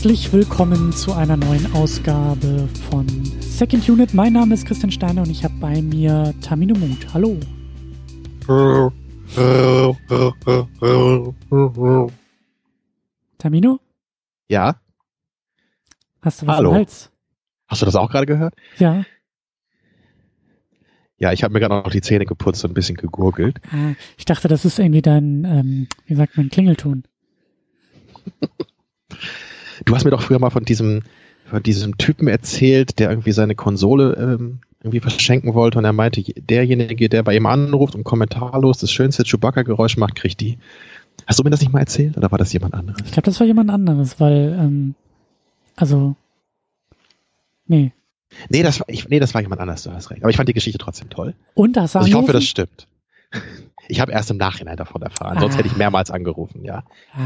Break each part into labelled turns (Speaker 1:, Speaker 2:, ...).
Speaker 1: Herzlich willkommen zu einer neuen Ausgabe von Second Unit. Mein Name ist Christian Steiner und ich habe bei mir Tamino Mut. Hallo. Tamino?
Speaker 2: Ja.
Speaker 1: Hast du was
Speaker 2: Hallo.
Speaker 1: im Hals?
Speaker 2: Hast du das auch gerade gehört?
Speaker 1: Ja.
Speaker 2: Ja, ich habe mir gerade noch die Zähne geputzt und ein bisschen gegurgelt.
Speaker 1: Ah, ich dachte, das ist irgendwie dein, ähm, wie sagt man, Klingelton.
Speaker 2: Du hast mir doch früher mal von diesem, von diesem Typen erzählt, der irgendwie seine Konsole ähm, irgendwie verschenken wollte und er meinte, derjenige, der bei ihm anruft und kommentarlos das schönste Chewbacca-Geräusch macht, kriegt die. Hast du mir das nicht mal erzählt oder war das jemand anderes?
Speaker 1: Ich glaube, das war jemand anderes, weil, ähm, also, nee.
Speaker 2: Nee, das war, ich, nee, das war jemand anderes, du hast recht. Aber ich fand die Geschichte trotzdem toll.
Speaker 1: Und du
Speaker 2: Also ich hoffe, das stimmt. Ich habe erst im Nachhinein davon erfahren, sonst
Speaker 1: Ah.
Speaker 2: hätte ich mehrmals angerufen, ja.
Speaker 1: Ah,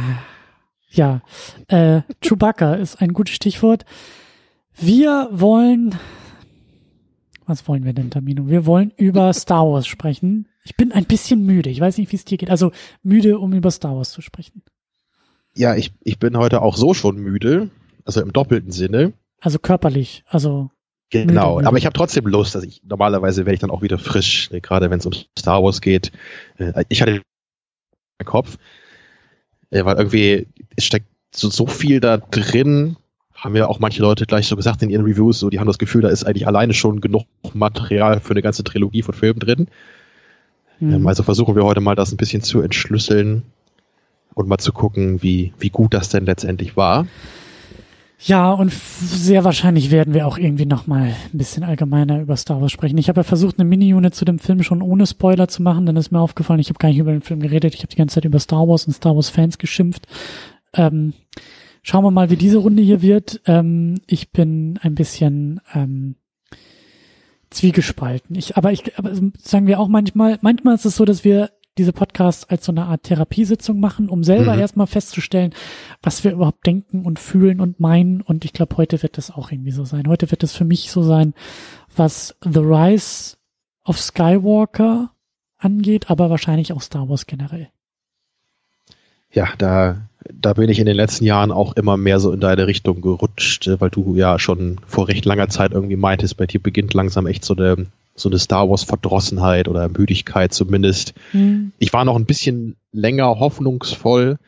Speaker 1: Ja, äh, Chewbacca ist ein gutes Stichwort. Wir wollen, was wollen wir denn, Tamino? Wir wollen über Star Wars sprechen. Ich bin ein bisschen müde. Ich weiß nicht, wie es dir geht. Also müde, um über Star Wars zu sprechen.
Speaker 2: Ja, ich, ich bin heute auch so schon müde, also im doppelten Sinne.
Speaker 1: Also körperlich. Also
Speaker 2: Genau, aber ich habe trotzdem Lust. Also ich, normalerweise werde ich dann auch wieder frisch, ne, gerade wenn es um Star Wars geht. Äh, ich hatte im Kopf, äh, weil irgendwie es steckt so, so viel da drin, haben ja auch manche Leute gleich so gesagt in ihren Reviews, so die haben das Gefühl, da ist eigentlich alleine schon genug Material für eine ganze Trilogie von Filmen drin.
Speaker 1: mh,
Speaker 2: Ähm, also versuchen wir heute mal das ein bisschen zu entschlüsseln und mal zu gucken, wie, wie gut das denn letztendlich war.
Speaker 1: Ja, und sehr wahrscheinlich werden wir auch irgendwie nochmal ein bisschen allgemeiner über Star Wars sprechen. Ich habe ja versucht, eine Mini-Unit zu dem Film schon ohne Spoiler zu machen. Dann ist mir aufgefallen, ich habe gar nicht über den Film geredet. Ich habe die ganze Zeit über Star Wars und Star Wars-Fans geschimpft. Ähm, schauen wir mal, wie diese Runde hier wird. Ähm, ich bin ein bisschen ähm, zwiegespalten. Ich, aber ich, aber sagen wir auch manchmal, manchmal ist es so, dass wir diese Podcasts als so eine Art Therapiesitzung machen, um selber
Speaker 2: Mhm.
Speaker 1: erstmal festzustellen, was wir überhaupt denken und fühlen und meinen. Und ich glaube, heute wird das auch irgendwie so sein. Heute wird es für mich so sein, was The Rise of Skywalker angeht, aber wahrscheinlich auch Star Wars generell.
Speaker 2: Ja, da, da bin ich in den letzten Jahren auch immer mehr so in deine Richtung gerutscht, weil du ja schon vor recht langer Zeit irgendwie meintest, bei dir beginnt langsam echt so eine, so eine Star Wars Verdrossenheit oder Müdigkeit zumindest.
Speaker 1: Hm.
Speaker 2: Ich war noch ein bisschen länger hoffnungsvoll,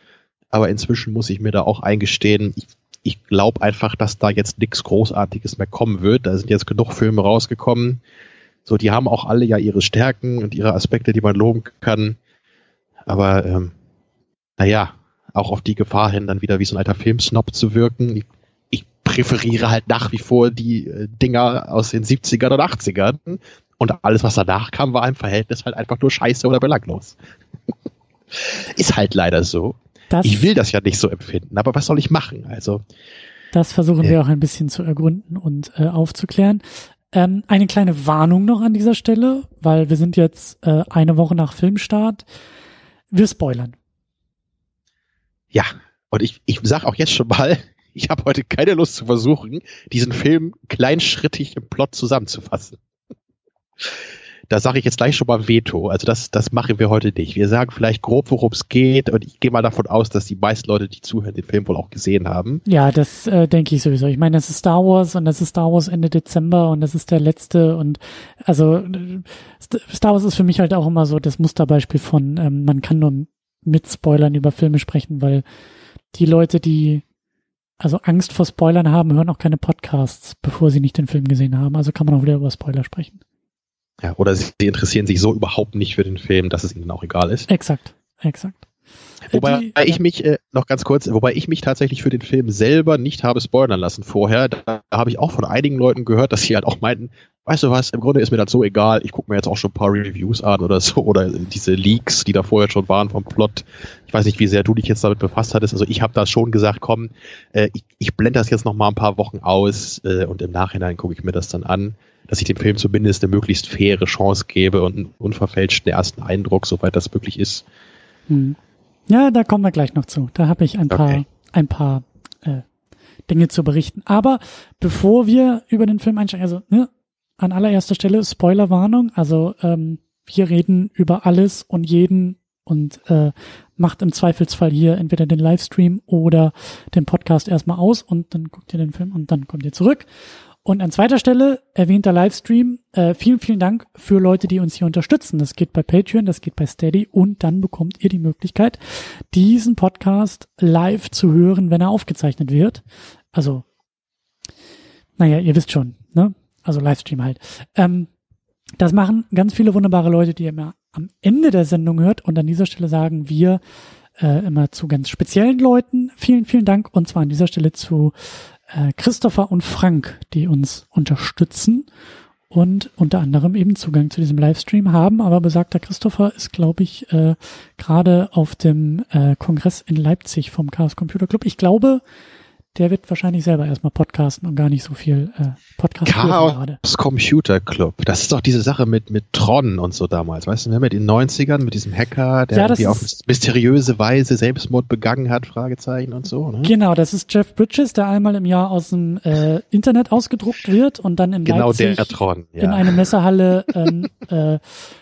Speaker 2: aber inzwischen muss ich mir da auch eingestehen, ich, ich glaube einfach, dass da jetzt nichts Großartiges mehr kommen wird. Da sind jetzt genug Filme rausgekommen. So, die haben auch alle ja ihre Stärken und ihre Aspekte, die man loben kann. Aber ähm, naja, auch auf die Gefahr hin, dann wieder wie so ein alter Filmsnob zu wirken. Ich präferiere halt nach wie vor die äh, Dinger aus den 70ern und 80ern. Und alles, was danach kam, war im Verhältnis halt einfach nur scheiße oder belanglos. Ist halt leider so.
Speaker 1: Das,
Speaker 2: Ich will das ja nicht so empfinden, aber was soll ich machen? Also,
Speaker 1: das versuchen
Speaker 2: Ja.
Speaker 1: wir auch ein bisschen zu ergründen und äh, aufzuklären. Ähm, eine kleine Warnung noch an dieser Stelle, weil wir sind jetzt äh, eine Woche nach Filmstart. Wir spoilern.
Speaker 2: ja. Und ich, ich sag auch jetzt schon mal, ich habe heute keine Lust zu versuchen, diesen Film kleinschrittig im Plot zusammenzufassen. Da sage ich jetzt gleich schon mal Veto. Also das, das machen wir heute nicht. Wir sagen vielleicht grob, worum es geht. Und ich gehe mal davon aus, dass die meisten Leute, die zuhören, den Film wohl auch gesehen haben.
Speaker 1: Ja, das äh, denke ich sowieso. Ich meine, das ist Star Wars und das ist Star Wars Ende Dezember und das ist der letzte und also äh, St- Star Wars ist für mich halt auch immer so das Musterbeispiel von ähm, man kann nur mit Spoilern über Filme sprechen, weil die Leute, die also Angst vor Spoilern haben, hören auch keine Podcasts, bevor sie nicht den Film gesehen haben. Also kann man auch wieder über Spoiler sprechen.
Speaker 2: Ja, oder sie interessieren sich so überhaupt nicht für den Film, dass es ihnen auch egal ist.
Speaker 1: Exakt, exakt. Äh,
Speaker 2: Wobei
Speaker 1: die-
Speaker 2: ich mich, äh, noch ganz kurz, wobei ich mich tatsächlich für den Film selber nicht habe spoilern lassen vorher. Da habe ich auch von einigen Leuten gehört, dass sie halt auch meinten, weißt du was, im Grunde ist mir das so egal, ich gucke mir jetzt auch schon ein paar Reviews an oder so, oder diese Leaks, die da vorher schon waren vom Plot. Ich weiß nicht, wie sehr du dich jetzt damit befasst hattest. Also ich habe da schon gesagt, komm, äh, ich, ich blende das jetzt noch mal ein paar Wochen aus äh, und im Nachhinein gucke ich mir das dann an, dass ich dem Film zumindest eine möglichst faire Chance gebe und einen unverfälschten ersten Eindruck, soweit das möglich ist.
Speaker 1: Hm. Ja, da kommen wir gleich noch zu. Da habe ich ein paar,
Speaker 2: Okay.
Speaker 1: ein paar äh, Dinge zu berichten. Aber bevor wir über den Film einsteigen, also ne, an allererster Stelle Spoilerwarnung. Also ähm, wir reden über alles und jeden und äh, macht im Zweifelsfall hier entweder den Livestream oder den Podcast erstmal aus und dann guckt ihr den Film und dann kommt ihr zurück. Und an zweiter Stelle erwähnter Livestream. Äh, vielen, vielen Dank für Leute, die uns hier unterstützen. Das geht bei Patreon, das geht bei Steady und dann bekommt ihr die Möglichkeit, diesen Podcast live zu hören, wenn er aufgezeichnet wird. Also, naja, ihr wisst schon, ne? Also Livestream halt. Ähm, das machen ganz viele wunderbare Leute, die ihr immer am Ende der Sendung hört. Und an dieser Stelle sagen wir äh, immer zu ganz speziellen Leuten vielen, vielen Dank. Und zwar an dieser Stelle zu äh, Christopher und Frank, die uns unterstützen und unter anderem eben Zugang zu diesem Livestream haben. Aber besagter Christopher ist, glaube ich, äh, gerade auf dem äh, Kongress in Leipzig vom Chaos Computer Club. Ich glaube, der wird wahrscheinlich selber erstmal podcasten und gar nicht so viel äh, Podcast
Speaker 2: Chaos Computer Club. Das ist doch diese Sache mit, mit Tron und so damals. Weißt du, in den 90ern mit diesem Hacker, der ja, irgendwie auf mysteriöse Weise Selbstmord begangen hat, Fragezeichen und so. Ne?
Speaker 1: Genau, das ist Jeff Bridges, der einmal im Jahr aus dem äh, Internet ausgedruckt wird und dann in
Speaker 2: genau
Speaker 1: Leipzig
Speaker 2: der Tron, ja.
Speaker 1: in eine Messehalle ähm, äh,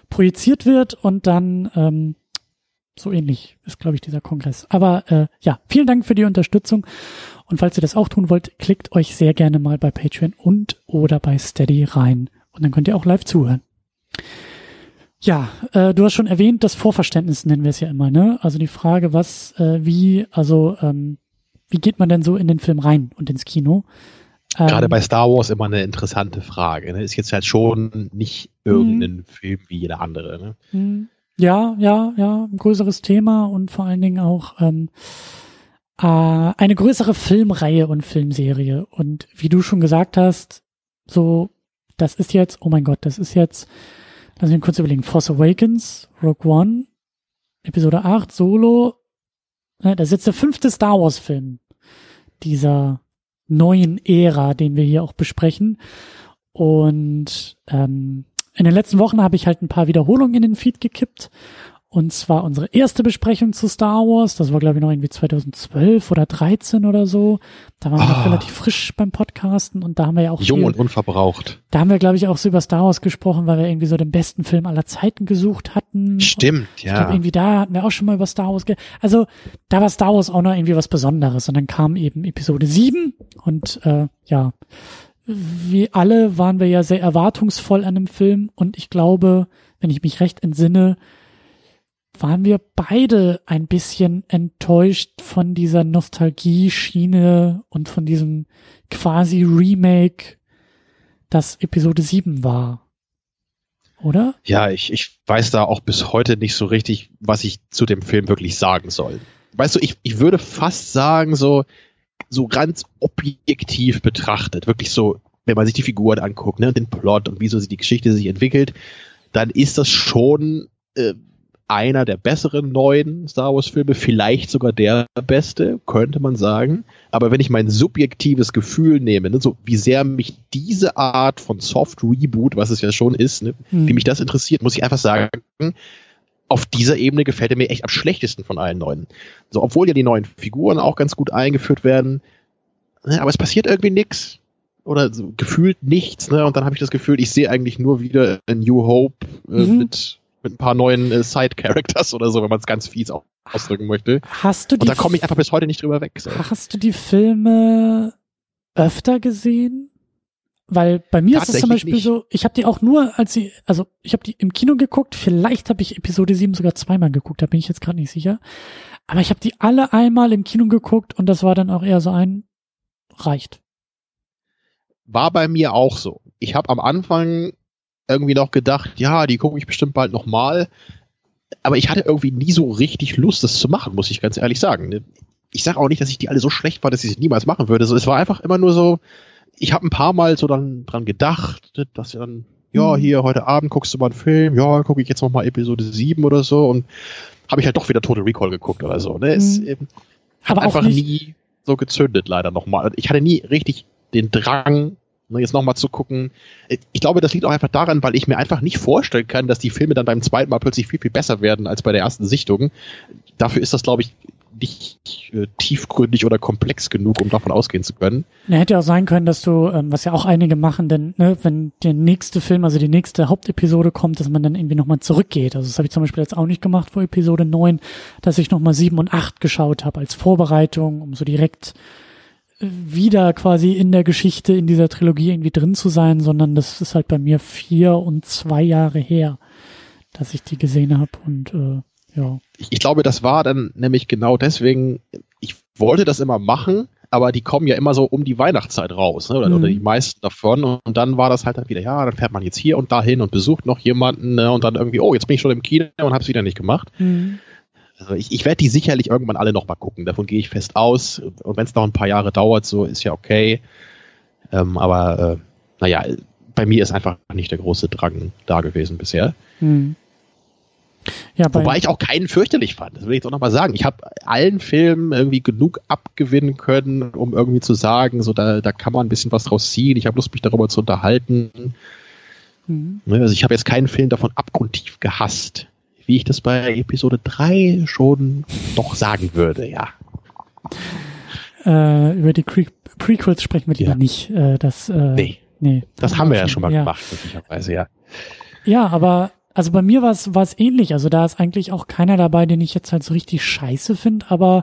Speaker 1: projiziert wird und dann ähm, so ähnlich ist, glaube ich, dieser Kongress. Aber äh, ja, vielen Dank für die Unterstützung. Und falls ihr das auch tun wollt, klickt euch sehr gerne mal bei Patreon und oder bei Steady rein. Und dann könnt ihr auch live zuhören. Ja, äh, du hast schon erwähnt, das Vorverständnis nennen wir es ja immer, ne? Also die Frage, was, äh, wie, also ähm, wie geht man denn so in den Film rein und ins Kino?
Speaker 2: Ähm, Gerade bei Star Wars immer eine interessante Frage. Ne? Ist jetzt halt schon nicht irgendein mhm. Film wie jeder andere. Ne?
Speaker 1: Mhm. Ja, ja, ja, ein größeres Thema und vor allen Dingen auch ähm, äh, eine größere Filmreihe und Filmserie. Und wie du schon gesagt hast, so, das ist jetzt, oh mein Gott, das ist jetzt, lass mich kurz überlegen, Force Awakens, Rogue One, Episode 8, Solo, ne, das ist jetzt der fünfte Star Wars Film dieser neuen Ära, den wir hier auch besprechen. Und ähm, in den letzten Wochen habe ich halt ein paar Wiederholungen in den Feed gekippt und zwar unsere erste Besprechung zu Star Wars. Das war, glaube ich, noch irgendwie 2012 oder 13 oder so. Da waren wir noch ah. relativ frisch beim Podcasten und da haben wir ja auch.
Speaker 2: Jung viel, und unverbraucht.
Speaker 1: Da haben wir, glaube ich, auch so über Star Wars gesprochen, weil wir irgendwie so den besten Film aller Zeiten gesucht hatten.
Speaker 2: Stimmt,
Speaker 1: ja. Ich glaube, irgendwie da hatten wir auch schon mal über Star Wars. also da war Star Wars auch noch irgendwie was Besonderes. Und dann kam eben Episode 7 und äh, ja, wie alle waren wir ja sehr erwartungsvoll an dem Film und ich glaube, wenn ich mich recht entsinne, waren wir beide ein bisschen enttäuscht von dieser Nostalgie-Schiene und von diesem quasi Remake, das Episode 7 war. Oder?
Speaker 2: Ja, ich, ich weiß da auch bis heute nicht so richtig, was ich zu dem Film wirklich sagen soll. Weißt du, ich, ich würde fast sagen, so, so ganz objektiv betrachtet, wirklich so, wenn man sich die Figuren anguckt, ne, den Plot und wieso die Geschichte sich entwickelt, dann ist das schon äh, einer der besseren neuen Star Wars Filme, vielleicht sogar der beste, könnte man sagen. Aber wenn ich mein subjektives Gefühl nehme, ne, so wie sehr mich diese Art von Soft Reboot, was es ja schon ist, ne, hm. wie mich das interessiert, muss ich einfach sagen, auf dieser Ebene gefällt er mir echt am schlechtesten von allen neuen. So, obwohl ja die neuen Figuren auch ganz gut eingeführt werden, ne, aber es passiert irgendwie nichts oder so, gefühlt nichts, ne? Und dann habe ich das Gefühl, ich sehe eigentlich nur wieder ein New Hope äh, mhm. mit mit ein paar neuen äh, Side-Characters oder so, wenn man es ganz fies ausdrücken möchte.
Speaker 1: Hast du die
Speaker 2: Und da komme ich einfach bis heute nicht drüber weg. So.
Speaker 1: Hast du die Filme öfter gesehen? Weil bei mir ist es zum Beispiel nicht. so, ich habe die auch nur, als sie, also ich habe die im Kino geguckt, vielleicht habe ich Episode 7 sogar zweimal geguckt, da bin ich jetzt gerade nicht sicher. Aber ich habe die alle einmal im Kino geguckt und das war dann auch eher so ein, reicht.
Speaker 2: War bei mir auch so. Ich habe am Anfang irgendwie noch gedacht, ja, die gucke ich bestimmt bald nochmal. Aber ich hatte irgendwie nie so richtig Lust, das zu machen, muss ich ganz ehrlich sagen. Ich sage auch nicht, dass ich die alle so schlecht war, dass ich sie niemals machen würde. So, es war einfach immer nur so, ich habe ein paar Mal so dann dran gedacht, dass dann, ja, mhm. hier, heute Abend guckst du mal einen Film, ja, gucke ich jetzt nochmal Episode 7 oder so und habe ich halt doch wieder Total Recall geguckt oder so. Ne? Es ähm, hat einfach nie so gezündet, leider nochmal. Ich hatte nie richtig den Drang, Ne, jetzt nochmal zu gucken. Ich glaube, das liegt auch einfach daran, weil ich mir einfach nicht vorstellen kann, dass die Filme dann beim zweiten Mal plötzlich viel, viel besser werden als bei der ersten Sichtung. Dafür ist das, glaube ich, nicht äh, tiefgründig oder komplex genug, um davon ausgehen zu können.
Speaker 1: Ja, hätte auch sein können, dass du, ähm, was ja auch einige machen, denn ne, wenn der nächste Film, also die nächste Hauptepisode kommt, dass man dann irgendwie nochmal zurückgeht. Also das habe ich zum Beispiel jetzt auch nicht gemacht vor Episode 9, dass ich nochmal 7 und 8 geschaut habe als Vorbereitung, um so direkt äh, wieder quasi in der Geschichte in dieser Trilogie irgendwie drin zu sein, sondern das ist halt bei mir vier und zwei Jahre her, dass ich die gesehen habe und äh, ja.
Speaker 2: Ich, ich glaube, das war dann nämlich genau deswegen, ich wollte das immer machen, aber die kommen ja immer so um die Weihnachtszeit raus, ne? oder,
Speaker 1: Mhm.
Speaker 2: oder die meisten davon. Und dann war das halt dann wieder, ja, dann fährt man jetzt hier und dahin und besucht noch jemanden ne? und dann irgendwie, oh, jetzt bin ich schon im Kino und habe es wieder nicht gemacht.
Speaker 1: Mhm.
Speaker 2: Also ich, ich werde die sicherlich irgendwann alle noch mal gucken, davon gehe ich fest aus. Und wenn es noch ein paar Jahre dauert, so ist ja okay. Ähm, aber äh, naja, bei mir ist einfach nicht der große Drang da gewesen bisher.
Speaker 1: Mhm. Ja, bei,
Speaker 2: Wobei ich auch keinen fürchterlich fand. Das will ich jetzt auch nochmal sagen. Ich habe allen Filmen irgendwie genug abgewinnen können, um irgendwie zu sagen, so da, da kann man ein bisschen was draus ziehen. Ich habe Lust, mich darüber zu unterhalten.
Speaker 1: Mhm.
Speaker 2: Also ich habe jetzt keinen Film davon abgrundtief gehasst, wie ich das bei Episode 3 schon doch sagen würde, ja.
Speaker 1: äh, über die Pre Prequels sprechen wir lieber
Speaker 2: Ja.
Speaker 1: nicht. Äh, das, äh,
Speaker 2: Nee,
Speaker 1: nee.
Speaker 2: das haben wir ja schon mal
Speaker 1: ja.
Speaker 2: gemacht, möglicherweise, ja.
Speaker 1: Ja, aber also bei mir war es war es ähnlich. Also da ist eigentlich auch keiner dabei, den ich jetzt halt so richtig scheiße finde, aber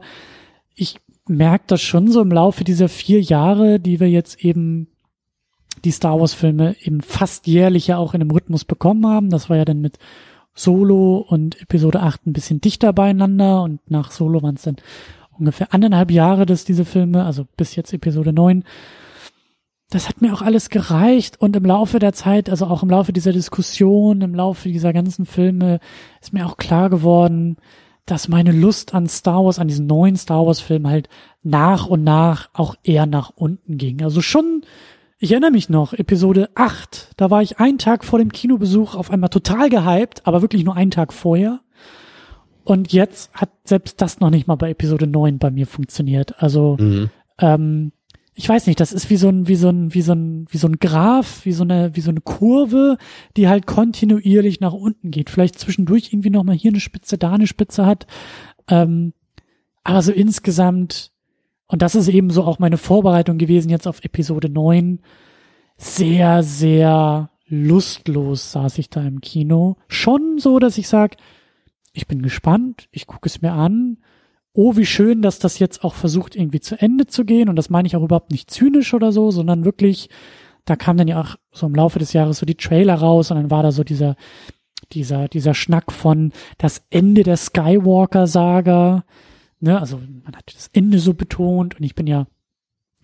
Speaker 1: ich merke das schon so im Laufe dieser vier Jahre, die wir jetzt eben die Star Wars Filme eben fast jährlich ja auch in einem Rhythmus bekommen haben. Das war ja dann mit Solo und Episode 8 ein bisschen dichter beieinander und nach Solo waren es dann ungefähr anderthalb Jahre, dass diese Filme, also bis jetzt Episode 9, das hat mir auch alles gereicht und im Laufe der Zeit, also auch im Laufe dieser Diskussion, im Laufe dieser ganzen Filme, ist mir auch klar geworden, dass meine Lust an Star Wars, an diesen neuen Star Wars Filmen halt nach und nach auch eher nach unten ging. Also schon, ich erinnere mich noch, Episode 8, da war ich einen Tag vor dem Kinobesuch auf einmal total gehypt, aber wirklich nur einen Tag vorher. Und jetzt hat selbst das noch nicht mal bei Episode 9 bei mir funktioniert. Also,
Speaker 2: Mhm.
Speaker 1: ähm, ich weiß nicht, das ist wie so ein, wie so ein, wie so ein, wie so ein Graph, wie so eine, wie so eine Kurve, die halt kontinuierlich nach unten geht. Vielleicht zwischendurch irgendwie nochmal hier eine Spitze, da eine Spitze hat. Ähm, aber so insgesamt, und das ist eben so auch meine Vorbereitung gewesen jetzt auf Episode 9, sehr, sehr lustlos saß ich da im Kino. Schon so, dass ich sag, ich bin gespannt, ich gucke es mir an. Oh, wie schön, dass das jetzt auch versucht, irgendwie zu Ende zu gehen. Und das meine ich auch überhaupt nicht zynisch oder so, sondern wirklich, da kam dann ja auch so im Laufe des Jahres so die Trailer raus und dann war da so dieser, dieser, dieser Schnack von das Ende der Skywalker-Saga. Ne, also man hat das Ende so betont und ich bin ja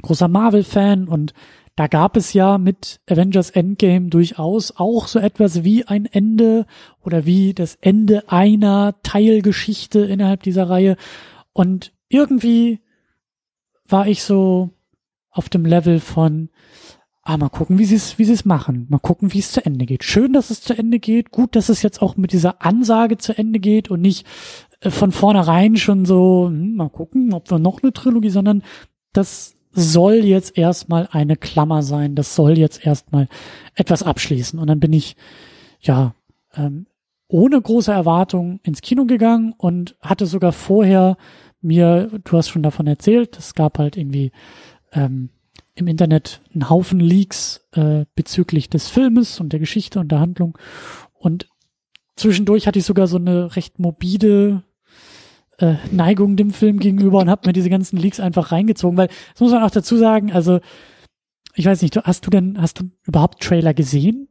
Speaker 1: großer Marvel-Fan und da gab es ja mit Avengers Endgame durchaus auch so etwas wie ein Ende oder wie das Ende einer Teilgeschichte innerhalb dieser Reihe. Und irgendwie war ich so auf dem Level von, ah, mal gucken, wie sie es, wie sie es machen. Mal gucken, wie es zu Ende geht. Schön, dass es zu Ende geht. Gut, dass es jetzt auch mit dieser Ansage zu Ende geht und nicht von vornherein schon so, hm, mal gucken, ob wir noch eine Trilogie, sondern das soll jetzt erstmal eine Klammer sein. Das soll jetzt erstmal etwas abschließen. Und dann bin ich, ja, ähm, ohne große Erwartung ins Kino gegangen und hatte sogar vorher mir, du hast schon davon erzählt, es gab halt irgendwie ähm, im Internet einen Haufen Leaks äh, bezüglich des Filmes und der Geschichte und der Handlung. Und zwischendurch hatte ich sogar so eine recht morbide äh, Neigung dem Film gegenüber und habe mir diese ganzen Leaks einfach reingezogen, weil das muss man auch dazu sagen, also ich weiß nicht, hast du denn, hast du überhaupt Trailer gesehen?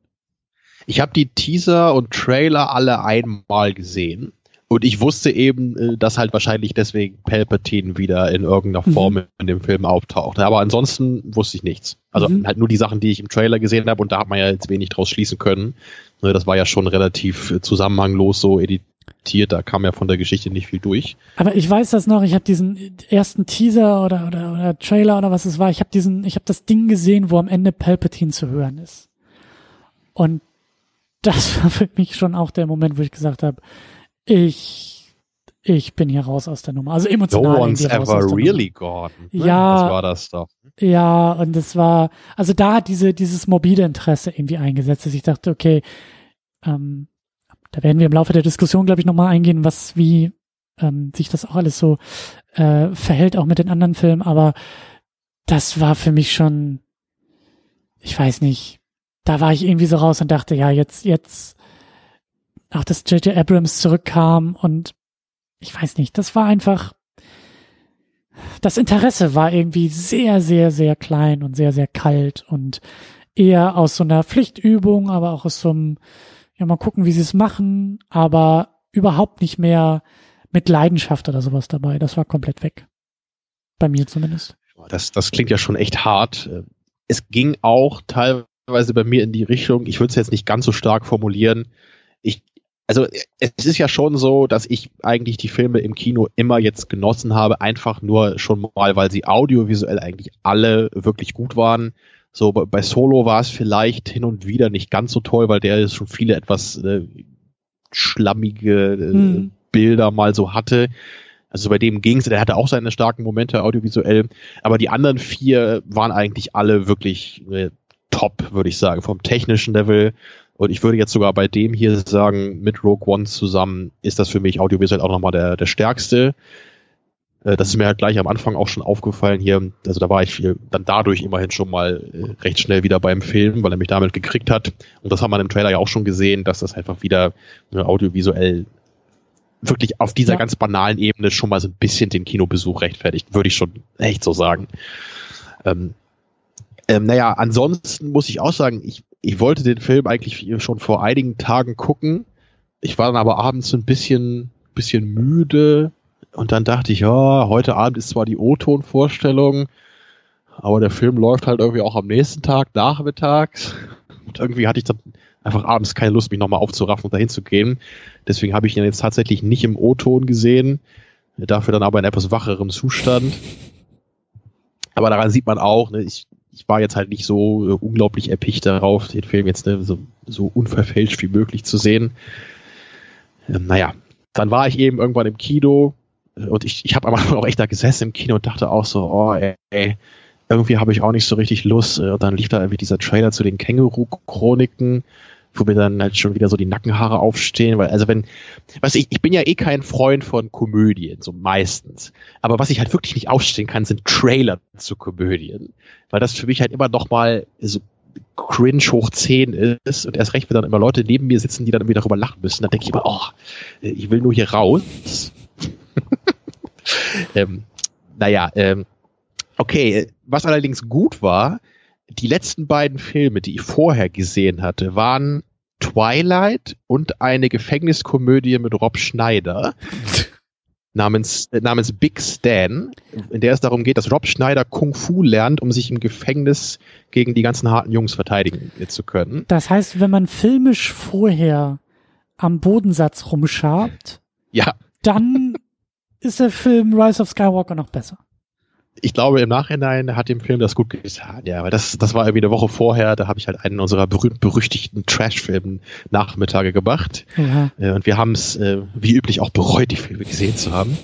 Speaker 2: Ich habe die Teaser und Trailer alle einmal gesehen. Und ich wusste eben, äh, dass halt wahrscheinlich deswegen Palpatine wieder in irgendeiner
Speaker 1: Mhm.
Speaker 2: Form in dem Film auftaucht. Aber ansonsten wusste ich nichts. Also
Speaker 1: Mhm.
Speaker 2: halt nur die Sachen, die ich im Trailer gesehen habe und da hat man ja jetzt wenig draus schließen können. Ne, Das war ja schon relativ äh, zusammenhanglos so editiert, da kam ja von der Geschichte nicht viel durch.
Speaker 1: Aber ich weiß das noch, ich habe diesen ersten Teaser oder, oder, oder Trailer oder was es war, ich habe diesen, ich habe das Ding gesehen, wo am Ende Palpatine zu hören ist. Und das war für mich schon auch der Moment, wo ich gesagt habe, ich, ich bin hier raus aus der Nummer. Also
Speaker 2: No
Speaker 1: emotional.
Speaker 2: one's
Speaker 1: irgendwie raus
Speaker 2: ever really gone. Ne?
Speaker 1: Ja.
Speaker 2: Das war das doch.
Speaker 1: Nummer. Ja, und es war, also da hat diese, dieses morbide Interesse irgendwie eingesetzt, dass ich dachte, okay, ähm, da werden wir im Laufe der Diskussion, glaube ich, nochmal eingehen, was, wie, ähm, sich das auch alles so äh, verhält, auch mit den anderen Filmen, aber das war für mich schon, ich weiß nicht, da war ich irgendwie so raus und dachte, ja, jetzt, jetzt, auch dass J.J. Abrams zurückkam und ich weiß nicht, das war einfach, das Interesse war irgendwie sehr, sehr, sehr klein und sehr, sehr kalt und eher aus so einer Pflichtübung, aber auch aus so einem, ja, mal gucken, wie sie es machen, aber überhaupt nicht mehr mit Leidenschaft oder sowas dabei. Das war komplett weg. Bei mir zumindest.
Speaker 2: Das, das klingt ja schon echt hart. Es ging auch teilweise bei mir in die Richtung, ich würde es jetzt nicht ganz so stark formulieren. Ich, also es ist ja schon so, dass ich eigentlich die Filme im Kino immer jetzt genossen habe, einfach nur schon mal, weil sie audiovisuell eigentlich alle wirklich gut waren. So bei Solo war es vielleicht hin und wieder nicht ganz so toll, weil der schon viele etwas äh, schlammige äh, hm. Bilder mal so hatte. Also bei dem ging es, der hatte auch seine starken Momente audiovisuell, aber die anderen vier waren eigentlich alle wirklich äh, top, würde ich sagen, vom technischen Level. Und ich würde jetzt sogar bei dem hier sagen, mit Rogue One zusammen ist das für mich audiovisuell auch nochmal der, der stärkste. Äh, das ist mir halt gleich am Anfang auch schon aufgefallen hier. Also da war ich dann dadurch immerhin schon mal äh, recht schnell wieder beim Film, weil er mich damit gekriegt hat. Und das haben wir im Trailer ja auch schon gesehen, dass das einfach wieder äh, audiovisuell wirklich auf dieser ja. ganz banalen Ebene schon mal so ein bisschen den Kinobesuch rechtfertigt, würde ich schon echt so sagen. Ähm, ähm, naja, ansonsten muss ich auch sagen, ich, ich wollte den Film eigentlich schon vor einigen Tagen gucken. Ich war dann aber abends ein bisschen, bisschen müde und dann dachte ich, ja, heute Abend ist zwar die O-Ton-Vorstellung, aber der Film läuft halt irgendwie auch am nächsten Tag nachmittags. Und irgendwie hatte ich dann einfach abends keine Lust, mich nochmal aufzuraffen und dahin zu gehen. Deswegen habe ich ihn jetzt tatsächlich nicht im O-Ton gesehen, dafür dann aber in etwas wacherem Zustand. Aber daran sieht man auch, ne, ich, ich war jetzt halt nicht so äh, unglaublich erpicht darauf, den Film jetzt ne, so, so unverfälscht wie möglich zu sehen. Ähm, naja, dann war ich eben irgendwann im Kino und ich, ich habe Anfang auch echt da gesessen im Kino und dachte auch so, oh ey, irgendwie habe ich auch nicht so richtig Lust. Und dann lief da irgendwie dieser Trailer zu den Känguru-Chroniken wo mir dann halt schon wieder so die Nackenhaare aufstehen, weil also wenn, was ich, ich bin ja eh kein Freund von Komödien, so meistens. Aber was ich halt wirklich nicht aufstehen kann, sind Trailer zu Komödien, weil das für mich halt immer noch mal so cringe hoch 10 ist und erst recht, wenn dann immer Leute neben mir sitzen, die dann irgendwie darüber lachen müssen, dann denke ich immer, oh, ich will nur hier raus. ähm, naja, ähm, okay, was allerdings gut war, die letzten beiden Filme, die ich vorher gesehen hatte, waren Twilight und eine Gefängniskomödie mit Rob Schneider namens, äh, namens Big Stan, in der es darum geht, dass Rob Schneider Kung Fu lernt, um sich im Gefängnis gegen die ganzen harten Jungs verteidigen zu können.
Speaker 1: Das heißt, wenn man filmisch vorher am Bodensatz rumschabt,
Speaker 2: ja.
Speaker 1: dann ist der Film Rise of Skywalker noch besser
Speaker 2: ich glaube, im Nachhinein hat dem Film das gut getan, ja, weil das, das war irgendwie eine Woche vorher, da habe ich halt einen unserer berühmt-berüchtigten Trash-Film-Nachmittage gemacht. Ja. Äh, und wir haben es, äh, wie üblich, auch bereut, die Filme gesehen zu haben.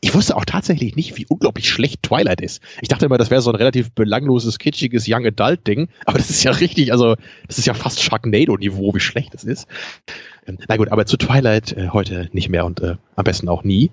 Speaker 2: Ich wusste auch tatsächlich nicht, wie unglaublich schlecht Twilight ist. Ich dachte immer, das wäre so ein relativ belangloses, kitschiges Young Adult Ding, aber das ist ja richtig, also das ist ja fast Sharknado-Niveau, wie schlecht es ist. Ähm, na gut, aber zu Twilight äh, heute nicht mehr und äh, am besten auch nie.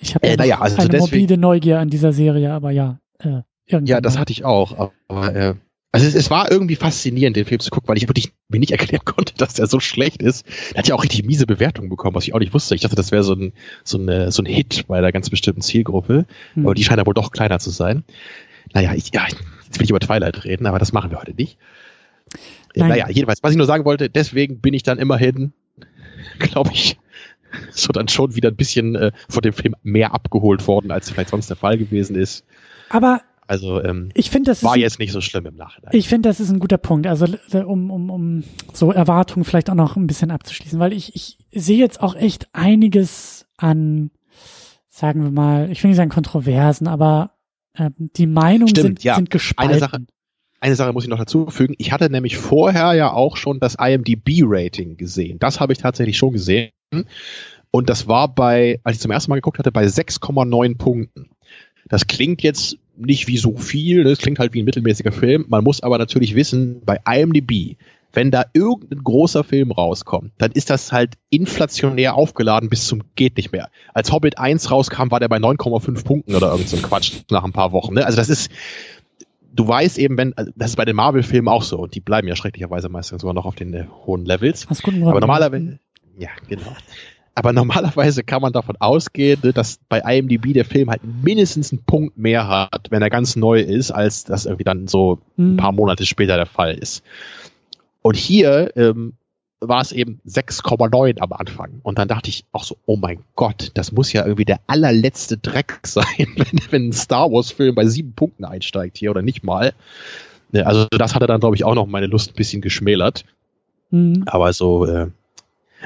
Speaker 1: Ich habe äh, naja, also eine deswegen, morbide Neugier an dieser Serie, aber ja.
Speaker 2: Äh, ja, das hatte ich auch. Aber äh, also es, es, war irgendwie faszinierend, den Film zu gucken, weil ich wirklich mir nicht erklären konnte, dass der so schlecht ist. Der hat ja auch richtig miese Bewertungen bekommen, was ich auch nicht wusste. Ich dachte, das wäre so ein, so, eine, so ein Hit bei einer ganz bestimmten Zielgruppe. Hm. Aber die scheint ja wohl doch kleiner zu sein. Naja, ich, ja, jetzt will ich über Twilight reden, aber das machen wir heute nicht. Nein. Naja, jedenfalls, was ich nur sagen wollte, deswegen bin ich dann immerhin, glaube ich, so dann schon wieder ein bisschen äh, von dem Film mehr abgeholt worden, als vielleicht sonst der Fall gewesen ist.
Speaker 1: Aber
Speaker 2: also ähm,
Speaker 1: ich finde, das
Speaker 2: war jetzt nicht so schlimm im Nachhinein.
Speaker 1: Ich finde, das ist ein guter Punkt. Also um, um, um so Erwartungen vielleicht auch noch ein bisschen abzuschließen, weil ich, ich sehe jetzt auch echt einiges an, sagen wir mal, ich will nicht sagen Kontroversen, aber äh, die Meinungen sind, ja. sind gespalten.
Speaker 2: Eine Sache, eine Sache muss ich noch dazu fügen. Ich hatte nämlich vorher ja auch schon das IMDb-Rating gesehen. Das habe ich tatsächlich schon gesehen. Und das war bei, als ich zum ersten Mal geguckt hatte, bei 6,9 Punkten. Das klingt jetzt nicht wie so viel, das klingt halt wie ein mittelmäßiger Film. Man muss aber natürlich wissen, bei IMDb wenn da irgendein großer Film rauskommt, dann ist das halt inflationär aufgeladen bis zum geht nicht mehr. Als Hobbit 1 rauskam, war der bei 9,5 Punkten oder irgend so ein Quatsch nach ein paar Wochen. Ne? Also das ist, du weißt eben, wenn, also das ist bei den Marvel-Filmen auch so und die bleiben ja schrecklicherweise meistens sogar noch auf den äh, hohen Levels. Aber normalerweise, ja, genau. Aber normalerweise kann man davon ausgehen, ne, dass bei IMDb der Film halt mindestens einen Punkt mehr hat, wenn er ganz neu ist, als das irgendwie dann so ein mhm. paar Monate später der Fall ist. Und hier ähm, war es eben 6,9 am Anfang. Und dann dachte ich auch so, oh mein Gott, das muss ja irgendwie der allerletzte Dreck sein, wenn, wenn ein Star Wars-Film bei sieben Punkten einsteigt hier oder nicht mal. Also das hatte dann, glaube ich, auch noch meine Lust ein bisschen geschmälert. Mhm. Aber so, äh,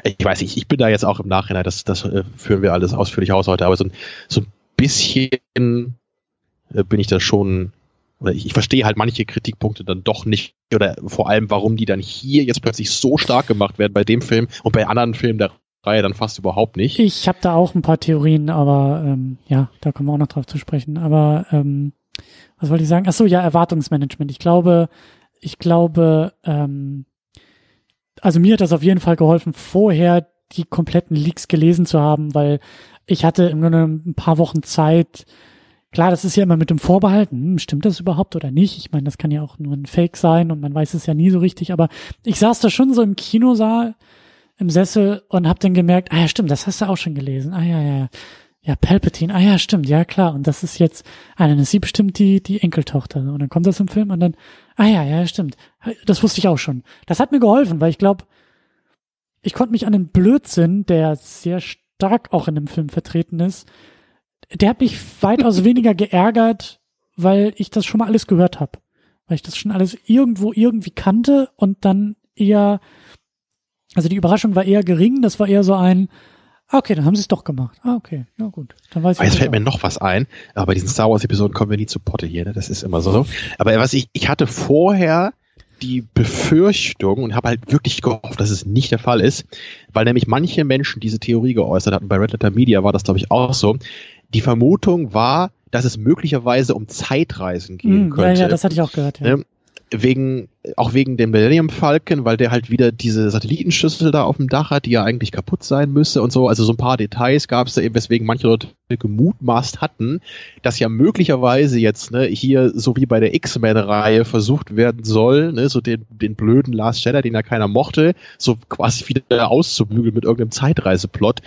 Speaker 2: ich weiß nicht, ich bin da jetzt auch im Nachhinein, das, das äh, führen wir alles ausführlich aus heute, aber so, so ein bisschen äh, bin ich da schon oder ich, ich verstehe halt manche Kritikpunkte dann doch nicht oder vor allem, warum die dann hier jetzt plötzlich so stark gemacht werden bei dem Film und bei anderen Filmen der Reihe dann fast überhaupt nicht.
Speaker 1: Ich habe da auch ein paar Theorien, aber ähm, ja, da kommen wir auch noch drauf zu sprechen. Aber ähm, was wollte ich sagen? Ach so, ja, Erwartungsmanagement. Ich glaube, ich glaube, ähm, also mir hat das auf jeden Fall geholfen, vorher die kompletten Leaks gelesen zu haben, weil ich hatte im Grunde ein paar Wochen Zeit, Klar, das ist ja immer mit dem Vorbehalt, hm, stimmt das überhaupt oder nicht? Ich meine, das kann ja auch nur ein Fake sein und man weiß es ja nie so richtig, aber ich saß da schon so im Kinosaal im Sessel und hab dann gemerkt, ah ja, stimmt, das hast du auch schon gelesen. Ah ja, ja, ja, Palpatine, ah ja, stimmt, ja klar. Und das ist jetzt, ah, dann ist sie bestimmt die, die Enkeltochter. Und dann kommt das im Film und dann, ah ja, ja, stimmt. Das wusste ich auch schon. Das hat mir geholfen, weil ich glaube, ich konnte mich an den Blödsinn, der sehr stark auch in dem Film vertreten ist, der hat mich weitaus weniger geärgert, weil ich das schon mal alles gehört habe. Weil ich das schon alles irgendwo irgendwie kannte und dann eher, also die Überraschung war eher gering, das war eher so ein, ah, okay, dann haben sie es doch gemacht. Ah, okay, na gut. Dann weiß
Speaker 2: ich. Jetzt fällt auch. mir noch was ein, aber bei diesen Star Wars Episoden kommen wir nie zu Potte hier, ne? Das ist immer so. Aber was ich, ich hatte vorher die Befürchtung und habe halt wirklich gehofft, dass es nicht der Fall ist, weil nämlich manche Menschen diese Theorie geäußert hatten. Bei Red Letter Media war das, glaube ich, auch so, die Vermutung war, dass es möglicherweise um Zeitreisen gehen mm, könnte.
Speaker 1: Ja, ja, das hatte ich auch gehört. Ja.
Speaker 2: Wegen, auch wegen dem Millennium Falcon, weil der halt wieder diese Satellitenschüssel da auf dem Dach hat, die ja eigentlich kaputt sein müsste und so. Also so ein paar Details gab es da eben, weswegen manche Leute gemutmaßt hatten, dass ja möglicherweise jetzt ne, hier, so wie bei der X-Men-Reihe, versucht werden soll, ne, so den, den blöden Last Jedi, den ja keiner mochte, so quasi wieder auszubügeln mit irgendeinem Zeitreiseplot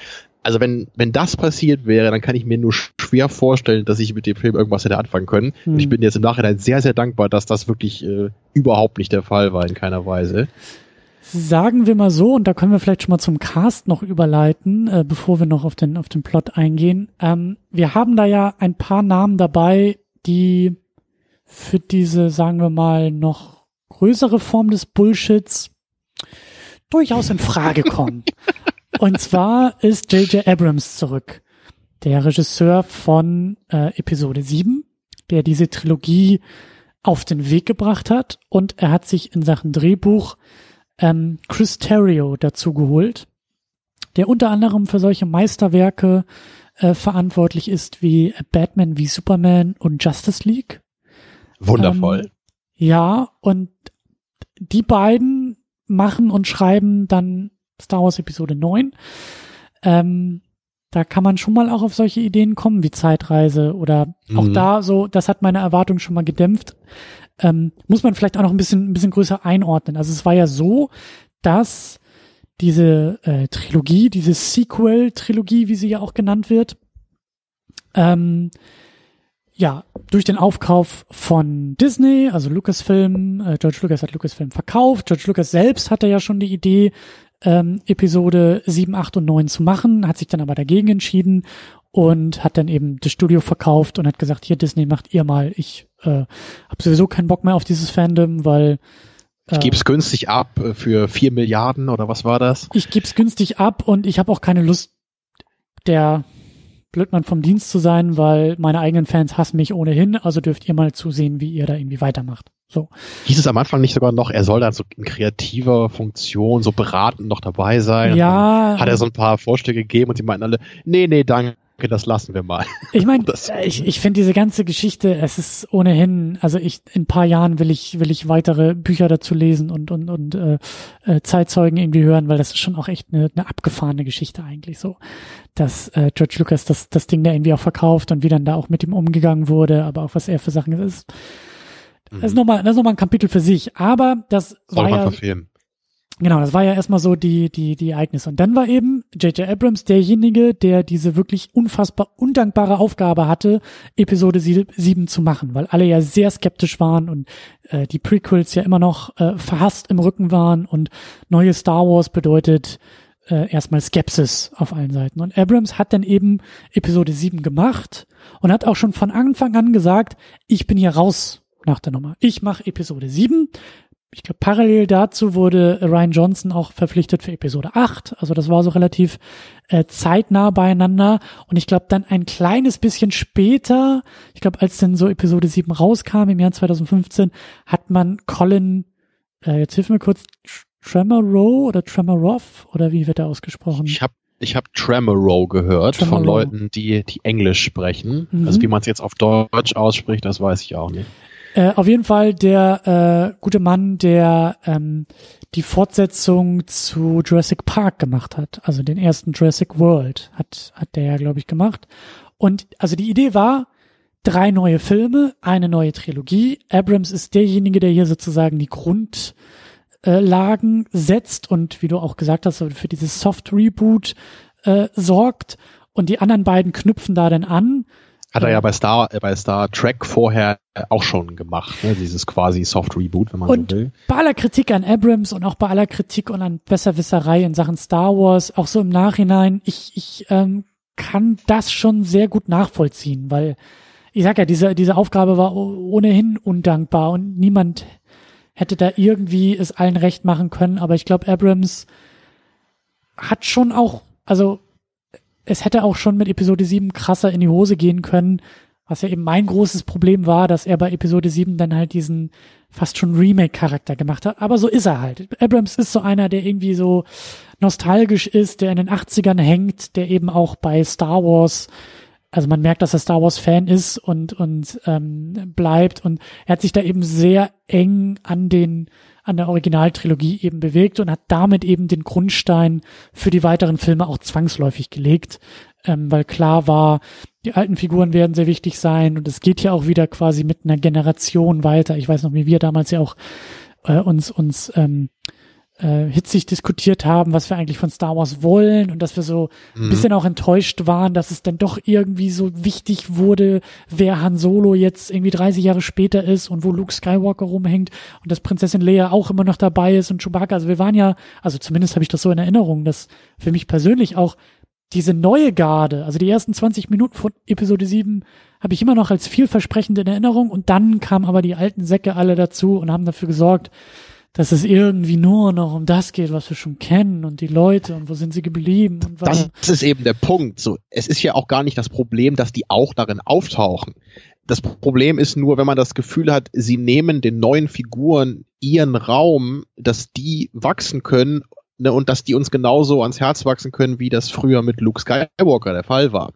Speaker 2: also wenn, wenn das passiert wäre, dann kann ich mir nur schwer vorstellen, dass ich mit dem Film irgendwas hätte anfangen können. Hm. Und ich bin jetzt im Nachhinein sehr, sehr dankbar, dass das wirklich äh, überhaupt nicht der Fall war in keiner Weise.
Speaker 1: Sagen wir mal so, und da können wir vielleicht schon mal zum Cast noch überleiten, äh, bevor wir noch auf den, auf den Plot eingehen. Ähm, wir haben da ja ein paar Namen dabei, die für diese, sagen wir mal, noch größere Form des Bullshits durchaus in Frage kommen. Und zwar ist J.J. Abrams zurück, der Regisseur von äh, Episode 7, der diese Trilogie auf den Weg gebracht hat. Und er hat sich in Sachen Drehbuch ähm, Chris Terrio dazu geholt, der unter anderem für solche Meisterwerke äh, verantwortlich ist wie Batman wie Superman und Justice League.
Speaker 2: Wundervoll. Ähm,
Speaker 1: ja, und die beiden machen und schreiben dann Star Wars Episode 9. Ähm, da kann man schon mal auch auf solche Ideen kommen wie Zeitreise oder auch mhm. da so, das hat meine Erwartung schon mal gedämpft. Ähm, muss man vielleicht auch noch ein bisschen, ein bisschen größer einordnen. Also es war ja so, dass diese äh, Trilogie, diese Sequel-Trilogie, wie sie ja auch genannt wird, ähm, ja, durch den Aufkauf von Disney, also Lucasfilm, äh, George Lucas hat Lucasfilm verkauft. George Lucas selbst hatte ja schon die Idee, ähm, Episode 7, 8 und 9 zu machen, hat sich dann aber dagegen entschieden und hat dann eben das Studio verkauft und hat gesagt, hier Disney macht ihr mal, ich äh, habe sowieso keinen Bock mehr auf dieses Fandom, weil
Speaker 2: äh, ich gebe es günstig ab äh, für vier Milliarden oder was war das?
Speaker 1: Ich gebe es günstig ab und ich habe auch keine Lust, der Blödmann vom Dienst zu sein, weil meine eigenen Fans hassen mich ohnehin, also dürft ihr mal zusehen, wie ihr da irgendwie weitermacht. So.
Speaker 2: Hieß es am Anfang nicht sogar noch, er soll dann so in kreativer Funktion, so beratend noch dabei sein?
Speaker 1: Ja.
Speaker 2: Hat er so ein paar Vorschläge gegeben und die meinten alle, nee, nee, danke, das lassen wir mal.
Speaker 1: Ich meine, ich, ich finde diese ganze Geschichte, es ist ohnehin, also ich in ein paar Jahren will ich will ich weitere Bücher dazu lesen und und und äh, äh, Zeitzeugen irgendwie hören, weil das ist schon auch echt eine, eine abgefahrene Geschichte eigentlich so, dass äh, George Lucas das das Ding da irgendwie auch verkauft und wie dann da auch mit ihm umgegangen wurde, aber auch was er für Sachen ist. Das ist mhm. nochmal, das ist nochmal ein Kapitel für sich. Aber das
Speaker 2: Soll
Speaker 1: war
Speaker 2: man
Speaker 1: ja,
Speaker 2: verfilmen.
Speaker 1: Genau, das war ja erstmal so die, die, die Ereignisse. Und dann war eben J.J. Abrams derjenige, der diese wirklich unfassbar undankbare Aufgabe hatte, Episode 7 zu machen, weil alle ja sehr skeptisch waren und äh, die Prequels ja immer noch äh, verhasst im Rücken waren und neue Star Wars bedeutet äh, erstmal Skepsis auf allen Seiten. Und Abrams hat dann eben Episode 7 gemacht und hat auch schon von Anfang an gesagt, ich bin hier raus nach der Nummer. Ich mache Episode 7 ich glaube, parallel dazu wurde Ryan Johnson auch verpflichtet für Episode 8. Also das war so relativ äh, zeitnah beieinander. Und ich glaube, dann ein kleines bisschen später, ich glaube, als dann so Episode 7 rauskam im Jahr 2015, hat man Colin, äh, jetzt hilf mir kurz, Tremorow oder Tremorov oder wie wird er ausgesprochen?
Speaker 2: Ich habe ich hab Tremorow gehört Tremorow. von Leuten, die, die Englisch sprechen. Mhm. Also wie man es jetzt auf Deutsch ausspricht, das weiß ich auch nicht.
Speaker 1: Äh, auf jeden Fall der äh, gute Mann, der ähm, die Fortsetzung zu Jurassic Park gemacht hat, also den ersten Jurassic World hat hat der ja glaube ich gemacht. Und also die Idee war drei neue Filme, eine neue Trilogie. Abrams ist derjenige, der hier sozusagen die Grundlagen äh, setzt und wie du auch gesagt hast, für dieses Soft Reboot äh, sorgt. Und die anderen beiden knüpfen da dann an
Speaker 2: hat er ja bei Star, äh, bei Star Trek vorher auch schon gemacht, ne? dieses quasi Soft Reboot, wenn man
Speaker 1: und
Speaker 2: so will.
Speaker 1: Bei aller Kritik an Abrams und auch bei aller Kritik und an Besserwisserei in Sachen Star Wars, auch so im Nachhinein, ich, ich ähm, kann das schon sehr gut nachvollziehen, weil ich sag ja, diese, diese Aufgabe war ohnehin undankbar und niemand hätte da irgendwie es allen recht machen können, aber ich glaube, Abrams hat schon auch, also es hätte auch schon mit Episode 7 krasser in die Hose gehen können, was ja eben mein großes Problem war, dass er bei Episode 7 dann halt diesen fast schon Remake-Charakter gemacht hat. Aber so ist er halt. Abrams ist so einer, der irgendwie so nostalgisch ist, der in den 80ern hängt, der eben auch bei Star Wars, also man merkt, dass er Star Wars-Fan ist und, und ähm, bleibt. Und er hat sich da eben sehr eng an den an der Originaltrilogie eben bewegt und hat damit eben den Grundstein für die weiteren Filme auch zwangsläufig gelegt, ähm, weil klar war, die alten Figuren werden sehr wichtig sein und es geht ja auch wieder quasi mit einer Generation weiter. Ich weiß noch, wie wir damals ja auch äh, uns uns ähm, äh, hitzig diskutiert haben, was wir eigentlich von Star Wars wollen und dass wir so mhm. ein bisschen auch enttäuscht waren, dass es dann doch irgendwie so wichtig wurde, wer Han Solo jetzt irgendwie 30 Jahre später ist und wo Luke Skywalker rumhängt und dass Prinzessin Leia auch immer noch dabei ist und Chewbacca. Also wir waren ja, also zumindest habe ich das so in Erinnerung, dass für mich persönlich auch diese neue Garde, also die ersten 20 Minuten von Episode 7 habe ich immer noch als vielversprechend in Erinnerung und dann kamen aber die alten Säcke alle dazu und haben dafür gesorgt, dass es irgendwie nur noch um das geht, was wir schon kennen und die Leute und wo sind sie geblieben und
Speaker 2: was. Das ist eben der Punkt. So, es ist ja auch gar nicht das Problem, dass die auch darin auftauchen. Das Problem ist nur, wenn man das Gefühl hat, sie nehmen den neuen Figuren ihren Raum, dass die wachsen können ne, und dass die uns genauso ans Herz wachsen können, wie das früher mit Luke Skywalker der Fall war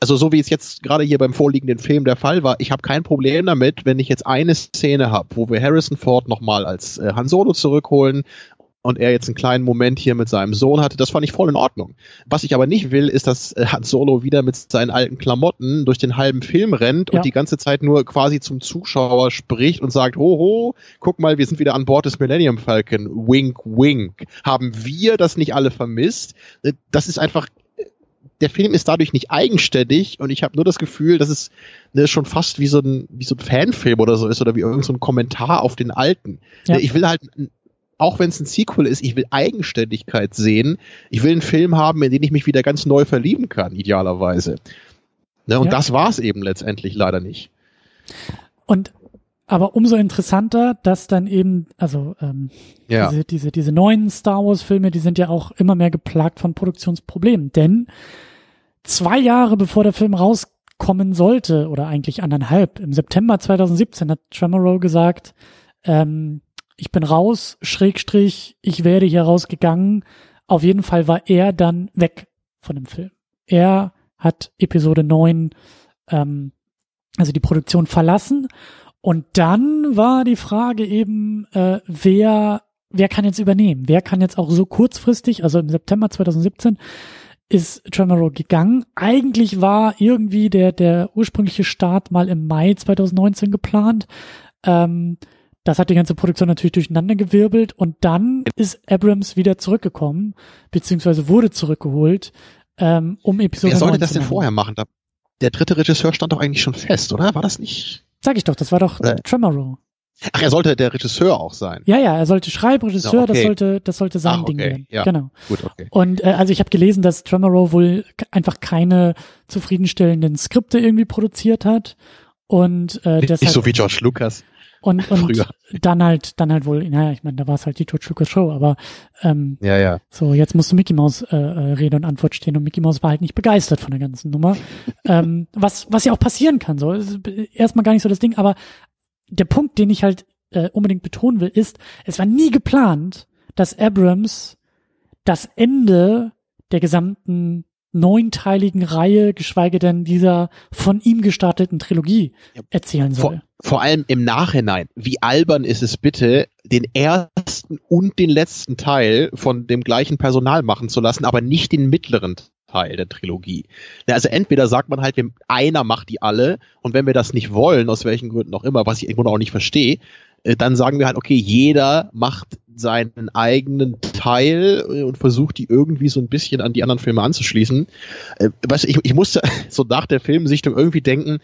Speaker 2: also so wie es jetzt gerade hier beim vorliegenden Film der Fall war, ich habe kein Problem damit, wenn ich jetzt eine Szene habe, wo wir Harrison Ford nochmal als äh, Han Solo zurückholen und er jetzt einen kleinen Moment hier mit seinem Sohn hatte, das fand ich voll in Ordnung. Was ich aber nicht will, ist, dass äh, Han Solo wieder mit seinen alten Klamotten durch den halben Film rennt ja. und die ganze Zeit nur quasi zum Zuschauer spricht und sagt, hoho, guck mal, wir sind wieder an Bord des Millennium Falcon. Wink, wink. Haben wir das nicht alle vermisst? Äh, das ist einfach der Film ist dadurch nicht eigenständig und ich habe nur das Gefühl, dass es ne, schon fast wie so ein wie so ein Fanfilm oder so ist oder wie irgendein so Kommentar auf den alten. Ja. Ich will halt auch wenn es ein Sequel ist, ich will Eigenständigkeit sehen. Ich will einen Film haben, in den ich mich wieder ganz neu verlieben kann, idealerweise. Ne, und ja. das war es eben letztendlich leider nicht.
Speaker 1: Und aber umso interessanter, dass dann eben, also ähm, ja. diese, diese, diese neuen Star Wars-Filme, die sind ja auch immer mehr geplagt von Produktionsproblemen. Denn zwei Jahre bevor der Film rauskommen sollte, oder eigentlich anderthalb, im September 2017 hat Tremoreau gesagt, ähm, ich bin raus, Schrägstrich, ich werde hier rausgegangen. Auf jeden Fall war er dann weg von dem Film. Er hat Episode 9, ähm, also die Produktion verlassen. Und dann war die Frage eben, äh, wer, wer kann jetzt übernehmen? Wer kann jetzt auch so kurzfristig, also im September 2017, ist Tremoro gegangen. Eigentlich war irgendwie der, der ursprüngliche Start mal im Mai 2019 geplant. Ähm, das hat die ganze Produktion natürlich durcheinander gewirbelt und dann ist Abrams wieder zurückgekommen, beziehungsweise wurde zurückgeholt, ähm, um Episode
Speaker 2: Wer sollte das denn vorher machen? Der dritte Regisseur stand doch eigentlich schon fest, oder? War das nicht?
Speaker 1: Sag ich doch, das war doch oder? Tremoro.
Speaker 2: Ach, er sollte der Regisseur auch sein.
Speaker 1: Ja, ja, er sollte Schreibregisseur, ja, okay. das sollte, das sollte sein Ach, Ding okay. werden. Ja. Genau. Gut, okay. Und äh, also ich habe gelesen, dass Tremoro wohl einfach keine zufriedenstellenden Skripte irgendwie produziert hat und äh,
Speaker 2: deshalb, nicht so wie George Lucas.
Speaker 1: Und, und Früher. dann halt, dann halt wohl, naja, ich meine, da war es halt die George Lucas Show, aber ähm,
Speaker 2: ja, ja.
Speaker 1: so, jetzt musste Mickey Mouse äh, äh, Rede und Antwort stehen und Mickey Mouse war halt nicht begeistert von der ganzen Nummer. ähm, was, was ja auch passieren kann, so. Erstmal gar nicht so das Ding, aber der Punkt, den ich halt äh, unbedingt betonen will, ist, es war nie geplant, dass Abrams das Ende der gesamten neunteiligen Reihe, geschweige denn dieser von ihm gestarteten Trilogie erzählen soll.
Speaker 2: Vor, vor, allem im Nachhinein. Wie albern ist es bitte, den ersten und den letzten Teil von dem gleichen Personal machen zu lassen, aber nicht den mittleren Teil der Trilogie. Also entweder sagt man halt, einer macht die alle und wenn wir das nicht wollen, aus welchen Gründen auch immer, was ich irgendwo auch nicht verstehe, äh, dann sagen wir halt, okay, jeder macht seinen eigenen Teil äh, und versucht die irgendwie so ein bisschen an die anderen Filme anzuschließen. Äh, weißt ich, ich musste so nach der Filmsichtung irgendwie denken,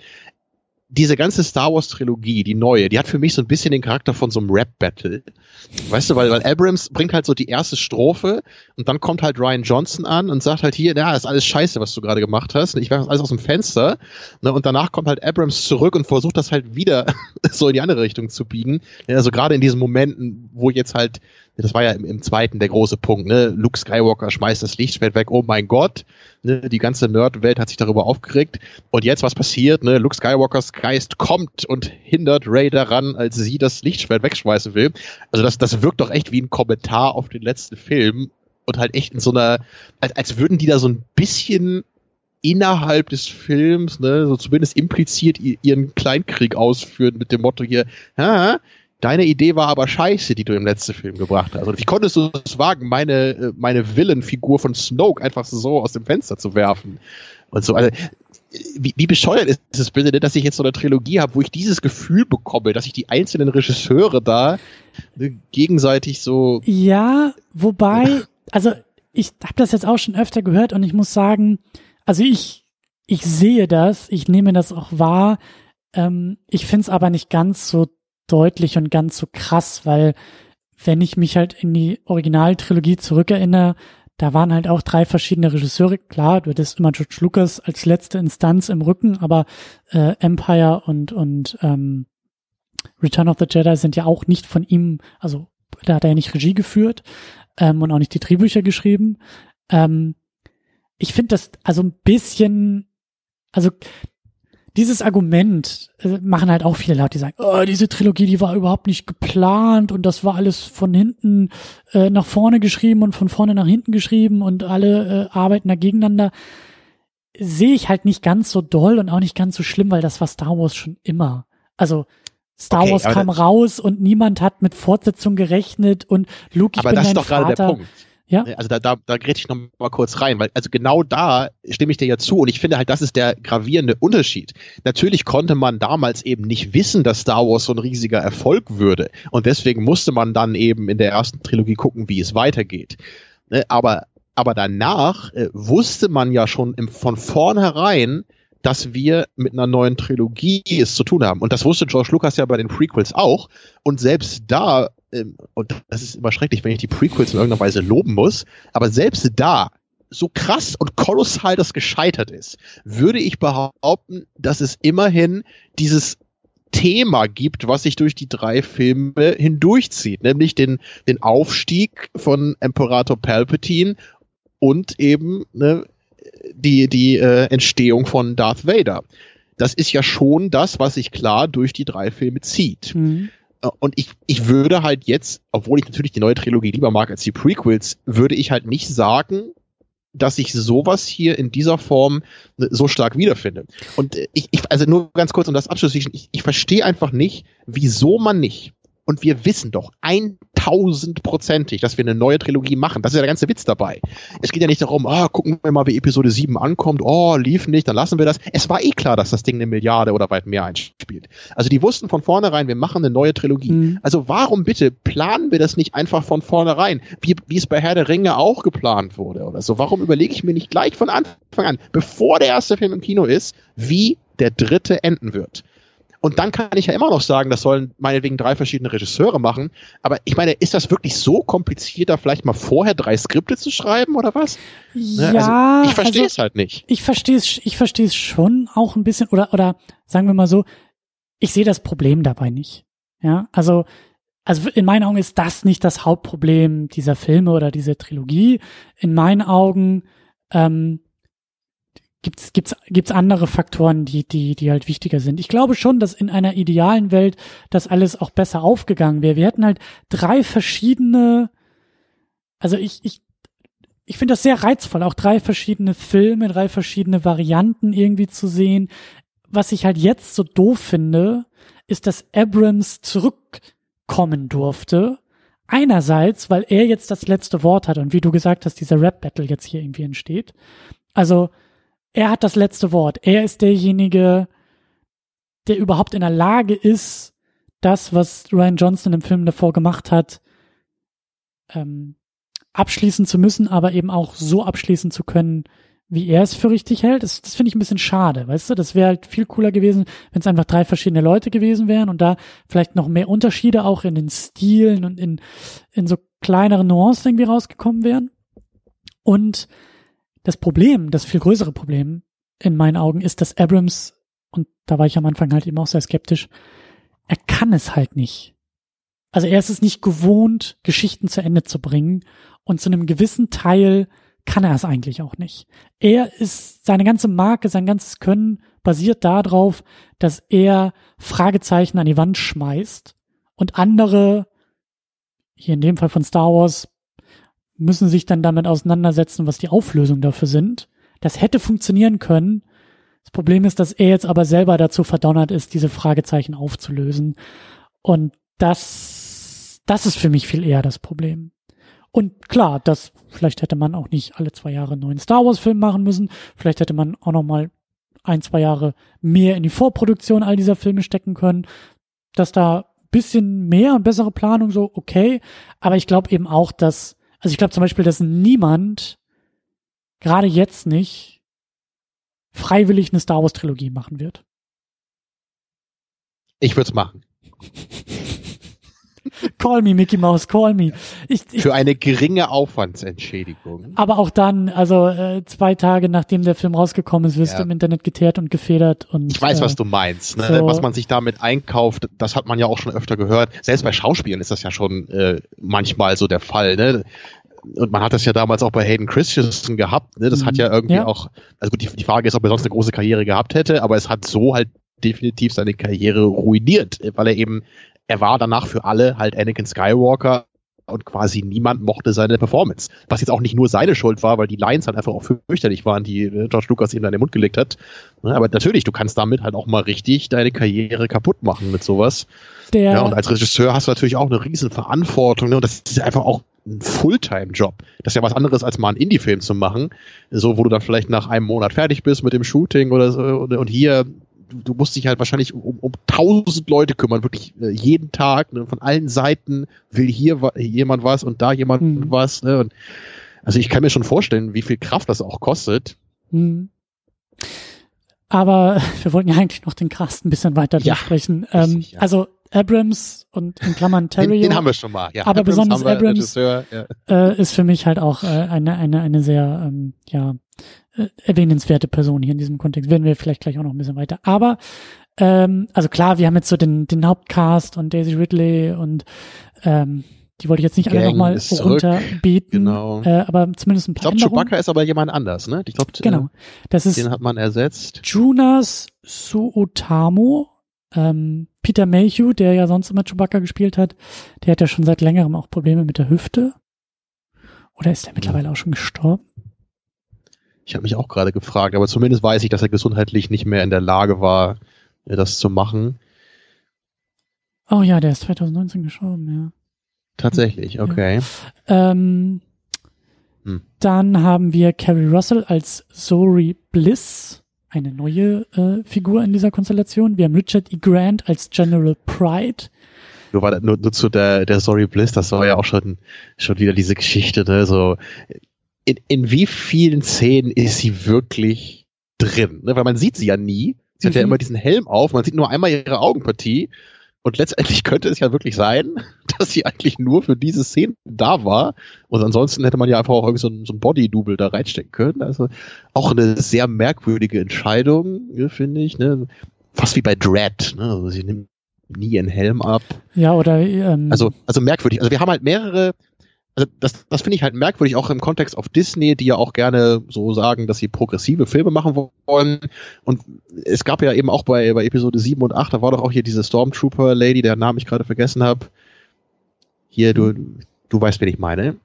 Speaker 2: diese ganze Star Wars Trilogie, die neue, die hat für mich so ein bisschen den Charakter von so einem Rap-Battle. Weißt du, weil, weil Abrams bringt halt so die erste Strophe und dann kommt halt Ryan Johnson an und sagt halt hier, ja, ist alles scheiße, was du gerade gemacht hast. Ich werfe alles aus dem Fenster. Ne, und danach kommt halt Abrams zurück und versucht das halt wieder so in die andere Richtung zu biegen. Also gerade in diesen Momenten, wo jetzt halt das war ja im, im zweiten der große Punkt, ne? Luke Skywalker schmeißt das Lichtschwert weg, oh mein Gott, ne? die ganze Nerdwelt hat sich darüber aufgeregt. Und jetzt was passiert, ne? Luke Skywalkers Geist kommt und hindert Ray daran, als sie das Lichtschwert wegschmeißen will. Also das, das wirkt doch echt wie ein Kommentar auf den letzten Film und halt echt in so einer, als, als würden die da so ein bisschen innerhalb des Films, ne, so zumindest impliziert ihren Kleinkrieg ausführen mit dem Motto hier, ah, Deine Idee war aber scheiße, die du im letzten Film gebracht hast. Und wie konntest du es wagen, meine, äh, meine Villain-Figur von Snoke einfach so aus dem Fenster zu werfen? Und so, also, wie, wie bescheuert ist es bitte, dass ich jetzt so eine Trilogie habe, wo ich dieses Gefühl bekomme, dass ich die einzelnen Regisseure da ne, gegenseitig so.
Speaker 1: Ja, wobei, also ich habe das jetzt auch schon öfter gehört und ich muss sagen, also ich, ich sehe das, ich nehme das auch wahr. Ähm, ich finde es aber nicht ganz so deutlich und ganz so krass, weil wenn ich mich halt in die Originaltrilogie zurückerinnere, da waren halt auch drei verschiedene Regisseure. Klar, du hattest immer George Lucas als letzte Instanz im Rücken, aber äh, Empire und, und ähm, Return of the Jedi sind ja auch nicht von ihm, also da hat er ja nicht Regie geführt ähm, und auch nicht die Drehbücher geschrieben. Ähm, ich finde das also ein bisschen, also dieses Argument äh, machen halt auch viele Leute, die sagen, oh, diese Trilogie, die war überhaupt nicht geplant und das war alles von hinten äh, nach vorne geschrieben und von vorne nach hinten geschrieben und alle äh, arbeiten da gegeneinander. Sehe ich halt nicht ganz so doll und auch nicht ganz so schlimm, weil das war Star Wars schon immer. Also Star okay, Wars kam raus und niemand hat mit Fortsetzung gerechnet und Luke, ich aber bin das ist doch Vater. gerade der Punkt.
Speaker 2: Ja. Also da, da, da grätsch ich noch mal kurz rein, weil also genau da stimme ich dir ja zu und ich finde halt, das ist der gravierende Unterschied. Natürlich konnte man damals eben nicht wissen, dass Star Wars so ein riesiger Erfolg würde und deswegen musste man dann eben in der ersten Trilogie gucken, wie es weitergeht. Ne, aber, aber danach äh, wusste man ja schon von vornherein, dass wir mit einer neuen Trilogie es zu tun haben. Und das wusste George Lucas ja bei den Prequels auch. Und selbst da ähm, und das ist immer schrecklich, wenn ich die Prequels in irgendeiner Weise loben muss, aber selbst da, so krass und kolossal das gescheitert ist, würde ich behaupten, dass es immerhin dieses Thema gibt, was sich durch die drei Filme hindurchzieht, nämlich den, den Aufstieg von Imperator Palpatine und eben ne, die, die äh, Entstehung von Darth Vader. Das ist ja schon das, was sich klar durch die drei Filme zieht. Mhm. Äh, und ich, ich würde halt jetzt, obwohl ich natürlich die neue Trilogie lieber mag als die Prequels, würde ich halt nicht sagen, dass ich sowas hier in dieser Form äh, so stark wiederfinde. Und äh, ich, ich also nur ganz kurz um das abschließen, ich, ich verstehe einfach nicht, wieso man nicht und wir wissen doch 1000%ig, dass wir eine neue Trilogie machen. Das ist ja der ganze Witz dabei. Es geht ja nicht darum, ah, gucken wir mal, wie Episode 7 ankommt. Oh, lief nicht, dann lassen wir das. Es war eh klar, dass das Ding eine Milliarde oder weit mehr einspielt. Also die wussten von vornherein, wir machen eine neue Trilogie. Mhm. Also warum bitte planen wir das nicht einfach von vornherein, wie, wie es bei Herr der Ringe auch geplant wurde oder so? Warum überlege ich mir nicht gleich von Anfang an, bevor der erste Film im Kino ist, wie der dritte enden wird? Und dann kann ich ja immer noch sagen, das sollen meinetwegen drei verschiedene Regisseure machen. Aber ich meine, ist das wirklich so kompliziert, da vielleicht mal vorher drei Skripte zu schreiben oder was?
Speaker 1: Ne, ja,
Speaker 2: also ich verstehe es also, halt nicht.
Speaker 1: Ich verstehe es, ich verstehe es schon auch ein bisschen oder oder sagen wir mal so, ich sehe das Problem dabei nicht. Ja, also also in meinen Augen ist das nicht das Hauptproblem dieser Filme oder dieser Trilogie. In meinen Augen ähm, gibt's gibt's gibt's andere Faktoren, die die die halt wichtiger sind. Ich glaube schon, dass in einer idealen Welt das alles auch besser aufgegangen wäre. Wir hätten halt drei verschiedene also ich ich ich finde das sehr reizvoll, auch drei verschiedene Filme, drei verschiedene Varianten irgendwie zu sehen. Was ich halt jetzt so doof finde, ist, dass Abrams zurückkommen durfte. Einerseits, weil er jetzt das letzte Wort hat und wie du gesagt hast, dieser Rap-Battle jetzt hier irgendwie entsteht. Also er hat das letzte Wort. Er ist derjenige, der überhaupt in der Lage ist, das, was Ryan Johnson im Film davor gemacht hat, ähm, abschließen zu müssen, aber eben auch so abschließen zu können, wie er es für richtig hält. Das, das finde ich ein bisschen schade, weißt du? Das wäre halt viel cooler gewesen, wenn es einfach drei verschiedene Leute gewesen wären und da vielleicht noch mehr Unterschiede auch in den Stilen und in, in so kleineren Nuancen irgendwie rausgekommen wären. Und das Problem, das viel größere Problem in meinen Augen ist, dass Abrams, und da war ich am Anfang halt eben auch sehr skeptisch, er kann es halt nicht. Also er ist es nicht gewohnt, Geschichten zu Ende zu bringen und zu einem gewissen Teil kann er es eigentlich auch nicht. Er ist, seine ganze Marke, sein ganzes Können basiert darauf, dass er Fragezeichen an die Wand schmeißt und andere, hier in dem Fall von Star Wars, müssen sich dann damit auseinandersetzen, was die Auflösungen dafür sind. Das hätte funktionieren können. Das Problem ist, dass er jetzt aber selber dazu verdonnert ist, diese Fragezeichen aufzulösen. Und das, das ist für mich viel eher das Problem. Und klar, das, vielleicht hätte man auch nicht alle zwei Jahre einen neuen Star Wars Film machen müssen. Vielleicht hätte man auch noch mal ein, zwei Jahre mehr in die Vorproduktion all dieser Filme stecken können. Dass da bisschen mehr und bessere Planung so, okay. Aber ich glaube eben auch, dass also ich glaube zum Beispiel, dass niemand, gerade jetzt nicht, freiwillig eine Star Wars Trilogie machen wird.
Speaker 2: Ich würde es machen.
Speaker 1: call me, Mickey Mouse, call me.
Speaker 2: Ich, ich, Für eine geringe Aufwandsentschädigung.
Speaker 1: Aber auch dann, also äh, zwei Tage nachdem der Film rausgekommen ist, wirst ja. du im Internet geteert und gefedert. Und,
Speaker 2: ich weiß, äh, was du meinst. Ne? So. Was man sich damit einkauft, das hat man ja auch schon öfter gehört. Selbst bei Schauspielen ist das ja schon äh, manchmal so der Fall. Ne? und man hat das ja damals auch bei Hayden Christensen gehabt, ne? Das mhm. hat ja irgendwie ja. auch, also gut, die, die Frage ist, ob er sonst eine große Karriere gehabt hätte, aber es hat so halt definitiv seine Karriere ruiniert, weil er eben er war danach für alle halt Anakin Skywalker und quasi niemand mochte seine Performance. Was jetzt auch nicht nur seine Schuld war, weil die Lines halt einfach auch fürchterlich waren, die äh, George Lucas ihm da in den Mund gelegt hat. Ne, aber natürlich, du kannst damit halt auch mal richtig deine Karriere kaputt machen mit sowas. Der ja, und als Regisseur hast du natürlich auch eine riesen Verantwortung. Ne? Und das ist einfach auch ein Fulltime-Job. Das ist ja was anderes, als mal einen Indie-Film zu machen. So, wo du dann vielleicht nach einem Monat fertig bist mit dem Shooting oder so. Und hier du musst dich halt wahrscheinlich um, um tausend Leute kümmern, wirklich äh, jeden Tag, ne, von allen Seiten will hier jemand was und da jemand mhm. was. Ne, und also ich kann mir schon vorstellen, wie viel Kraft das auch kostet. Mhm.
Speaker 1: Aber wir wollten ja eigentlich noch den Cast ein bisschen weiter ja, durchsprechen. Ähm, ja. Also Abrams und in Klammern Terry.
Speaker 2: Den, den, haben wir schon mal, ja.
Speaker 1: Aber Abrams besonders Abrams ja. äh, ist für mich halt auch äh, eine, eine, eine sehr, ähm, ja, äh, erwähnenswerte Person hier in diesem Kontext. Werden wir vielleicht gleich auch noch ein bisschen weiter. Aber ähm, also klar, wir haben jetzt so den, den Hauptcast und Daisy Ridley und ähm, die wollte ich jetzt nicht Gang alle nochmal runterbeten, genau. äh, aber zumindest ein paar
Speaker 2: Ich glaube, Chewbacca ist aber jemand anders, ne? Ich glaube,
Speaker 1: genau. Das ist
Speaker 2: den hat man ersetzt.
Speaker 1: Junas Suotamo, ähm, Peter Mayhew, der ja sonst immer Chewbacca gespielt hat, der hat ja schon seit längerem auch Probleme mit der Hüfte. Oder ist der mittlerweile auch schon gestorben?
Speaker 2: Ich habe mich auch gerade gefragt, aber zumindest weiß ich, dass er gesundheitlich nicht mehr in der Lage war, das zu machen.
Speaker 1: Oh ja, der ist 2019 gestorben, ja.
Speaker 2: Tatsächlich, okay.
Speaker 1: Ja. Ähm, hm. Dann haben wir Carrie Russell als Zori Bliss, eine neue äh, Figur in dieser Konstellation. Wir haben Richard E. Grant als General Pride.
Speaker 2: Nur, nur, nur zu der, der Zori Bliss, das war ja auch schon, schon wieder diese Geschichte, ne? So, in, in wie vielen Szenen ist sie wirklich drin? Ne? Weil man sieht sie ja nie. Sie mhm. hat ja mhm. immer diesen Helm auf, man sieht nur einmal ihre Augenpartie und letztendlich könnte es ja wirklich sein, dass sie eigentlich nur für diese Szene da war. Und ansonsten hätte man ja einfach auch irgendwie so ein, so ein Body-Double da reinstecken können. Also auch eine sehr merkwürdige Entscheidung, finde ich. Ne? Fast wie bei Dread. Ne? Also sie nimmt nie ihren Helm ab.
Speaker 1: Ja, oder ähm
Speaker 2: also, also merkwürdig. Also wir haben halt mehrere also das, das finde ich halt merkwürdig, auch im Kontext auf Disney, die ja auch gerne so sagen, dass sie progressive Filme machen wollen. Und es gab ja eben auch bei, bei Episode 7 und 8, da war doch auch hier diese Stormtrooper-Lady, deren Namen ich gerade vergessen habe. Hier, du, du weißt, wen ich meine.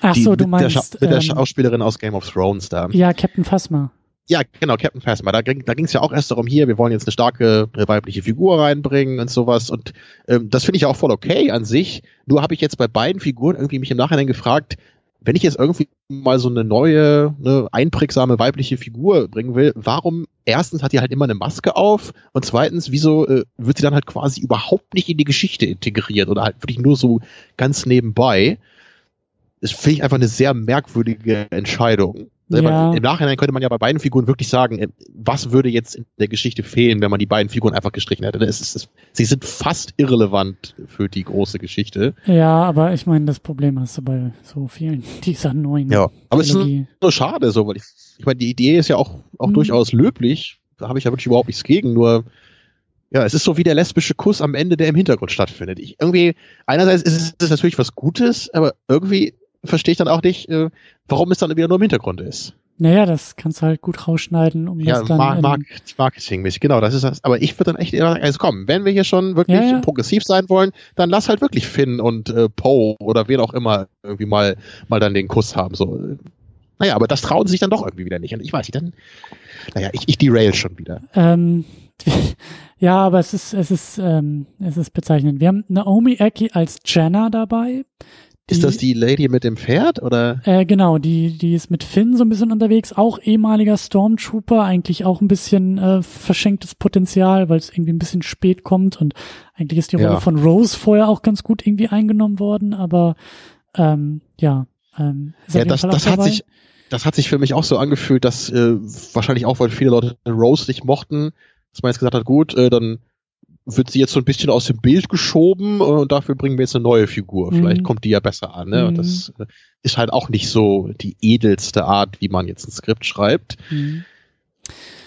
Speaker 1: Ach die, so, du meinst.
Speaker 2: Mit der, mit der ähm, Schauspielerin aus Game of Thrones da.
Speaker 1: Ja, Captain Phasma.
Speaker 2: Ja, genau, Captain Phasma. Da, da ging es ja auch erst darum, hier, wir wollen jetzt eine starke weibliche Figur reinbringen und sowas. Und ähm, das finde ich auch voll okay an sich. Nur habe ich jetzt bei beiden Figuren irgendwie mich im Nachhinein gefragt, wenn ich jetzt irgendwie mal so eine neue, ne, einprägsame weibliche Figur bringen will, warum erstens hat die halt immer eine Maske auf und zweitens, wieso äh, wird sie dann halt quasi überhaupt nicht in die Geschichte integriert oder halt wirklich nur so ganz nebenbei? Das finde ich einfach eine sehr merkwürdige Entscheidung. Ja. Im Nachhinein könnte man ja bei beiden Figuren wirklich sagen, äh, was würde jetzt in der Geschichte fehlen, wenn man die beiden Figuren einfach gestrichen hätte. Es ist, es, sie sind fast irrelevant für die große Geschichte.
Speaker 1: Ja, aber ich meine, das Problem hast du bei so vielen dieser neuen.
Speaker 2: Ja, aber es ist nur schade so, weil ich, ich meine, die Idee ist ja auch, auch mhm. durchaus löblich. Da habe ich ja wirklich überhaupt nichts gegen, nur ja, es ist so wie der lesbische Kuss am Ende, der im Hintergrund stattfindet. Ich, irgendwie, einerseits ist es natürlich was Gutes, aber irgendwie verstehe ich dann auch nicht, äh, warum es dann wieder nur im Hintergrund ist.
Speaker 1: Naja, das kannst du halt gut rausschneiden, um ja, das dann.
Speaker 2: Mar Mar Marketingmäßig, genau, das ist das. Aber ich würde dann echt eher sagen, also komm, wenn wir hier schon wirklich ja, ja. progressiv sein wollen, dann lass halt wirklich Finn und äh, Poe oder wen auch immer irgendwie mal, mal dann den Kuss haben. So. Naja, aber das trauen sie sich dann doch irgendwie wieder nicht. Und ich weiß nicht, dann, naja, ich, ich derail schon wieder.
Speaker 1: Ähm, ja, aber es ist, es ist, ähm, es ist bezeichnend. Wir haben Naomi Eki als Jenna dabei.
Speaker 2: Die, ist das die Lady mit dem Pferd oder?
Speaker 1: Äh, genau, die die ist mit Finn so ein bisschen unterwegs, auch ehemaliger Stormtrooper, eigentlich auch ein bisschen äh, verschenktes Potenzial, weil es irgendwie ein bisschen spät kommt und eigentlich ist die Rolle ja. von Rose vorher auch ganz gut irgendwie eingenommen worden, aber ähm, ja, ähm,
Speaker 2: ja, das, das hat sich das hat sich für mich auch so angefühlt, dass äh, wahrscheinlich auch, weil viele Leute Rose nicht mochten, dass man jetzt gesagt hat, gut, äh, dann wird sie jetzt so ein bisschen aus dem Bild geschoben äh, und dafür bringen wir jetzt eine neue Figur. Mhm. Vielleicht kommt die ja besser an. Ne? Mhm. Und das äh, ist halt auch nicht so die edelste Art, wie man jetzt ein Skript schreibt.
Speaker 1: Mhm.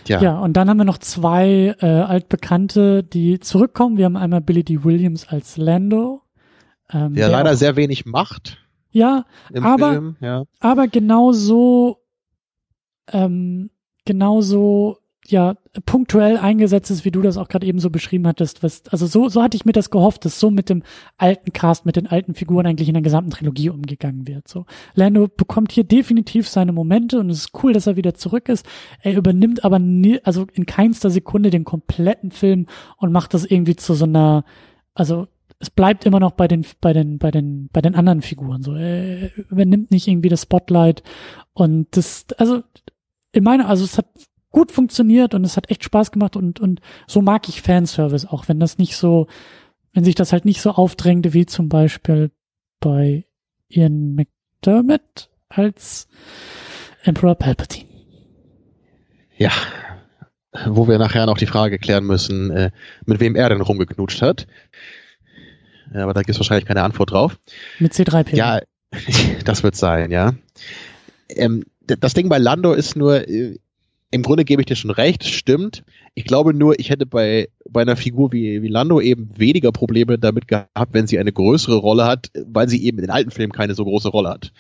Speaker 1: Ja. ja, und dann haben wir noch zwei äh, altbekannte, die zurückkommen. Wir haben einmal Billy D. Williams als Lando.
Speaker 2: Ähm, der, der leider auch, sehr wenig macht.
Speaker 1: Ja, aber, Film, ja. aber genauso, ähm, genauso ja punktuell eingesetzt ist, wie du das auch gerade eben so beschrieben hattest. Was, also so, so hatte ich mir das gehofft, dass so mit dem alten Cast, mit den alten Figuren eigentlich in der gesamten Trilogie umgegangen wird. So, Lando bekommt hier definitiv seine Momente und es ist cool, dass er wieder zurück ist. Er übernimmt aber nie, also in keinster Sekunde den kompletten Film und macht das irgendwie zu so einer, also es bleibt immer noch bei den, bei den, bei den, bei den anderen Figuren so. Er übernimmt nicht irgendwie das Spotlight und das, also in meiner, also es hat gut funktioniert und es hat echt Spaß gemacht und, und so mag ich Fanservice auch, wenn das nicht so, wenn sich das halt nicht so aufdrängte wie zum Beispiel bei Ian McDermott als Emperor Palpatine.
Speaker 2: Ja, wo wir nachher noch die Frage klären müssen, äh, mit wem er denn rumgeknutscht hat. Aber da gibt es wahrscheinlich keine Antwort drauf.
Speaker 1: Mit C3P.
Speaker 2: Ja, das wird sein, ja. Ähm, das Ding bei Lando ist nur, äh, im Grunde gebe ich dir schon recht, stimmt. Ich glaube nur, ich hätte bei, bei einer Figur wie, wie Lando eben weniger Probleme damit gehabt, wenn sie eine größere Rolle hat, weil sie eben in den alten Filmen keine so große Rolle hat.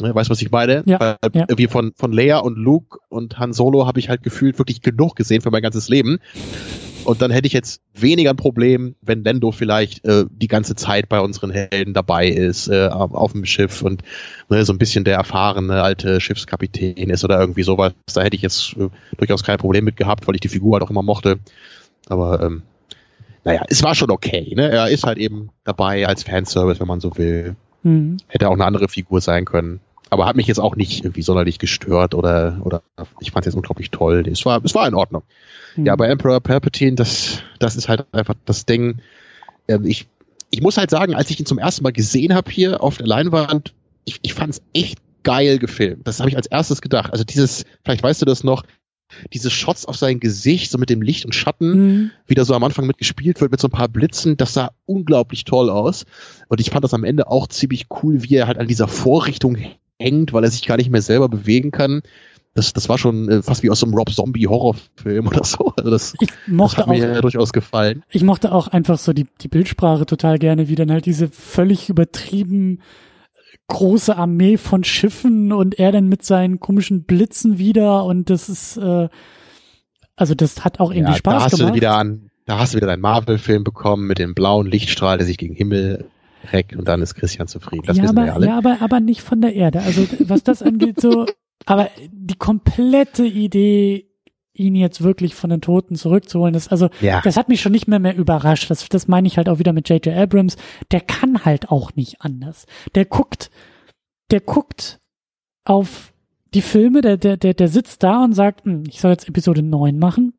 Speaker 2: Ne, weißt du, was ich meine?
Speaker 1: Ja, weil,
Speaker 2: ja. Wie von, von Leia und Luke und Han Solo habe ich halt gefühlt wirklich genug gesehen für mein ganzes Leben. Und dann hätte ich jetzt weniger ein Problem, wenn Lando vielleicht äh, die ganze Zeit bei unseren Helden dabei ist, äh, auf dem Schiff und ne, so ein bisschen der erfahrene alte Schiffskapitän ist oder irgendwie sowas. Da hätte ich jetzt äh, durchaus kein Problem mit gehabt, weil ich die Figur halt auch immer mochte. Aber ähm, naja, es war schon okay. Ne? Er ist halt eben dabei als Fanservice, wenn man so will. Mhm. Hätte auch eine andere Figur sein können. Aber hat mich jetzt auch nicht irgendwie sonderlich gestört oder, oder ich fand es jetzt unglaublich toll. Es war, es war in Ordnung. Mhm. Ja, bei Emperor Palpatine, das, das ist halt einfach das Ding. Ähm, ich, ich muss halt sagen, als ich ihn zum ersten Mal gesehen habe hier auf der Leinwand, ich, ich fand es echt geil gefilmt. Das habe ich als erstes gedacht. Also dieses, vielleicht weißt du das noch, diese Shots auf sein Gesicht, so mit dem Licht und Schatten, mhm. wie da so am Anfang mitgespielt wird, mit so ein paar Blitzen, das sah unglaublich toll aus. Und ich fand das am Ende auch ziemlich cool, wie er halt an dieser Vorrichtung hängt, weil er sich gar nicht mehr selber bewegen kann. Das, das war schon äh, fast wie aus so einem Rob Zombie Horrorfilm oder so. Also das,
Speaker 1: ich mochte
Speaker 2: das hat mir auch, durchaus gefallen.
Speaker 1: Ich mochte auch einfach so die, die Bildsprache total gerne, wie dann halt diese völlig übertrieben große Armee von Schiffen und er dann mit seinen komischen Blitzen wieder und das ist äh, also das hat auch irgendwie ja, Spaß
Speaker 2: da hast
Speaker 1: gemacht.
Speaker 2: Du wieder an, da hast du wieder deinen Marvel-Film bekommen mit dem blauen Lichtstrahl, der sich gegen Himmel reckt und dann ist Christian zufrieden. Das
Speaker 1: ja,
Speaker 2: wissen
Speaker 1: aber,
Speaker 2: wir alle.
Speaker 1: Ja, aber, aber nicht von der Erde. Also was das angeht, so, aber die komplette Idee ihn jetzt wirklich von den Toten zurückzuholen. Das, also, ja. das hat mich schon nicht mehr mehr überrascht. Das, das meine ich halt auch wieder mit J.J. Abrams. Der kann halt auch nicht anders. Der guckt, der guckt auf die Filme, der, der, der, der sitzt da und sagt, hm, ich soll jetzt Episode 9 machen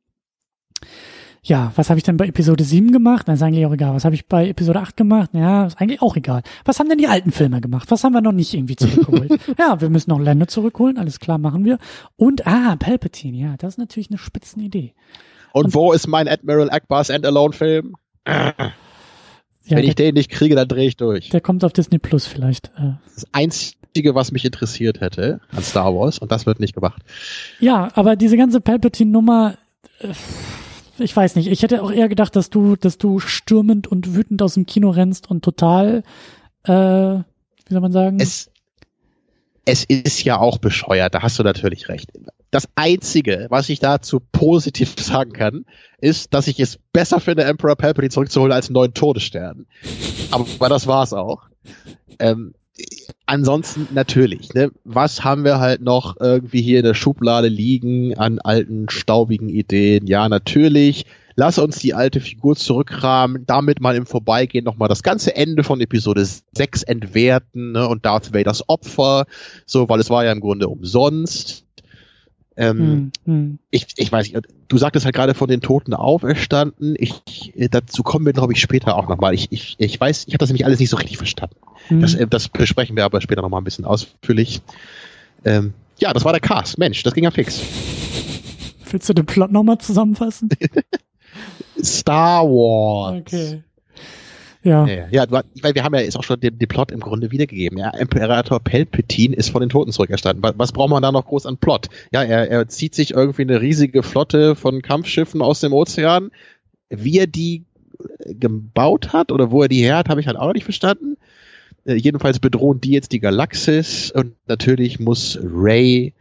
Speaker 1: ja, was habe ich denn bei Episode 7 gemacht? Na, ist eigentlich auch egal. Was habe ich bei Episode 8 gemacht? Ja, ist eigentlich auch egal. Was haben denn die alten Filme gemacht? Was haben wir noch nicht irgendwie zurückgeholt? ja, wir müssen noch Länder zurückholen, alles klar, machen wir. Und, ah, Palpatine, ja, das ist natürlich eine Spitzenidee.
Speaker 2: Und, Und wo ist mein Admiral Akbar Standalone-Film? Ja, Wenn ich der, den nicht kriege, dann drehe ich durch.
Speaker 1: Der kommt auf Disney Plus vielleicht.
Speaker 2: Äh. Das Einzige, was mich interessiert hätte an Star Wars, und das wird nicht gemacht.
Speaker 1: Ja, aber diese ganze Palpatine-Nummer, äh, ich weiß nicht. Ich hätte auch eher gedacht, dass du, dass du stürmend und wütend aus dem Kino rennst und total, äh, wie soll man sagen?
Speaker 2: Es, es ist ja auch bescheuert, da hast du natürlich recht. Das Einzige, was ich dazu positiv sagen kann, ist, dass ich es besser finde, Emperor Palpatine zurückzuholen als einen neuen Todesstern. Aber, aber das war's auch. Ähm, ansonsten natürlich, ne, was haben wir halt noch irgendwie hier in der Schublade liegen an alten, staubigen Ideen? Ja, natürlich. Lass uns die alte Figur zurückrahmen, damit mal im Vorbeigehen nochmal das ganze Ende von Episode 6 entwerten ne, und Darth Vaders Opfer, so, weil es war ja im Grunde umsonst. Ähm, hm, hm. Ich, ich weiß nicht, du sagtest halt gerade von den Toten auferstanden. Ich, dazu kommen wir, glaube ich, später auch nochmal. Ich, ich, ich weiß, ich habe das nämlich alles nicht so richtig verstanden. Hm. Das, äh, das besprechen wir aber später nochmal ein bisschen ausführlich. Ähm, ja, das war der Cast. Mensch, das ging ja fix.
Speaker 1: Willst du den Plot nochmal zusammenfassen?
Speaker 2: Star Wars.
Speaker 1: Okay.
Speaker 2: Ja. Ja, ja, weil wir haben ja jetzt auch schon den, den Plot im Grunde wiedergegeben. Ja, Imperator Palpatine ist von den Toten zurückerstanden. Was, was braucht man da noch groß an Plot? Ja, er, er zieht sich irgendwie eine riesige Flotte von Kampfschiffen aus dem Ozean. Wie er die gebaut hat oder wo er die her hat, habe ich halt auch noch nicht verstanden. Äh, jedenfalls bedrohen die jetzt die Galaxis und natürlich muss Ray,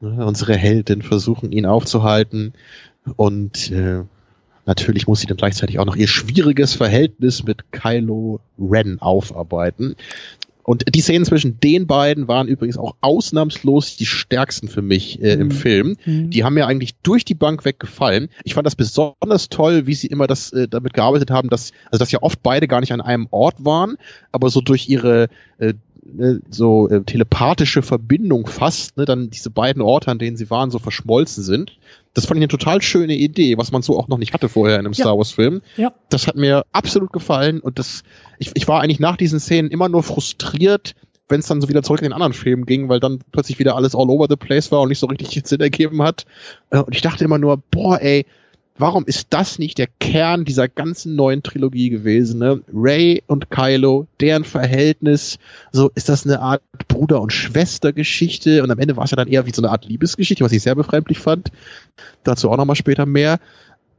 Speaker 2: ne, unsere Heldin, versuchen, ihn aufzuhalten. Und äh, Natürlich muss sie dann gleichzeitig auch noch ihr schwieriges Verhältnis mit Kylo Ren aufarbeiten. Und die Szenen zwischen den beiden waren übrigens auch ausnahmslos die stärksten für mich äh, im mhm. Film. Mhm. Die haben mir eigentlich durch die Bank weggefallen. Ich fand das besonders toll, wie sie immer das äh, damit gearbeitet haben, dass also dass ja oft beide gar nicht an einem Ort waren, aber so durch ihre äh, ne, so äh, telepathische Verbindung fast, ne, dann diese beiden Orte, an denen sie waren, so verschmolzen sind. Das fand ich eine total schöne Idee, was man so auch noch nicht hatte vorher in einem ja. Star Wars Film. Ja. Das hat mir absolut gefallen und das, ich, ich war eigentlich nach diesen Szenen immer nur frustriert, wenn es dann so wieder zurück in den anderen Film ging, weil dann plötzlich wieder alles all over the place war und nicht so richtig Sinn ergeben hat. Äh, und ich dachte immer nur, boah, ey, warum ist das nicht der Kern dieser ganzen neuen Trilogie gewesen? Ne? Ray und Kylo, deren Verhältnis, so ist das eine Art Bruder- und Schwestergeschichte und am Ende war es ja dann eher wie so eine Art Liebesgeschichte, was ich sehr befremdlich fand. Dazu auch nochmal später mehr.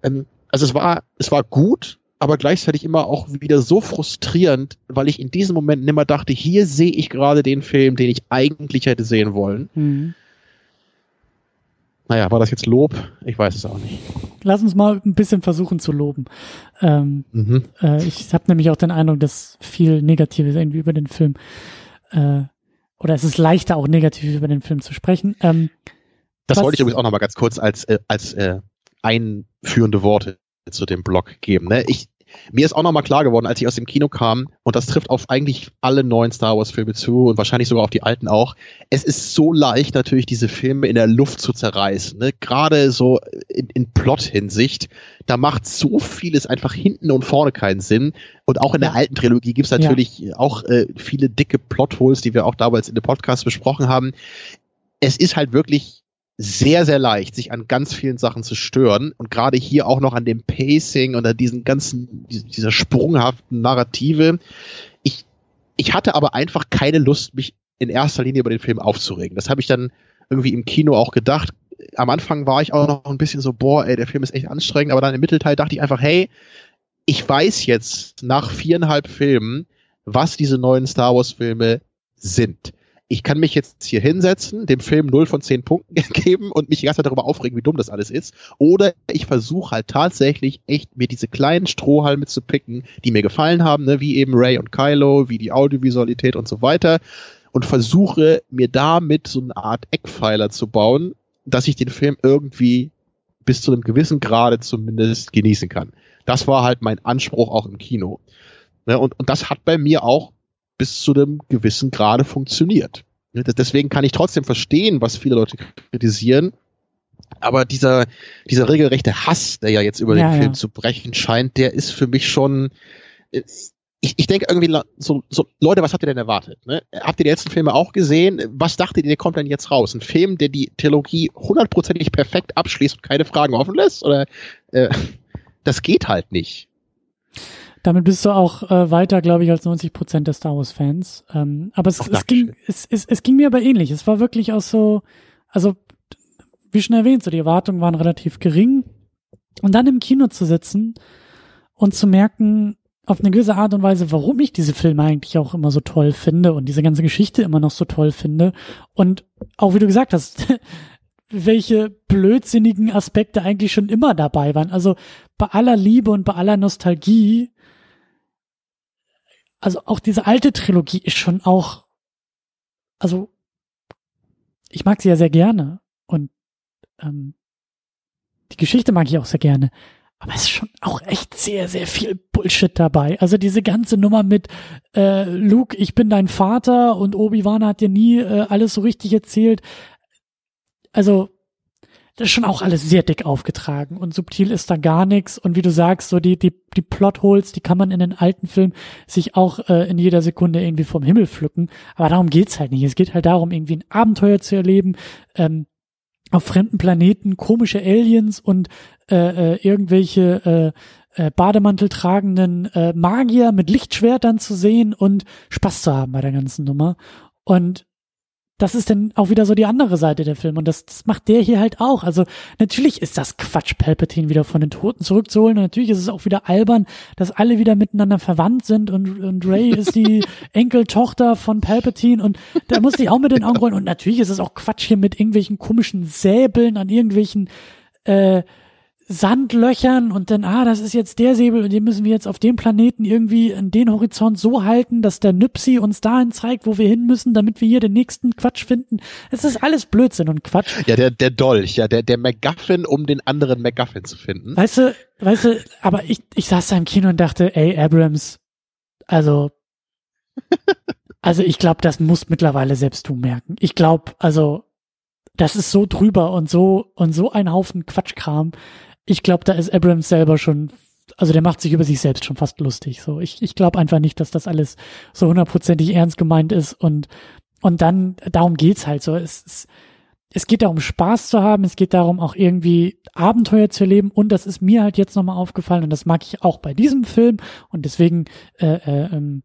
Speaker 2: Ähm, also es war, es war gut, aber gleichzeitig immer auch wieder so frustrierend, weil ich in diesem Moment nimmer dachte, hier sehe ich gerade den Film, den ich eigentlich hätte sehen wollen. Mhm. Naja, war das jetzt Lob? Ich weiß es auch nicht.
Speaker 1: lass uns mal ein bisschen versuchen zu loben. Ähm, mhm. äh, ich habe nämlich auch den Eindruck, dass viel Negatives irgendwie über den Film äh, oder es ist leichter auch negativ über den Film zu sprechen. Ähm,
Speaker 2: das wollte ich übrigens auch noch mal ganz kurz als äh, als äh, einführende Worte zu dem Blog geben. Ne? Ich mir ist auch nochmal klar geworden, als ich aus dem Kino kam, und das trifft auf eigentlich alle neuen Star Wars-Filme zu und wahrscheinlich sogar auf die alten auch, es ist so leicht natürlich, diese Filme in der Luft zu zerreißen. Ne? Gerade so in, in Plot-Hinsicht, da macht so vieles einfach hinten und vorne keinen Sinn. Und auch in der alten Trilogie gibt es natürlich ja. auch äh, viele dicke Plotholes, die wir auch damals in dem Podcast besprochen haben. Es ist halt wirklich sehr, sehr leicht, sich an ganz vielen Sachen zu stören und gerade hier auch noch an dem Pacing und an diesen ganzen, dieser sprunghaften Narrative. Ich, ich hatte aber einfach keine Lust, mich in erster Linie über den Film aufzuregen. Das habe ich dann irgendwie im Kino auch gedacht. Am Anfang war ich auch noch ein bisschen so, boah, ey, der Film ist echt anstrengend, aber dann im Mittelteil dachte ich einfach, hey, ich weiß jetzt nach viereinhalb Filmen, was diese neuen Star Wars Filme sind ich kann mich jetzt hier hinsetzen, dem Film 0 von 10 Punkten geben und mich die ganze Zeit darüber aufregen, wie dumm das alles ist. Oder ich versuche halt tatsächlich echt mir diese kleinen Strohhalme zu picken, die mir gefallen haben, ne, wie eben Ray und Kylo, wie die Audiovisualität und so weiter. Und versuche mir damit so eine Art Eckpfeiler zu bauen, dass ich den Film irgendwie bis zu einem gewissen Grade zumindest genießen kann. Das war halt mein Anspruch auch im Kino. Ne, und, und das hat bei mir auch bis zu einem gewissen Grade funktioniert. Deswegen kann ich trotzdem verstehen, was viele Leute kritisieren. Aber dieser, dieser regelrechte Hass, der ja jetzt über ja, den Film ja. zu brechen scheint, der ist für mich schon, ich, ich denke irgendwie so, so, Leute, was habt ihr denn erwartet? Ne? Habt ihr die letzten Filme auch gesehen? Was dachtet ihr, der kommt denn jetzt raus? Ein Film, der die Trilogie hundertprozentig perfekt abschließt und keine Fragen offen lässt? Oder äh, das geht halt nicht.
Speaker 1: Damit bist du auch äh, weiter, glaube ich, als 90 Prozent der Star Wars Fans. Ähm, aber es, es ging, es, es, es ging mir aber ähnlich. Es war wirklich auch so, also wie schon erwähnt, so die Erwartungen waren relativ gering. Und dann im Kino zu sitzen und zu merken, auf eine gewisse Art und Weise, warum ich diese Filme eigentlich auch immer so toll finde und diese ganze Geschichte immer noch so toll finde. Und auch wie du gesagt hast, welche blödsinnigen Aspekte eigentlich schon immer dabei waren. Also bei aller Liebe und bei aller Nostalgie also auch diese alte Trilogie ist schon auch, also ich mag sie ja sehr gerne und ähm, die Geschichte mag ich auch sehr gerne, aber es ist schon auch echt sehr, sehr viel Bullshit dabei. Also diese ganze Nummer mit äh, Luke, ich bin dein Vater und Obi-Wan hat dir nie äh, alles so richtig erzählt. Also das ist schon auch alles sehr dick aufgetragen und subtil ist da gar nichts. Und wie du sagst, so die, die, die Plotholes, die kann man in den alten Filmen sich auch äh, in jeder Sekunde irgendwie vom Himmel pflücken. Aber darum geht's halt nicht. Es geht halt darum, irgendwie ein Abenteuer zu erleben, ähm, auf fremden Planeten, komische Aliens und äh, äh, irgendwelche äh, äh, Bademantel tragenden äh, Magier mit Lichtschwertern zu sehen und Spaß zu haben bei der ganzen Nummer. Und das ist dann auch wieder so die andere Seite der Film und das, das macht der hier halt auch. Also natürlich ist das Quatsch, Palpatine wieder von den Toten zurückzuholen und natürlich ist es auch wieder albern, dass alle wieder miteinander verwandt sind und, und Ray ist die Enkeltochter von Palpatine und da musste ich auch mit den Augen rollen und natürlich ist es auch Quatsch hier mit irgendwelchen komischen Säbeln an irgendwelchen äh, Sandlöchern und dann, ah, das ist jetzt der Säbel und den müssen wir jetzt auf dem Planeten irgendwie in den Horizont so halten, dass der Nüpsi uns dahin zeigt, wo wir hin müssen, damit wir hier den nächsten Quatsch finden. Es ist alles Blödsinn und Quatsch.
Speaker 2: Ja, der, der Dolch, ja, der, der MacGuffin, um den anderen MacGuffin zu finden.
Speaker 1: Weißt du, weißt du, aber ich, ich saß da im Kino und dachte, ey, Abrams, also, also ich glaube, das muss mittlerweile selbst du merken. Ich glaube, also, das ist so drüber und so, und so ein Haufen Quatschkram ich glaube, da ist Abrams selber schon, also der macht sich über sich selbst schon fast lustig. So, ich, ich glaube einfach nicht, dass das alles so hundertprozentig ernst gemeint ist und und dann darum geht's halt so. Es, es, es geht darum, Spaß zu haben. Es geht darum, auch irgendwie Abenteuer zu erleben. Und das ist mir halt jetzt nochmal aufgefallen. Und das mag ich auch bei diesem Film. Und deswegen äh, äh, ähm,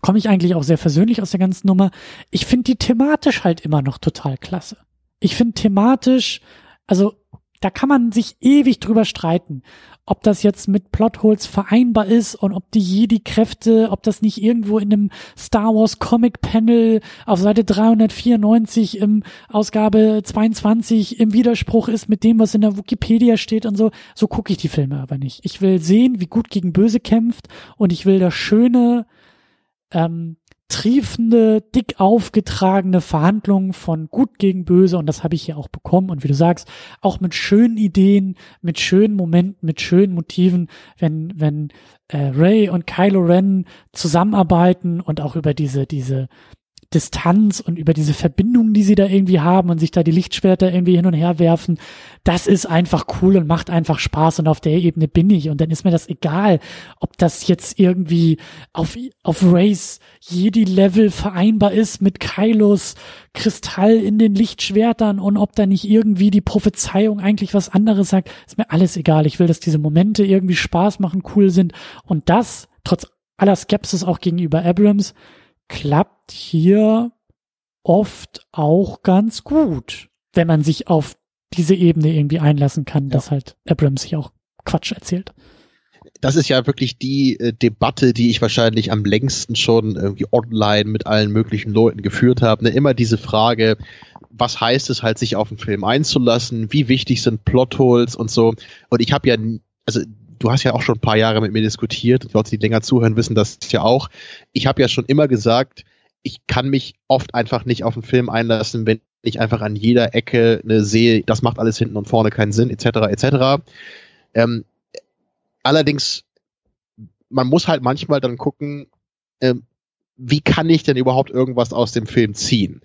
Speaker 1: komme ich eigentlich auch sehr versöhnlich aus der ganzen Nummer. Ich finde die thematisch halt immer noch total klasse. Ich finde thematisch, also da kann man sich ewig drüber streiten, ob das jetzt mit Plotholes vereinbar ist und ob die Jedi-Kräfte, ob das nicht irgendwo in einem Star Wars Comic Panel auf Seite 394 im Ausgabe 22 im Widerspruch ist mit dem, was in der Wikipedia steht und so. So gucke ich die Filme aber nicht. Ich will sehen, wie gut gegen Böse kämpft und ich will das schöne, ähm, triefende, dick aufgetragene Verhandlungen von Gut gegen Böse. Und das habe ich hier auch bekommen. Und wie du sagst, auch mit schönen Ideen, mit schönen Momenten, mit schönen Motiven, wenn wenn äh, Ray und Kylo Ren zusammenarbeiten und auch über diese diese Distanz und über diese Verbindungen, die sie da irgendwie haben und sich da die Lichtschwerter irgendwie hin und her werfen, das ist einfach cool und macht einfach Spaß und auf der Ebene bin ich. Und dann ist mir das egal, ob das jetzt irgendwie auf, auf Race Jedi-Level vereinbar ist mit Kylos Kristall in den Lichtschwertern und ob da nicht irgendwie die Prophezeiung eigentlich was anderes sagt, ist mir alles egal. Ich will, dass diese Momente irgendwie Spaß machen, cool sind. Und das, trotz aller Skepsis auch gegenüber Abrams, klappt hier oft auch ganz gut, wenn man sich auf diese Ebene irgendwie einlassen kann, ja. dass halt Abrams sich auch Quatsch erzählt.
Speaker 2: Das ist ja wirklich die äh, Debatte, die ich wahrscheinlich am längsten schon irgendwie online mit allen möglichen Leuten geführt habe. Ne? Immer diese Frage, was heißt es halt, sich auf einen Film einzulassen? Wie wichtig sind Plotholes und so? Und ich habe ja, also du hast ja auch schon ein paar Jahre mit mir diskutiert. Die Leute, die länger zuhören, wissen das ja auch. Ich habe ja schon immer gesagt, ich kann mich oft einfach nicht auf einen Film einlassen, wenn ich einfach an jeder Ecke eine sehe, das macht alles hinten und vorne keinen Sinn, etc., etc. Ähm, allerdings, man muss halt manchmal dann gucken, ähm, wie kann ich denn überhaupt irgendwas aus dem Film ziehen?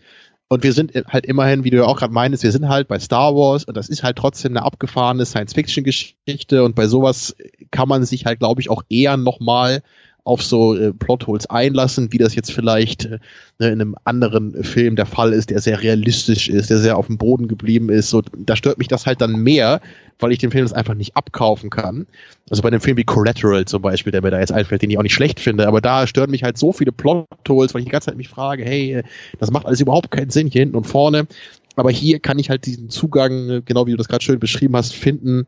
Speaker 2: Und wir sind halt immerhin, wie du ja auch gerade meinst, wir sind halt bei Star Wars und das ist halt trotzdem eine abgefahrene Science-Fiction-Geschichte und bei sowas kann man sich halt, glaube ich, auch eher nochmal auf so äh, Plotholes einlassen, wie das jetzt vielleicht äh, ne, in einem anderen Film der Fall ist, der sehr realistisch ist, der sehr auf dem Boden geblieben ist. So, da stört mich das halt dann mehr, weil ich den Film das einfach nicht abkaufen kann. Also bei einem Film wie Collateral zum Beispiel, der mir da jetzt einfällt, den ich auch nicht schlecht finde, aber da stören mich halt so viele Plotholes, weil ich die ganze Zeit mich frage, hey, äh, das macht alles überhaupt keinen Sinn hier hinten und vorne. Aber hier kann ich halt diesen Zugang, äh, genau wie du das gerade schön beschrieben hast, finden,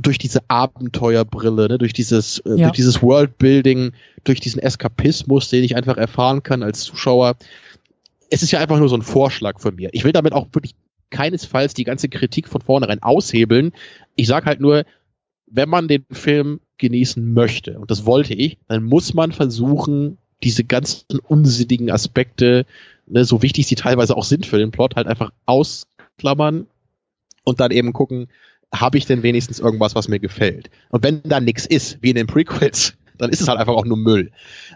Speaker 2: durch diese Abenteuerbrille, ne, durch dieses, äh, ja. durch dieses Worldbuilding, durch diesen Eskapismus, den ich einfach erfahren kann als Zuschauer. Es ist ja einfach nur so ein Vorschlag von mir. Ich will damit auch wirklich keinesfalls die ganze Kritik von vornherein aushebeln. Ich sage halt nur, wenn man den Film genießen möchte, und das wollte ich, dann muss man versuchen, diese ganzen unsinnigen Aspekte, ne, so wichtig sie teilweise auch sind für den Plot, halt einfach ausklammern und dann eben gucken, habe ich denn wenigstens irgendwas, was mir gefällt? Und wenn da nichts ist, wie in den Prequels, dann ist es halt einfach auch nur Müll.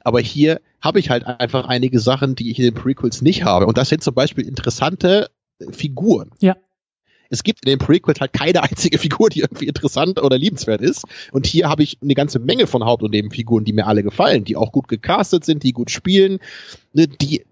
Speaker 2: Aber hier habe ich halt einfach einige Sachen, die ich in den Prequels nicht habe. Und das sind zum Beispiel interessante Figuren.
Speaker 1: Ja.
Speaker 2: Es gibt in den Prequels halt keine einzige Figur, die irgendwie interessant oder liebenswert ist. Und hier habe ich eine ganze Menge von Haupt- und Nebenfiguren, die mir alle gefallen, die auch gut gecastet sind, die gut spielen, ne, die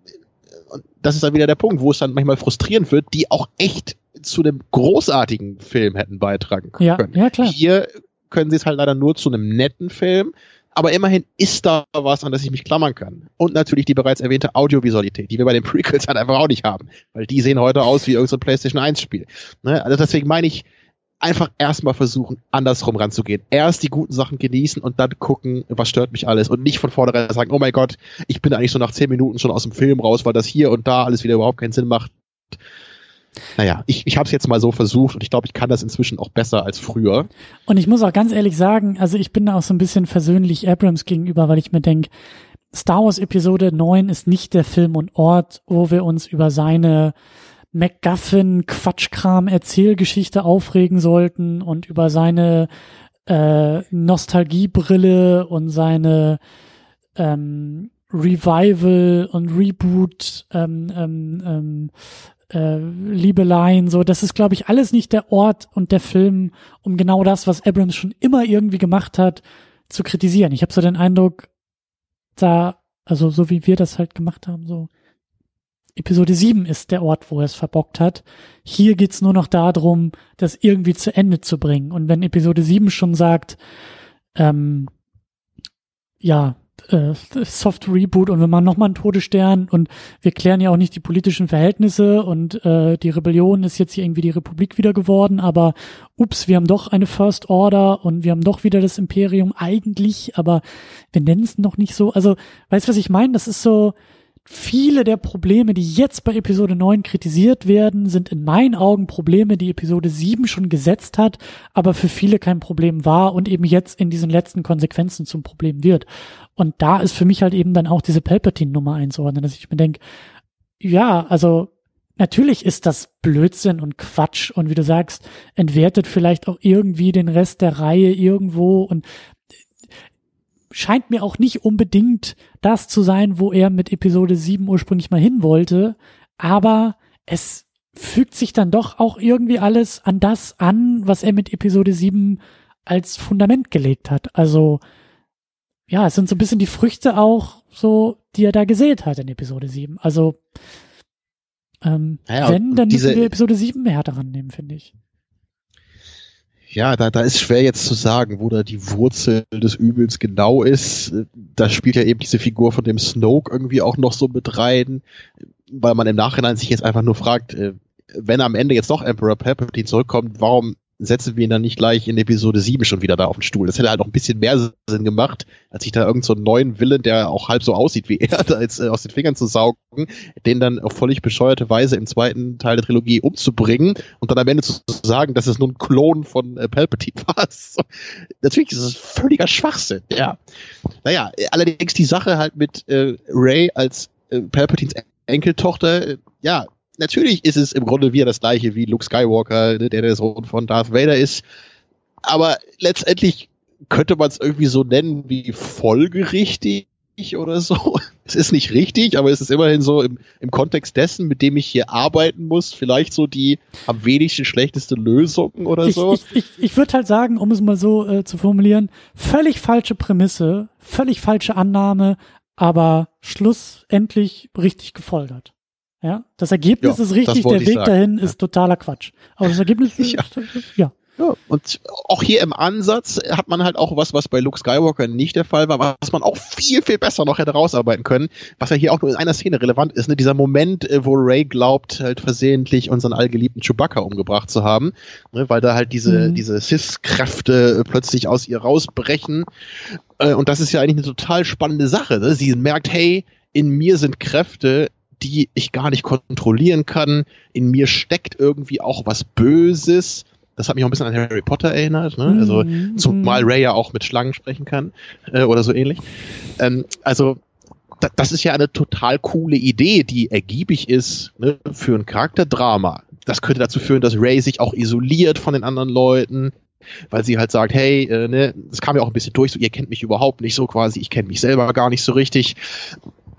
Speaker 2: und das ist dann wieder der Punkt, wo es dann manchmal frustrierend wird, die auch echt zu einem großartigen Film hätten beitragen können.
Speaker 1: Ja, ja klar.
Speaker 2: Hier können sie es halt leider nur zu einem netten Film, aber immerhin ist da was, an das ich mich klammern kann. Und natürlich die bereits erwähnte Audiovisualität, die wir bei den Prequels halt einfach auch nicht haben, weil die sehen heute aus wie irgendein so PlayStation 1 Spiel. Ne? Also deswegen meine ich, einfach erstmal versuchen, andersrum ranzugehen. Erst die guten Sachen genießen und dann gucken, was stört mich alles und nicht von vornherein sagen, oh mein Gott, ich bin eigentlich so nach zehn Minuten schon aus dem Film raus, weil das hier und da alles wieder überhaupt keinen Sinn macht. Naja, ich, ich habe es jetzt mal so versucht und ich glaube, ich kann das inzwischen auch besser als früher.
Speaker 1: Und ich muss auch ganz ehrlich sagen, also ich bin da auch so ein bisschen versöhnlich Abrams gegenüber, weil ich mir denke, Star Wars Episode 9 ist nicht der Film und Ort, wo wir uns über seine MacGuffin Quatschkram Erzählgeschichte aufregen sollten und über seine äh, Nostalgiebrille und seine ähm, Revival und Reboot ähm, ähm, ähm, äh, Liebeleien, so, das ist, glaube ich, alles nicht der Ort und der Film, um genau das, was Abrams schon immer irgendwie gemacht hat, zu kritisieren. Ich habe so den Eindruck, da, also so wie wir das halt gemacht haben, so Episode 7 ist der Ort, wo er es verbockt hat. Hier geht's nur noch darum, das irgendwie zu Ende zu bringen. Und wenn Episode 7 schon sagt, ähm, ja, äh, Soft Reboot und wir machen nochmal einen Todesstern und wir klären ja auch nicht die politischen Verhältnisse und äh, die Rebellion ist jetzt hier irgendwie die Republik wieder geworden, aber ups, wir haben doch eine First Order und wir haben doch wieder das Imperium eigentlich, aber wir nennen es noch nicht so. Also, weißt du, was ich meine? Das ist so, viele der Probleme, die jetzt bei Episode 9 kritisiert werden, sind in meinen Augen Probleme, die Episode 7 schon gesetzt hat, aber für viele kein Problem war und eben jetzt in diesen letzten Konsequenzen zum Problem wird. Und da ist für mich halt eben dann auch diese Palpatine-Nummer einzuordnen, dass ich mir denke, ja, also natürlich ist das Blödsinn und Quatsch und wie du sagst, entwertet vielleicht auch irgendwie den Rest der Reihe irgendwo und scheint mir auch nicht unbedingt das zu sein, wo er mit Episode 7 ursprünglich mal hin wollte, aber es fügt sich dann doch auch irgendwie alles an das an, was er mit Episode 7 als Fundament gelegt hat. Also ja, es sind so ein bisschen die Früchte auch so, die er da gesät hat in Episode 7. Also ähm, ja, wenn, dann diese, müssen wir Episode 7 mehr daran nehmen, finde ich
Speaker 2: ja, da, da ist schwer jetzt zu sagen, wo da die Wurzel des Übels genau ist. Da spielt ja eben diese Figur von dem Snoke irgendwie auch noch so mit rein, weil man im Nachhinein sich jetzt einfach nur fragt, äh, wenn am Ende jetzt doch Emperor Palpatine zurückkommt, warum setzen wir ihn dann nicht gleich in Episode 7 schon wieder da auf den Stuhl. Das hätte halt noch ein bisschen mehr Sinn gemacht, als sich da irgendeinen so neuen Willen, der auch halb so aussieht wie er, da jetzt äh, aus den Fingern zu saugen, den dann auf völlig bescheuerte Weise im zweiten Teil der Trilogie umzubringen und dann am Ende zu sagen, dass es nur ein Klon von äh, Palpatine war. So, natürlich ist es völliger Schwachsinn, ja. Naja, allerdings die Sache halt mit äh, Ray als äh, Palpatines Enkeltochter, äh, ja, natürlich ist es im Grunde wieder das gleiche wie Luke Skywalker, ne, der der Sohn von Darth Vader ist. Aber letztendlich könnte man es irgendwie so nennen wie folgerichtig oder so. Es ist nicht richtig, aber es ist immerhin so im, im Kontext dessen, mit dem ich hier arbeiten muss, vielleicht so die am wenigsten schlechteste Lösung oder
Speaker 1: ich,
Speaker 2: so.
Speaker 1: Ich, ich, ich würde halt sagen, um es mal so äh, zu formulieren, völlig falsche Prämisse, völlig falsche Annahme, aber schlussendlich richtig gefolgert. Ja, das Ergebnis ja, ist richtig, der Weg sagen. dahin ja. ist totaler Quatsch. Aber das Ergebnis ist, ja.
Speaker 2: ja. Ja, und auch hier im Ansatz hat man halt auch was, was bei Luke Skywalker nicht der Fall war, was man auch viel, viel besser noch hätte rausarbeiten können, was ja hier auch nur in einer Szene relevant ist, ne? dieser Moment, äh, wo Ray glaubt, halt versehentlich unseren allgeliebten Chewbacca umgebracht zu haben, ne? weil da halt diese, mhm. diese Sith-Kräfte äh, plötzlich aus ihr rausbrechen. Äh, und das ist ja eigentlich eine total spannende Sache. Ne? Sie merkt, hey, in mir sind Kräfte, die ich gar nicht kontrollieren kann. In mir steckt irgendwie auch was Böses. Das hat mich auch ein bisschen an Harry Potter erinnert. Ne? Also mm, zumal Ray ja auch mit Schlangen sprechen kann äh, oder so ähnlich. Ähm, also da, das ist ja eine total coole Idee, die ergiebig ist ne, für ein Charakterdrama. Das könnte dazu führen, dass Ray sich auch isoliert von den anderen Leuten, weil sie halt sagt, hey, äh, ne, das kam ja auch ein bisschen durch, so ihr kennt mich überhaupt nicht so quasi, ich kenne mich selber gar nicht so richtig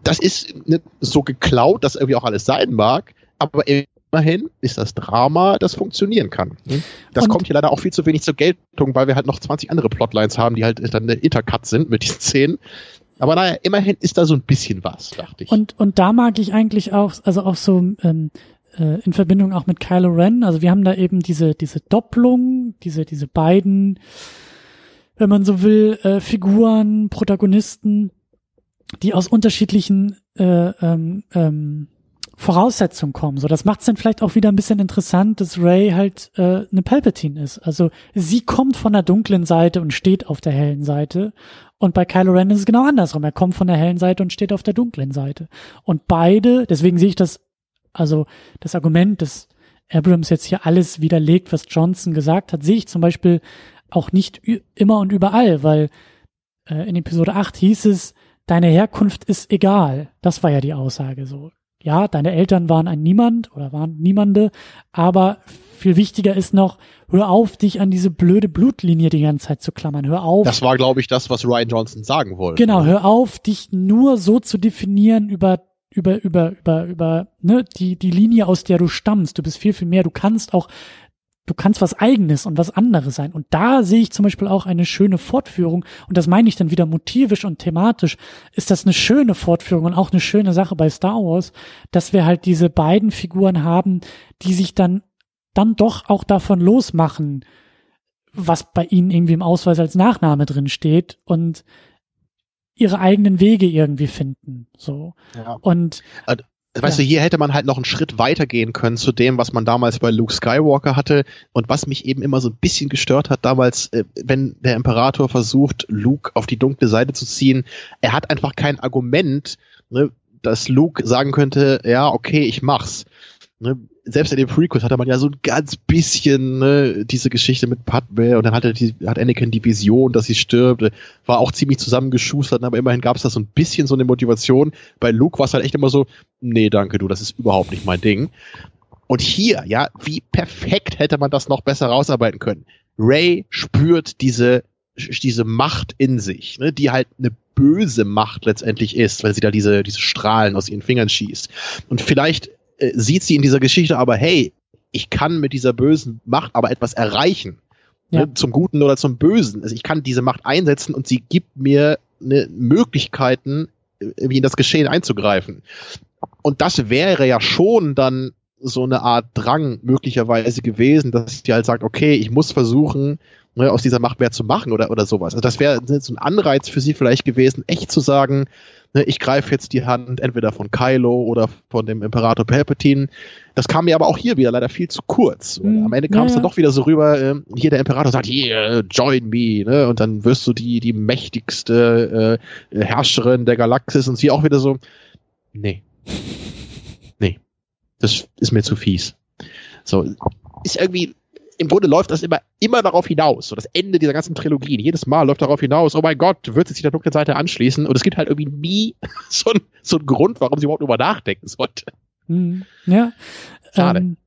Speaker 2: das ist nicht so geklaut, dass irgendwie auch alles sein mag, aber immerhin ist das Drama, das funktionieren kann. Hm? Das und kommt hier leider auch viel zu wenig zur Geltung, weil wir halt noch 20 andere Plotlines haben, die halt dann eine Intercut sind mit diesen Szenen. Aber naja, immerhin ist da so ein bisschen was, dachte ich.
Speaker 1: Und, und da mag ich eigentlich auch, also auch so ähm, äh, in Verbindung auch mit Kylo Ren, also wir haben da eben diese, diese Doppelung, diese, diese beiden, wenn man so will, äh, Figuren, Protagonisten, die aus unterschiedlichen äh, ähm, ähm, Voraussetzungen kommen. So, das macht es dann vielleicht auch wieder ein bisschen interessant, dass Ray halt äh, eine Palpatine ist. Also sie kommt von der dunklen Seite und steht auf der hellen Seite. Und bei Kylo Ren ist es genau andersrum. Er kommt von der hellen Seite und steht auf der dunklen Seite. Und beide, deswegen sehe ich das, also das Argument, dass Abrams jetzt hier alles widerlegt, was Johnson gesagt hat, sehe ich zum Beispiel auch nicht immer und überall, weil äh, in Episode 8 hieß es, deine Herkunft ist egal. Das war ja die Aussage so. Ja, deine Eltern waren ein Niemand oder waren Niemande, aber viel wichtiger ist noch, hör auf, dich an diese blöde Blutlinie die ganze Zeit zu klammern. Hör auf.
Speaker 2: Das war, glaube ich, das, was Ryan Johnson sagen wollte.
Speaker 1: Genau, hör auf, dich nur so zu definieren über über über über über ne die die Linie aus der du stammst. Du bist viel viel mehr. Du kannst auch du kannst was eigenes und was anderes sein. Und da sehe ich zum Beispiel auch eine schöne Fortführung. Und das meine ich dann wieder motivisch und thematisch. Ist das eine schöne Fortführung und auch eine schöne Sache bei Star Wars, dass wir halt diese beiden Figuren haben, die sich dann, dann doch auch davon losmachen, was bei ihnen irgendwie im Ausweis als Nachname drin steht und ihre eigenen Wege irgendwie finden. So. Ja. Und
Speaker 2: also, Weißt ja. du, hier hätte man halt noch einen Schritt weiter gehen können zu dem, was man damals bei Luke Skywalker hatte und was mich eben immer so ein bisschen gestört hat damals, äh, wenn der Imperator versucht, Luke auf die dunkle Seite zu ziehen. Er hat einfach kein Argument, ne, dass Luke sagen könnte, ja, okay, ich mach's. Ne, selbst in dem Prequel hatte man ja so ein ganz bisschen ne, diese Geschichte mit Padme und dann hatte die, hat Anakin die Vision, dass sie stirbt, war auch ziemlich zusammengeschustert, aber immerhin gab es da so ein bisschen so eine Motivation. Bei Luke war es halt echt immer so, nee, danke du, das ist überhaupt nicht mein Ding. Und hier, ja, wie perfekt hätte man das noch besser rausarbeiten können. Ray spürt diese diese Macht in sich, ne, die halt eine böse Macht letztendlich ist, weil sie da diese, diese Strahlen aus ihren Fingern schießt. Und vielleicht äh, sieht sie in dieser Geschichte aber, hey, ich kann mit dieser bösen Macht aber etwas erreichen. Ne, ja. Ne, zum Guten oder zum Bösen. Also ich kann diese Macht einsetzen und sie gibt mir ne, Möglichkeiten, wie in das Geschehen einzugreifen. Und das wäre ja schon dann so eine Art Drang möglicherweise gewesen, dass sie halt sagt, okay, ich muss versuchen, ne, aus dieser Macht mehr zu machen oder, oder sowas. Also das wäre so ein Anreiz für sie vielleicht gewesen, echt zu sagen, ne, ich greife jetzt die Hand entweder von Kylo oder von dem Imperator Palpatine. Das kam mir aber auch hier wieder leider viel zu kurz. Und am Ende kam es ja, dann doch wieder so rüber, äh, hier der Imperator sagt, hier, join me, ne? Und dann wirst du die, die mächtigste äh, Herrscherin der Galaxis und sie auch wieder so, nee. Nee. Das ist mir zu fies. So, ist irgendwie, im Grunde läuft das immer, immer darauf hinaus. So das Ende dieser ganzen Trilogien. Jedes Mal läuft darauf hinaus, oh mein Gott, wird sich der dunklen Seite anschließen. Und es gibt halt irgendwie nie so, ein, so einen Grund, warum sie überhaupt drüber nachdenken sollte.
Speaker 1: Hm, ja. Schade. Ähm,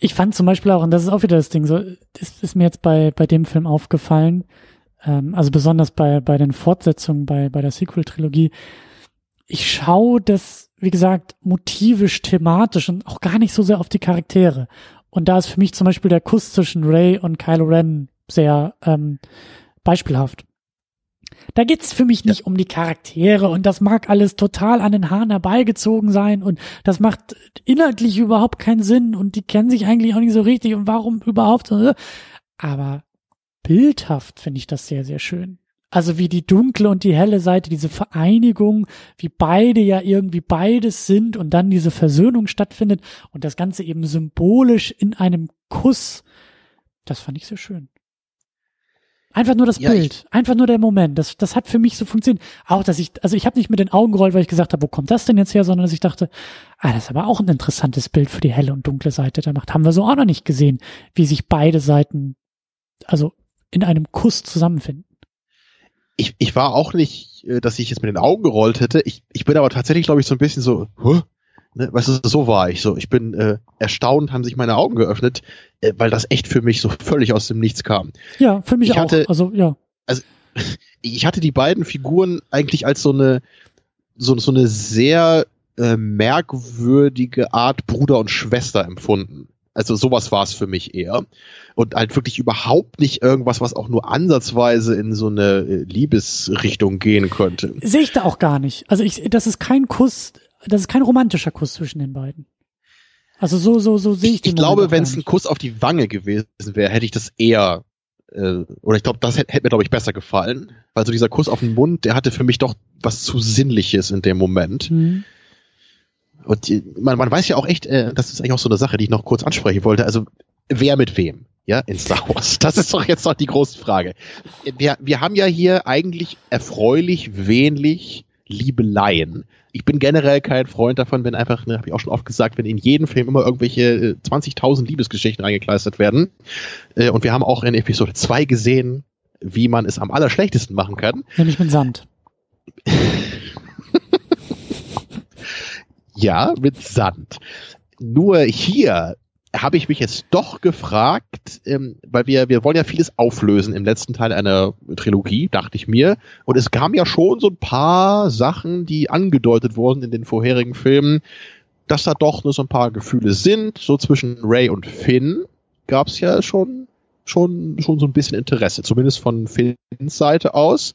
Speaker 1: ich fand zum Beispiel auch, und das ist auch wieder das Ding, so, das ist mir jetzt bei, bei dem Film aufgefallen, ähm, also besonders bei, bei den Fortsetzungen, bei, bei der Sequel-Trilogie, ich schaue das, wie gesagt, motivisch, thematisch und auch gar nicht so sehr auf die Charaktere. Und da ist für mich zum Beispiel der Kuss zwischen Ray und Kylo Ren sehr ähm, beispielhaft. Da geht's für mich nicht ja. um die Charaktere und das mag alles total an den Haaren herbeigezogen sein und das macht inhaltlich überhaupt keinen Sinn und die kennen sich eigentlich auch nicht so richtig und warum überhaupt. Aber bildhaft finde ich das sehr, sehr schön. Also wie die dunkle und die helle Seite, diese Vereinigung, wie beide ja irgendwie beides sind und dann diese Versöhnung stattfindet und das Ganze eben symbolisch in einem Kuss. Das fand ich sehr schön. Einfach nur das ja, Bild, einfach nur der Moment. Das, das hat für mich so funktioniert. Auch, dass ich, also ich habe nicht mit den Augen gerollt, weil ich gesagt habe, wo kommt das denn jetzt her, sondern dass ich dachte, ah, das ist aber auch ein interessantes Bild für die helle und dunkle Seite der Macht. Haben wir so auch noch nicht gesehen, wie sich beide Seiten, also in einem Kuss zusammenfinden
Speaker 2: ich, ich war auch nicht, äh, dass ich jetzt mit den Augen gerollt hätte. Ich, ich bin aber tatsächlich, glaube ich, so ein bisschen so, huh? ne, weißt du, so war ich so. Ich bin äh, erstaunt, haben sich meine Augen geöffnet, äh, weil das echt für mich so völlig aus dem Nichts kam.
Speaker 1: Ja, für mich
Speaker 2: ich
Speaker 1: auch.
Speaker 2: Hatte,
Speaker 1: also ja.
Speaker 2: Also ich hatte die beiden Figuren eigentlich als so eine so, so eine sehr äh, merkwürdige Art Bruder und Schwester empfunden. Also sowas war es für mich eher. Und halt wirklich überhaupt nicht irgendwas, was auch nur ansatzweise in so eine äh, Liebesrichtung gehen könnte.
Speaker 1: Sehe ich da auch gar nicht. Also ich, das ist kein Kuss, das ist kein romantischer Kuss zwischen den beiden. Also so, so, so sehe ich den
Speaker 2: Ich glaube, wenn es ein Kuss auf die Wange gewesen wäre, hätte ich das eher äh, oder ich glaube, das hätte, hätte mir, glaube ich, besser gefallen. Weil so dieser Kuss auf den Mund, der hatte für mich doch was zu Sinnliches in dem Moment. Mhm. Und man, man weiß ja auch echt, äh, das ist eigentlich auch so eine Sache, die ich noch kurz ansprechen wollte. Also wer mit wem? Ja, in Star Wars. Das ist doch jetzt noch die große Frage. Wir, wir haben ja hier eigentlich erfreulich wenig Liebeleien. Ich bin generell kein Freund davon, wenn einfach, ne, habe ich auch schon oft gesagt, wenn in jedem Film immer irgendwelche 20.000 äh, Liebesgeschichten reingekleistert werden. Äh, und wir haben auch in Episode 2 gesehen, wie man es am allerschlechtesten machen kann.
Speaker 1: Nämlich mit Sand.
Speaker 2: Ja, mit Sand. Nur hier habe ich mich jetzt doch gefragt, ähm, weil wir, wir wollen ja vieles auflösen im letzten Teil einer Trilogie, dachte ich mir. Und es kam ja schon so ein paar Sachen, die angedeutet wurden in den vorherigen Filmen, dass da doch nur so ein paar Gefühle sind. So zwischen Ray und Finn gab es ja schon, schon, schon so ein bisschen Interesse, zumindest von Finns Seite aus.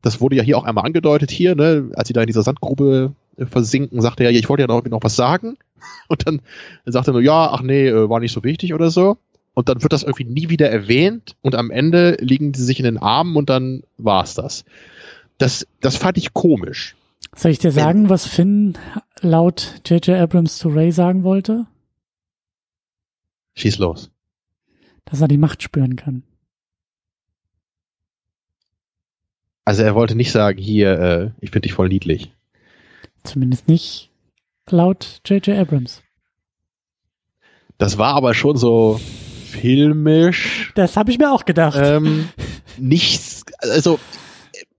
Speaker 2: Das wurde ja hier auch einmal angedeutet hier, ne, als sie da in dieser Sandgrube versinken, sagte er, ja, ich wollte ja noch, noch was sagen. Und dann sagt er nur, ja, ach nee, äh, war nicht so wichtig oder so. Und dann wird das irgendwie nie wieder erwähnt und am Ende liegen die sich in den Armen und dann war's das. Das, das fand ich komisch.
Speaker 1: Soll ich dir sagen, was Finn laut J.J. Abrams zu Ray sagen wollte?
Speaker 2: Schieß los.
Speaker 1: Dass er die Macht spüren kann.
Speaker 2: Also er wollte nicht sagen, hier, äh, ich finde dich voll niedlich.
Speaker 1: Zumindest nicht laut J.J. Abrams.
Speaker 2: Das war aber schon so filmisch.
Speaker 1: Das habe ich mir auch gedacht.
Speaker 2: Ähm, nichts, also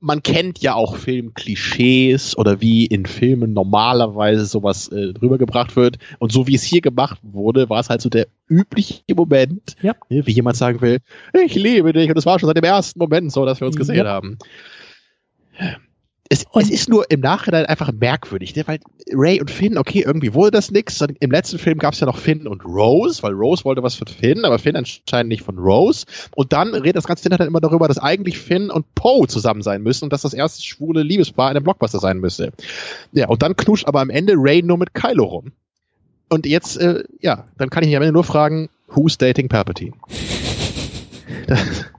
Speaker 2: man kennt ja auch Filmklischees oder wie in Filmen normalerweise sowas äh, rübergebracht wird. Und so wie es hier gemacht wurde, war es halt so der übliche Moment,
Speaker 1: ja.
Speaker 2: wie jemand sagen will, ich liebe dich. Und es war schon seit dem ersten Moment so, dass wir uns gesehen ja. haben. Es, es, ist nur im Nachhinein einfach merkwürdig, ne? weil Ray und Finn, okay, irgendwie wurde das nix. Im letzten Film gab es ja noch Finn und Rose, weil Rose wollte was von Finn, aber Finn anscheinend nicht von Rose. Und dann redet das ganze Internet immer darüber, dass eigentlich Finn und Poe zusammen sein müssen und dass das erste schwule Liebespaar in einem Blockbuster sein müsste. Ja, und dann knuscht aber am Ende Ray nur mit Kylo rum. Und jetzt, äh, ja, dann kann ich mich am Ende nur fragen, who's dating Palpatine?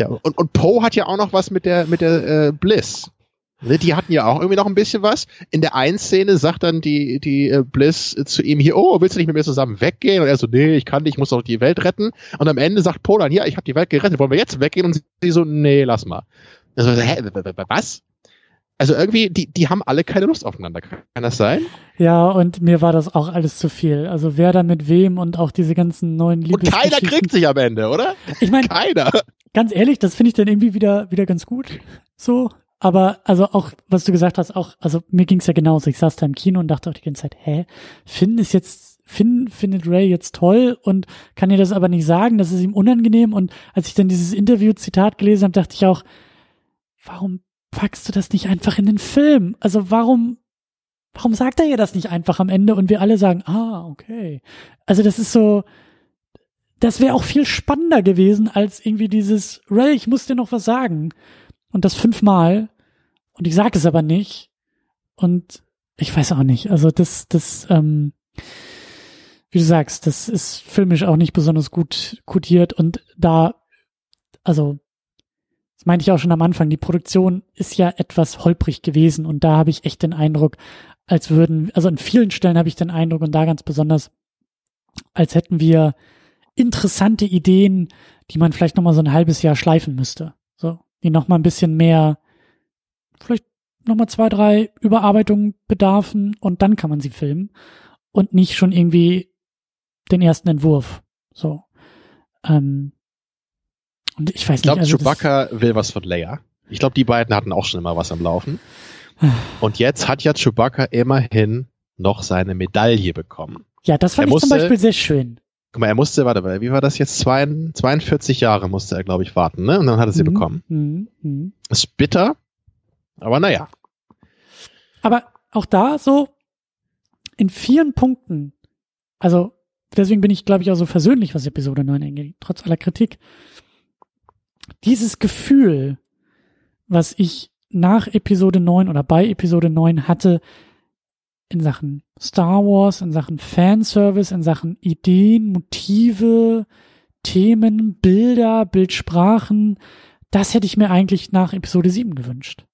Speaker 2: ja, und, und Poe hat ja auch noch was mit der, mit der äh, Bliss. Ne, die hatten ja auch irgendwie noch ein bisschen was. In der einen Szene sagt dann die, die äh, Bliss zu ihm hier, oh, willst du nicht mit mir zusammen weggehen? Und er so, nee, ich kann nicht, ich muss doch die Welt retten. Und am Ende sagt Polan, ja, ich habe die Welt gerettet, wollen wir jetzt weggehen? Und sie so, nee, lass mal. Also, hä, was? Also irgendwie, die, die haben alle keine Lust aufeinander. Kann das sein?
Speaker 1: Ja, und mir war das auch alles zu viel. Also wer da mit wem und auch diese ganzen neuen
Speaker 2: Liebes Und keiner kriegt sich am Ende, oder?
Speaker 1: Ich meine, keiner. Ganz ehrlich, das finde ich dann irgendwie wieder, wieder ganz gut. So, aber also auch, was du gesagt hast, auch, also mir ging's ja genauso. Ich saß da im Kino und dachte auch die ganze Zeit, hä, Finn ist jetzt, Finn findet Ray jetzt toll und kann ihr das aber nicht sagen, das ist ihm unangenehm. Und als ich dann dieses Interview-Zitat gelesen habe, dachte ich auch, warum packst du das nicht einfach in den Film? Also warum, warum sagt er ihr das nicht einfach am Ende und wir alle sagen, ah, okay. Also das ist so, das wäre auch viel spannender gewesen als irgendwie dieses, Ray, ich muss dir noch was sagen und das fünfmal und ich sage es aber nicht und ich weiß auch nicht. Also das, das, ähm, wie du sagst, das ist filmisch auch nicht besonders gut kodiert und da, also das meinte ich auch schon am Anfang, die Produktion ist ja etwas holprig gewesen und da habe ich echt den Eindruck, als würden, also an vielen Stellen habe ich den Eindruck und da ganz besonders, als hätten wir interessante Ideen, die man vielleicht noch mal so ein halbes Jahr schleifen müsste. So, die noch mal ein bisschen mehr, vielleicht noch mal zwei, drei Überarbeitungen bedarfen und dann kann man sie filmen und nicht schon irgendwie den ersten Entwurf. So. Ähm, und ich weiß
Speaker 2: ich glaube, also Chewbacca will was von Leia. Ich glaube, die beiden hatten auch schon immer was am Laufen. Und jetzt hat ja Chewbacca immerhin noch seine Medaille bekommen.
Speaker 1: Ja, das fand er ich musste, zum Beispiel sehr schön.
Speaker 2: Guck mal, er musste, warte, wie war das jetzt? 42 Jahre musste er, glaube ich, warten, ne? Und dann hat er sie mhm. bekommen. Mhm. Mhm. Ist bitter, aber naja.
Speaker 1: Aber auch da so in vielen Punkten, also deswegen bin ich, glaube ich, auch so versöhnlich, was Episode 9 angeht, trotz aller Kritik. Dieses Gefühl, was ich nach Episode 9 oder bei Episode 9 hatte, in Sachen Star Wars, in Sachen Fanservice, in Sachen Ideen, Motive, Themen, Bilder, Bildsprachen, das hätte ich mir eigentlich nach Episode 7 gewünscht.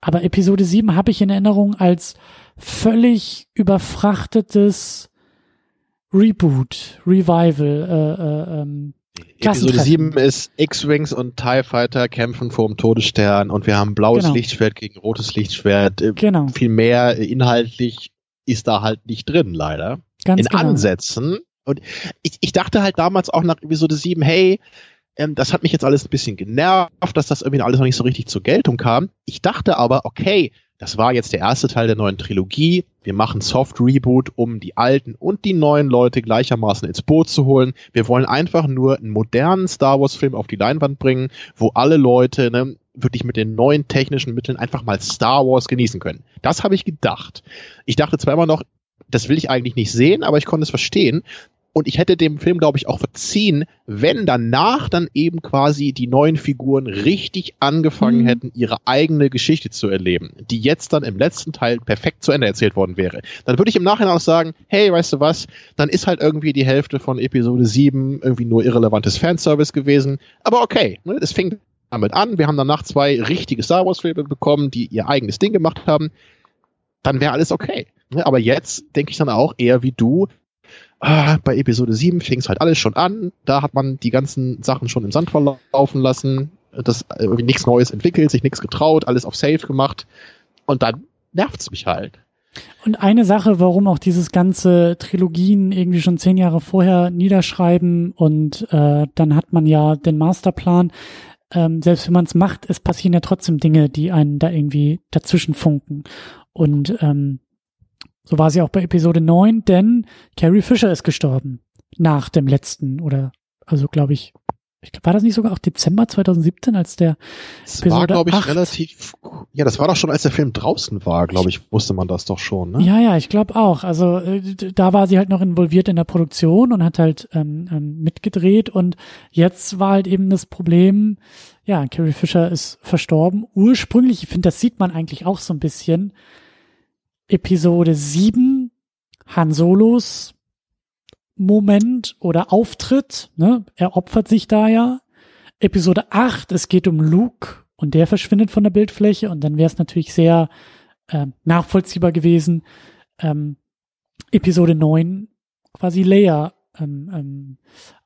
Speaker 1: Aber Episode 7 habe ich in Erinnerung als völlig überfrachtetes Reboot, Revival, äh, äh, ähm,
Speaker 2: Episode 7 ist X-Wings und TIE Fighter kämpfen vor dem Todesstern und wir haben blaues genau. Lichtschwert gegen rotes Lichtschwert. Äh, genau. Viel mehr inhaltlich ist da halt nicht drin, leider. Ganz In genau. Ansätzen. Und ich, ich dachte halt damals auch nach Episode 7, hey, ähm, das hat mich jetzt alles ein bisschen genervt, dass das irgendwie alles noch nicht so richtig zur Geltung kam. Ich dachte aber, okay, das war jetzt der erste Teil der neuen Trilogie. Wir machen Soft Reboot, um die alten und die neuen Leute gleichermaßen ins Boot zu holen. Wir wollen einfach nur einen modernen Star Wars Film auf die Leinwand bringen, wo alle Leute ne, wirklich mit den neuen technischen Mitteln einfach mal Star Wars genießen können. Das habe ich gedacht. Ich dachte zwar immer noch, das will ich eigentlich nicht sehen, aber ich konnte es verstehen. Und ich hätte dem Film, glaube ich, auch verziehen, wenn danach dann eben quasi die neuen Figuren richtig angefangen mhm. hätten, ihre eigene Geschichte zu erleben, die jetzt dann im letzten Teil perfekt zu Ende erzählt worden wäre. Dann würde ich im Nachhinein auch sagen, hey, weißt du was, dann ist halt irgendwie die Hälfte von Episode 7 irgendwie nur irrelevantes Fanservice gewesen. Aber okay, ne, es fing damit an, wir haben danach zwei richtige Star Wars-Filme bekommen, die ihr eigenes Ding gemacht haben, dann wäre alles okay. Ne, aber jetzt denke ich dann auch eher wie du, ah, bei Episode 7 fing es halt alles schon an, da hat man die ganzen Sachen schon im Sand verlaufen lassen, das irgendwie nichts Neues entwickelt, sich nichts getraut, alles auf Safe gemacht und dann nervt's mich halt.
Speaker 1: Und eine Sache, warum auch dieses ganze Trilogien irgendwie schon zehn Jahre vorher niederschreiben und äh, dann hat man ja den Masterplan, ähm, selbst wenn man es macht, es passieren ja trotzdem Dinge, die einen da irgendwie dazwischen funken. Und ähm, so war sie auch bei Episode 9, denn Carrie Fisher ist gestorben. Nach dem letzten oder, also glaube ich, ich glaube, war das nicht sogar auch Dezember 2017, als der
Speaker 2: das Episode war, glaube ich, 8? relativ, ja, das war doch schon, als der Film draußen war, glaube ich, wusste man das doch schon, ne?
Speaker 1: Ja, ja, ich glaube auch. Also äh, da war sie halt noch involviert in der Produktion und hat halt ähm, ähm, mitgedreht und jetzt war halt eben das Problem, ja, Carrie Fisher ist verstorben. Ursprünglich, ich finde, das sieht man eigentlich auch so ein bisschen, Episode 7, Han Solos Moment oder Auftritt, ne? Er opfert sich da ja. Episode 8, es geht um Luke und der verschwindet von der Bildfläche und dann wäre es natürlich sehr äh, nachvollziehbar gewesen. Ähm, Episode 9 quasi Leia ähm, ähm,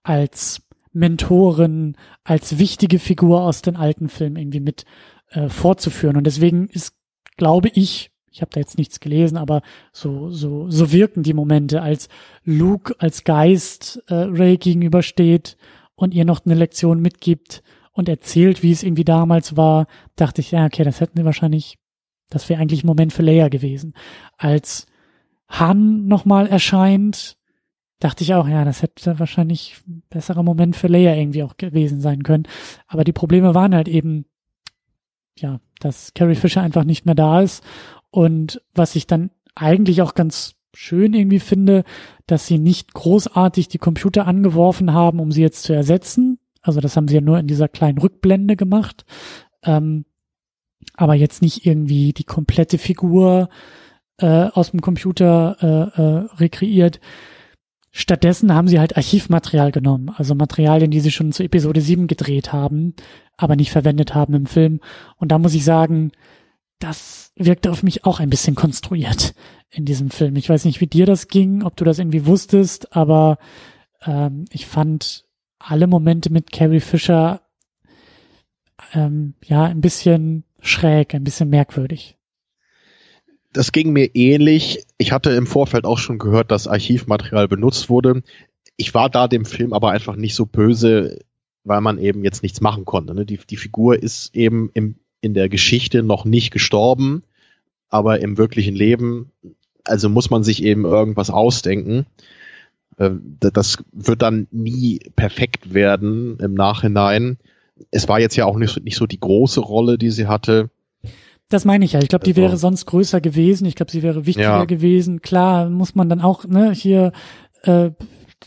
Speaker 1: als Mentorin, als wichtige Figur aus den alten Filmen irgendwie mit äh, fortzuführen. Und deswegen ist, glaube ich, ich habe da jetzt nichts gelesen, aber so, so, so wirken die Momente, als Luke als Geist äh, Ray gegenübersteht und ihr noch eine Lektion mitgibt und erzählt, wie es irgendwie damals war, dachte ich, ja, okay, das hätten wir wahrscheinlich, das wäre eigentlich ein Moment für Leia gewesen. Als Han nochmal erscheint, dachte ich auch, ja, das hätte wahrscheinlich ein besserer Moment für Leia irgendwie auch gewesen sein können. Aber die Probleme waren halt eben, ja, dass Carrie Fisher einfach nicht mehr da ist und was ich dann eigentlich auch ganz schön irgendwie finde, dass sie nicht großartig die Computer angeworfen haben, um sie jetzt zu ersetzen. Also das haben sie ja nur in dieser kleinen Rückblende gemacht. Ähm, aber jetzt nicht irgendwie die komplette Figur äh, aus dem Computer äh, äh, rekreiert. Stattdessen haben sie halt Archivmaterial genommen, also Materialien, die sie schon zu Episode 7 gedreht haben, aber nicht verwendet haben im Film. Und da muss ich sagen, das wirkte auf mich auch ein bisschen konstruiert in diesem Film. Ich weiß nicht, wie dir das ging, ob du das irgendwie wusstest, aber ähm, ich fand alle Momente mit Carrie Fisher ähm, ja ein bisschen schräg, ein bisschen merkwürdig.
Speaker 2: Das ging mir ähnlich. Ich hatte im Vorfeld auch schon gehört, dass Archivmaterial benutzt wurde. Ich war da dem Film aber einfach nicht so böse, weil man eben jetzt nichts machen konnte. Ne? Die, die Figur ist eben im in der Geschichte noch nicht gestorben, aber im wirklichen Leben, also muss man sich eben irgendwas ausdenken. Äh, das wird dann nie perfekt werden im Nachhinein. Es war jetzt ja auch nicht, nicht so die große Rolle, die sie hatte.
Speaker 1: Das meine ich ja. Ich glaube, die also, wäre sonst größer gewesen. Ich glaube, sie wäre wichtiger ja. gewesen. Klar, muss man dann auch ne, hier äh,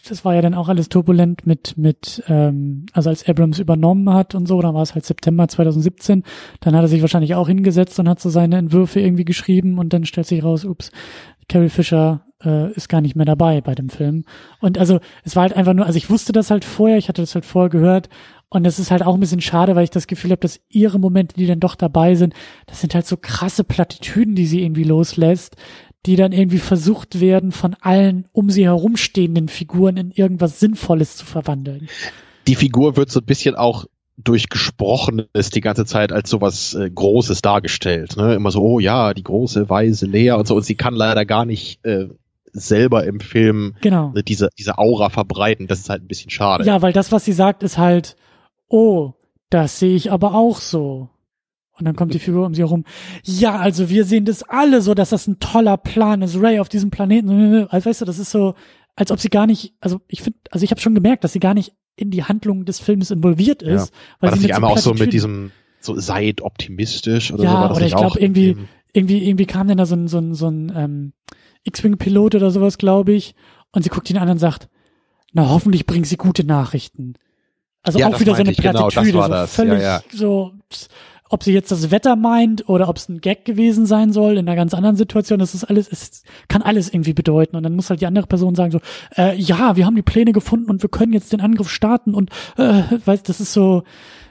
Speaker 1: das war ja dann auch alles turbulent mit, mit, ähm, also als Abrams übernommen hat und so, dann war es halt September 2017, dann hat er sich wahrscheinlich auch hingesetzt und hat so seine Entwürfe irgendwie geschrieben und dann stellt sich raus, ups, Carrie Fisher äh, ist gar nicht mehr dabei bei dem Film. Und also es war halt einfach nur, also ich wusste das halt vorher, ich hatte das halt vorher gehört und es ist halt auch ein bisschen schade, weil ich das Gefühl habe, dass ihre Momente, die dann doch dabei sind, das sind halt so krasse Plattitüden, die sie irgendwie loslässt, die dann irgendwie versucht werden, von allen um sie herumstehenden Figuren in irgendwas Sinnvolles zu verwandeln.
Speaker 2: Die Figur wird so ein bisschen auch durch Gesprochenes die ganze Zeit als sowas äh, Großes dargestellt. Ne? Immer so, oh ja, die große, weise Lea und so. Und sie kann leider gar nicht äh, selber im Film
Speaker 1: genau.
Speaker 2: äh, diese, diese Aura verbreiten. Das ist halt ein bisschen schade.
Speaker 1: Ja, weil das, was sie sagt, ist halt, oh, das sehe ich aber auch so. Und dann kommt die Figur um sie herum. Ja, also wir sehen das alle so, dass das ein toller Plan ist. Ray auf diesem Planeten. Also weißt du, das ist so, als ob sie gar nicht, also ich finde, also ich habe schon gemerkt, dass sie gar nicht in die Handlung des Films involviert ist. Ja.
Speaker 2: Weil war das nicht einmal auch so mit diesem, so seid optimistisch oder
Speaker 1: ja,
Speaker 2: so?
Speaker 1: Ja, oder ich glaube irgendwie, irgendwie, irgendwie kam denn da so ein, so ein, so ein ähm, X-Wing-Pilot oder sowas, glaube ich. Und sie guckt ihn an und sagt, na hoffentlich bringen sie gute Nachrichten. Also ja, auch wieder so eine Plattitüde, genau, so völlig ja, ja. so ob sie jetzt das Wetter meint oder ob es ein Gag gewesen sein soll in einer ganz anderen Situation, das ist alles, es kann alles irgendwie bedeuten. Und dann muss halt die andere Person sagen so, äh, ja, wir haben die Pläne gefunden und wir können jetzt den Angriff starten und äh, weißt, das ist so,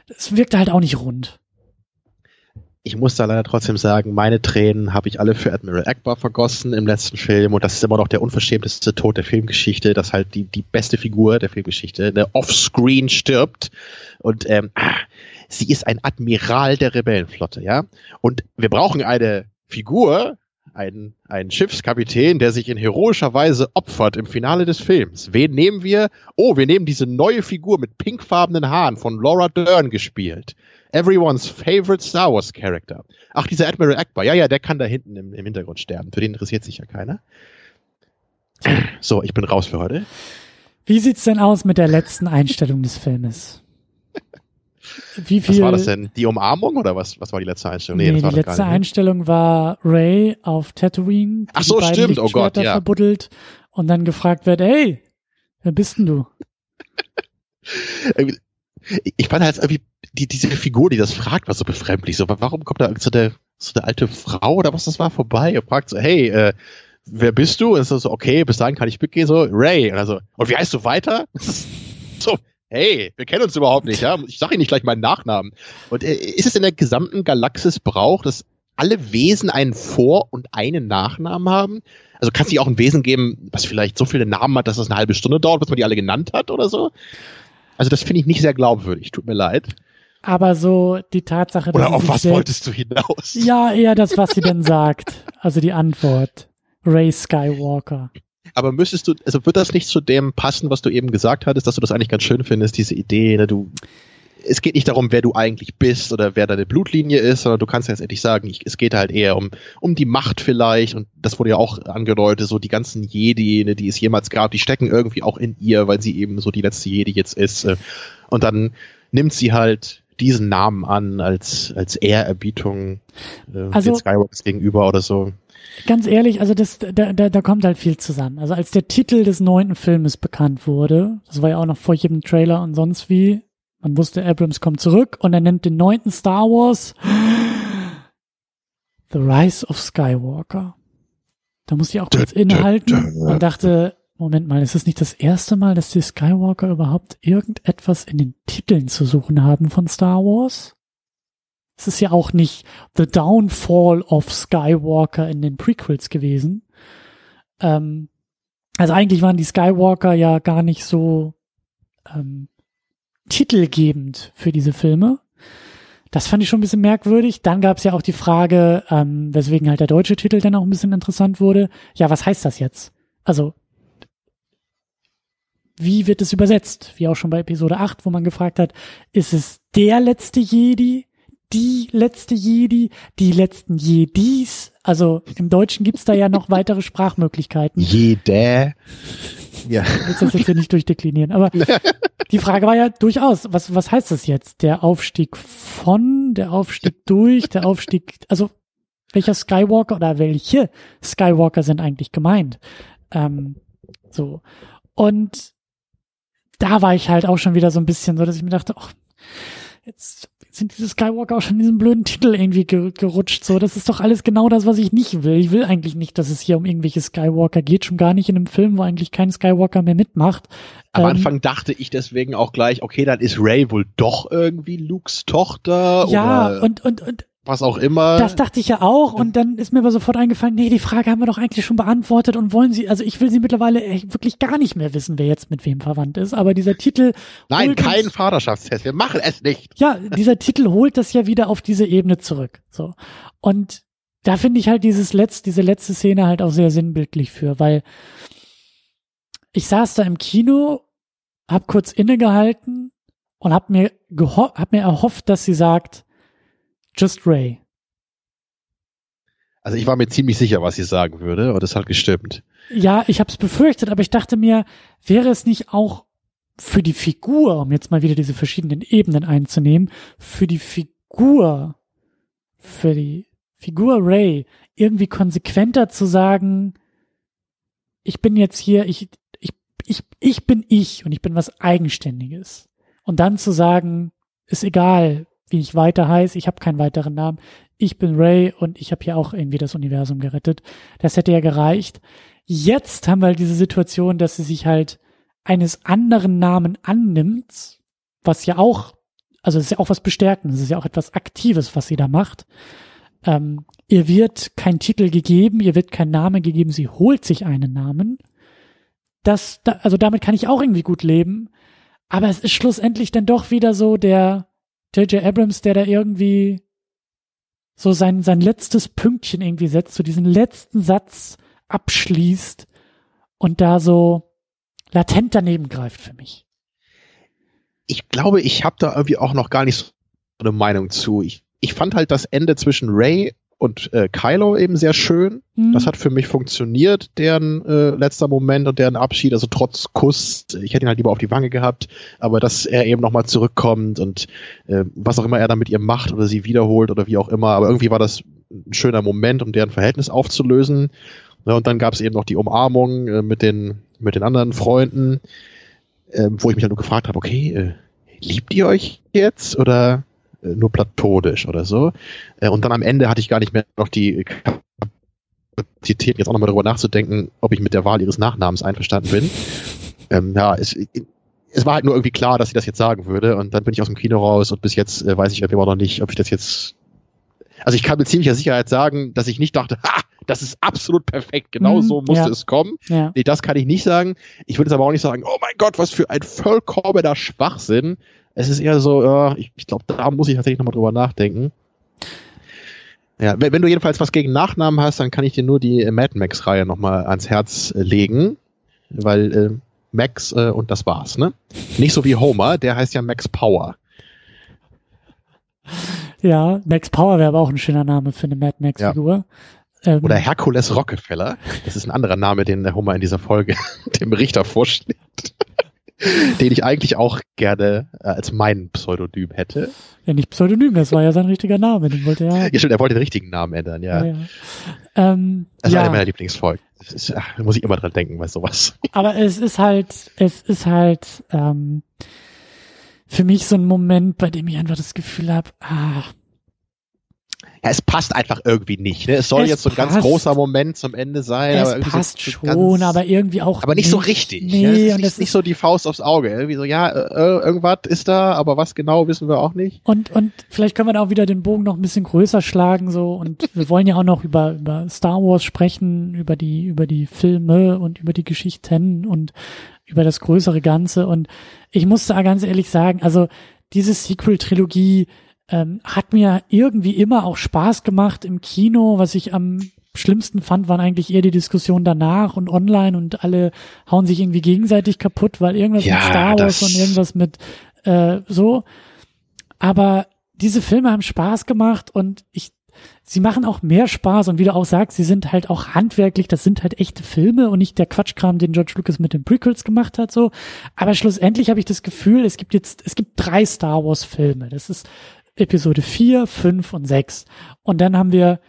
Speaker 1: es wirkt halt auch nicht rund.
Speaker 2: Ich muss da leider trotzdem sagen, meine Tränen habe ich alle für Admiral Akbar vergossen im letzten Film und das ist immer noch der unverschämteste Tod der Filmgeschichte, dass halt die, die beste Figur der Filmgeschichte, der Offscreen stirbt und ähm, ah, sie ist ein Admiral der Rebellenflotte, ja. Und wir brauchen eine Figur, einen, einen Schiffskapitän, der sich in heroischer Weise opfert im Finale des Films. Wen nehmen wir? Oh, wir nehmen diese neue Figur mit pinkfarbenen Haaren von Laura Dern gespielt. Everyone's favorite Star Wars Character. Ach, dieser Admiral Akbar. Ja, ja, der kann da hinten im, im Hintergrund sterben. Für den interessiert sich ja keiner. So, ich bin raus für heute.
Speaker 1: Wie sieht's denn aus mit der letzten Einstellung des Filmes?
Speaker 2: Wie viel, was war das denn? Die Umarmung oder was, was war die letzte Einstellung?
Speaker 1: Nee, nee die letzte Einstellung war Ray auf Tatooine.
Speaker 2: Ach so, stimmt. Oh Gott, ja.
Speaker 1: verbuddelt und dann gefragt wird, hey, wer bist denn du?
Speaker 2: ich fand halt irgendwie die, diese Figur, die das fragt, war so befremdlich. So, warum kommt da so der, so eine alte Frau oder was das war vorbei und fragt so, hey, äh, wer bist du? Und ist so, okay, bis dahin kann ich mitgehen, so, Ray. Und, also, und wie heißt du weiter? so, hey, wir kennen uns überhaupt nicht, ja. Ich sage Ihnen nicht gleich meinen Nachnamen. Und äh, ist es in der gesamten Galaxis Brauch, dass alle Wesen einen Vor- und einen Nachnamen haben? Also kann es nicht auch ein Wesen geben, was vielleicht so viele Namen hat, dass es eine halbe Stunde dauert, bis man die alle genannt hat oder so? Also das finde ich nicht sehr glaubwürdig, tut mir leid.
Speaker 1: Aber so die Tatsache,
Speaker 2: dass Oder auf was wolltest du hinaus?
Speaker 1: Ja, eher das, was sie denn sagt. Also die Antwort. Ray Skywalker.
Speaker 2: Aber müsstest du, also wird das nicht zu dem passen, was du eben gesagt hattest, dass du das eigentlich ganz schön findest, diese Idee, ne, du, es geht nicht darum, wer du eigentlich bist oder wer deine Blutlinie ist, sondern du kannst ja jetzt endlich sagen, ich, es geht halt eher um, um die Macht vielleicht und das wurde ja auch angedeutet, so die ganzen Jedi, ne, die es jemals gab, die stecken irgendwie auch in ihr, weil sie eben so die letzte Jedi jetzt ist. Äh, und dann nimmt sie halt diesen Namen an als, als Ehrerbietung äh, also, den Skywalkers gegenüber oder so.
Speaker 1: Ganz ehrlich, also das, da, da, da kommt halt viel zusammen. Also als der Titel des neunten Filmes bekannt wurde, das war ja auch noch vor jedem Trailer und sonst wie, man wusste, Abrams kommt zurück und er nennt den neunten Star Wars The Rise of Skywalker. Da musste ich auch kurz innehalten und dachte, Moment mal, ist es nicht das erste Mal, dass die Skywalker überhaupt irgendetwas in den Titeln zu suchen haben von Star Wars? Es ist ja auch nicht The Downfall of Skywalker in den Prequels gewesen. Ähm, also eigentlich waren die Skywalker ja gar nicht so ähm, titelgebend für diese Filme. Das fand ich schon ein bisschen merkwürdig. Dann gab es ja auch die Frage, ähm, weswegen halt der deutsche Titel dann auch ein bisschen interessant wurde. Ja, was heißt das jetzt? Also wie wird es übersetzt? Wie auch schon bei Episode 8, wo man gefragt hat, ist es der letzte Jedi? Die letzte Jedi? Die letzten Jedis? Also im Deutschen gibt's da ja noch weitere Sprachmöglichkeiten.
Speaker 2: Jede.
Speaker 1: Ja. Ich will das jetzt hier nicht durchdeklinieren. Aber die Frage war ja durchaus, was, was heißt das jetzt? Der Aufstieg von, der Aufstieg durch, der Aufstieg, also welcher Skywalker oder welche Skywalker sind eigentlich gemeint? Ähm, so. Und da war ich halt auch schon wieder so ein bisschen so, dass ich mir dachte, ach, jetzt sind diese Skywalker auch schon in diesem blöden Titel irgendwie gerutscht. So, das ist doch alles genau das, was ich nicht will. Ich will eigentlich nicht, dass es hier um irgendwelche Skywalker geht, schon gar nicht in einem Film, wo eigentlich kein Skywalker mehr mitmacht.
Speaker 2: Am ähm, Anfang dachte ich deswegen auch gleich, okay, dann ist Ray wohl doch irgendwie Lukes Tochter.
Speaker 1: Ja, oder und, und, und
Speaker 2: was auch immer.
Speaker 1: Das dachte ich ja auch und dann ist mir aber sofort eingefallen, nee, die Frage haben wir doch eigentlich schon beantwortet und wollen sie, also ich will sie mittlerweile wirklich gar nicht mehr wissen, wer jetzt mit wem verwandt ist, aber dieser Titel.
Speaker 2: Nein, kein uns, Vaterschaftstest, wir machen es nicht.
Speaker 1: Ja, dieser Titel holt das ja wieder auf diese Ebene zurück, so. Und da finde ich halt dieses letzte, diese letzte Szene halt auch sehr sinnbildlich für, weil ich saß da im Kino, hab kurz innegehalten und hab mir hab mir erhofft, dass sie sagt, Just Ray.
Speaker 2: Also ich war mir ziemlich sicher, was sie sagen würde, und das hat gestimmt.
Speaker 1: Ja, ich habe es befürchtet, aber ich dachte mir, wäre es nicht auch für die Figur, um jetzt mal wieder diese verschiedenen Ebenen einzunehmen, für die Figur, für die Figur Ray irgendwie konsequenter zu sagen, ich bin jetzt hier, ich, ich, ich, ich bin ich und ich bin was Eigenständiges. Und dann zu sagen, ist egal, wie ich weiter heiße. Ich habe keinen weiteren Namen. Ich bin Ray und ich habe hier auch irgendwie das Universum gerettet. Das hätte ja gereicht. Jetzt haben wir halt diese Situation, dass sie sich halt eines anderen Namen annimmt, was ja auch, also es ist ja auch was Bestärkendes, es ist ja auch etwas Aktives, was sie da macht. Ähm, ihr wird kein Titel gegeben, ihr wird kein Name gegeben, sie holt sich einen Namen. Das, da, also damit kann ich auch irgendwie gut leben. Aber es ist schlussendlich dann doch wieder so der J.J. Abrams, der da irgendwie so sein, sein letztes Pünktchen irgendwie setzt, so diesen letzten Satz abschließt und da so latent daneben greift für mich.
Speaker 2: Ich glaube, ich habe da irgendwie auch noch gar nicht so eine Meinung zu. Ich, ich fand halt das Ende zwischen Ray und äh, Kylo eben sehr schön. Mhm. Das hat für mich funktioniert, deren äh, letzter Moment und deren Abschied. Also trotz Kuss, ich hätte ihn halt lieber auf die Wange gehabt, aber dass er eben nochmal zurückkommt und äh, was auch immer er da mit ihr macht oder sie wiederholt oder wie auch immer. Aber irgendwie war das ein schöner Moment, um deren Verhältnis aufzulösen. Ja, und dann gab es eben noch die Umarmung äh, mit den mit den anderen Freunden, äh, wo ich mich halt nur gefragt habe, okay, äh, liebt ihr euch jetzt oder äh, nur platonisch oder so. Äh, und dann am Ende hatte ich gar nicht mehr noch die Kapazität, jetzt auch nochmal darüber nachzudenken, ob ich mit der Wahl ihres Nachnamens einverstanden bin. Ähm, ja, es, es war halt nur irgendwie klar, dass sie das jetzt sagen würde. Und dann bin ich aus dem Kino raus und bis jetzt äh, weiß ich immer noch nicht, ob ich das jetzt. Also ich kann mit ziemlicher Sicherheit sagen, dass ich nicht dachte, ha, das ist absolut perfekt, genau mhm, so musste ja. es kommen. Ja. Nee, das kann ich nicht sagen. Ich würde es aber auch nicht sagen, oh mein Gott, was für ein vollkommener Schwachsinn es ist eher so, ja, ich, ich glaube, da muss ich tatsächlich nochmal drüber nachdenken. Ja, wenn, wenn, du jedenfalls was gegen Nachnamen hast, dann kann ich dir nur die äh, Mad Max-Reihe nochmal ans Herz äh, legen, weil äh, Max äh, und das war's, ne? Nicht so wie Homer, der heißt ja Max Power.
Speaker 1: Ja, Max Power wäre aber auch ein schöner Name für eine Mad Max-Figur.
Speaker 2: Ja. Ähm, Oder Hercules Rockefeller. Das ist ein anderer Name, den der Homer in dieser Folge dem Richter vorschlägt. Den ich eigentlich auch gerne äh, als mein Pseudonym hätte.
Speaker 1: Ja, nicht Pseudonym, das war ja sein richtiger Name. Den wollte er.
Speaker 2: Ja, stimmt, er wollte den richtigen Namen ändern, ja. ja, ja. Ähm, das ist ja. eine meiner Lieblingsfolgen. da muss ich immer dran denken bei sowas.
Speaker 1: Aber es ist halt, es ist halt ähm, für mich so ein Moment, bei dem ich einfach das Gefühl habe, ah,
Speaker 2: ja, es passt einfach irgendwie nicht. Ne? Es soll es jetzt so ein passt. ganz großer Moment zum Ende sein.
Speaker 1: Es aber passt so schon, ganz, aber irgendwie auch
Speaker 2: Aber nicht, nicht. so richtig. Nee, ja, es ist, und nicht, ist nicht so die Faust aufs Auge. Irgendwie so, ja, äh, irgendwas ist da, aber was genau wissen wir auch nicht.
Speaker 1: Und, und vielleicht können wir da auch wieder den Bogen noch ein bisschen größer schlagen, so. Und wir wollen ja auch noch über, über Star Wars sprechen, über die, über die Filme und über die Geschichten und über das größere Ganze. Und ich muss da ganz ehrlich sagen, also diese Sequel-Trilogie, ähm, hat mir irgendwie immer auch Spaß gemacht im Kino. Was ich am schlimmsten fand, waren eigentlich eher die Diskussionen danach und online und alle hauen sich irgendwie gegenseitig kaputt, weil irgendwas ja, mit Star Wars und irgendwas mit äh, so. Aber diese Filme haben Spaß gemacht und ich sie machen auch mehr Spaß und wie du auch sagst, sie sind halt auch handwerklich, das sind halt echte Filme und nicht der Quatschkram, den George Lucas mit den Prequels gemacht hat, so. Aber schlussendlich habe ich das Gefühl, es gibt jetzt, es gibt drei Star Wars Filme. Das ist Episode 4, 5 und 6. Und dann haben wir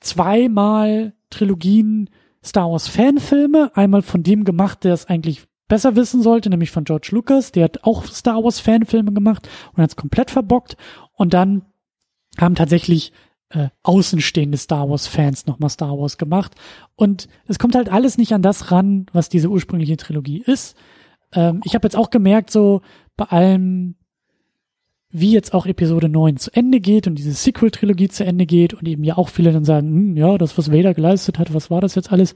Speaker 1: zweimal Trilogien Star Wars Fanfilme. Einmal von dem gemacht, der es eigentlich besser wissen sollte, nämlich von George Lucas. Der hat auch Star Wars Fanfilme gemacht und hat es komplett verbockt. Und dann haben tatsächlich äh, außenstehende Star Wars Fans nochmal Star Wars gemacht. Und es kommt halt alles nicht an das ran, was diese ursprüngliche Trilogie ist. Ähm, ich habe jetzt auch gemerkt, so bei allem wie jetzt auch Episode 9 zu Ende geht und diese Sequel-Trilogie zu Ende geht und eben ja auch viele dann sagen, hm, ja, das, was Vader geleistet hat, was war das jetzt alles?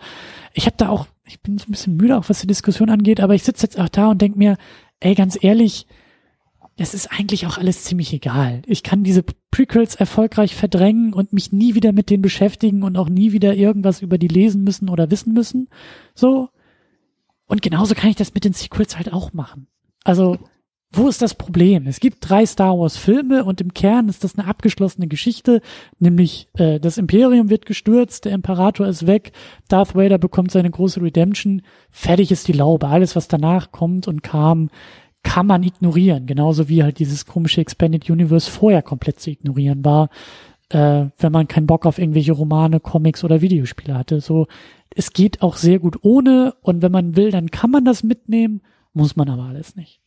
Speaker 1: Ich habe da auch, ich bin so ein bisschen müde, auch was die Diskussion angeht, aber ich sitze jetzt auch da und denk mir, ey, ganz ehrlich, es ist eigentlich auch alles ziemlich egal. Ich kann diese Prequels erfolgreich verdrängen und mich nie wieder mit denen beschäftigen und auch nie wieder irgendwas über die lesen müssen oder wissen müssen. So. Und genauso kann ich das mit den Sequels halt auch machen. Also, wo ist das Problem? Es gibt drei Star Wars Filme und im Kern ist das eine abgeschlossene Geschichte, nämlich äh, das Imperium wird gestürzt, der Imperator ist weg, Darth Vader bekommt seine große Redemption, fertig ist die Laube. Alles, was danach kommt und kam, kann man ignorieren, genauso wie halt dieses komische Expanded Universe vorher komplett zu ignorieren war, äh, wenn man keinen Bock auf irgendwelche Romane, Comics oder Videospiele hatte. So, es geht auch sehr gut ohne und wenn man will, dann kann man das mitnehmen, muss man aber alles nicht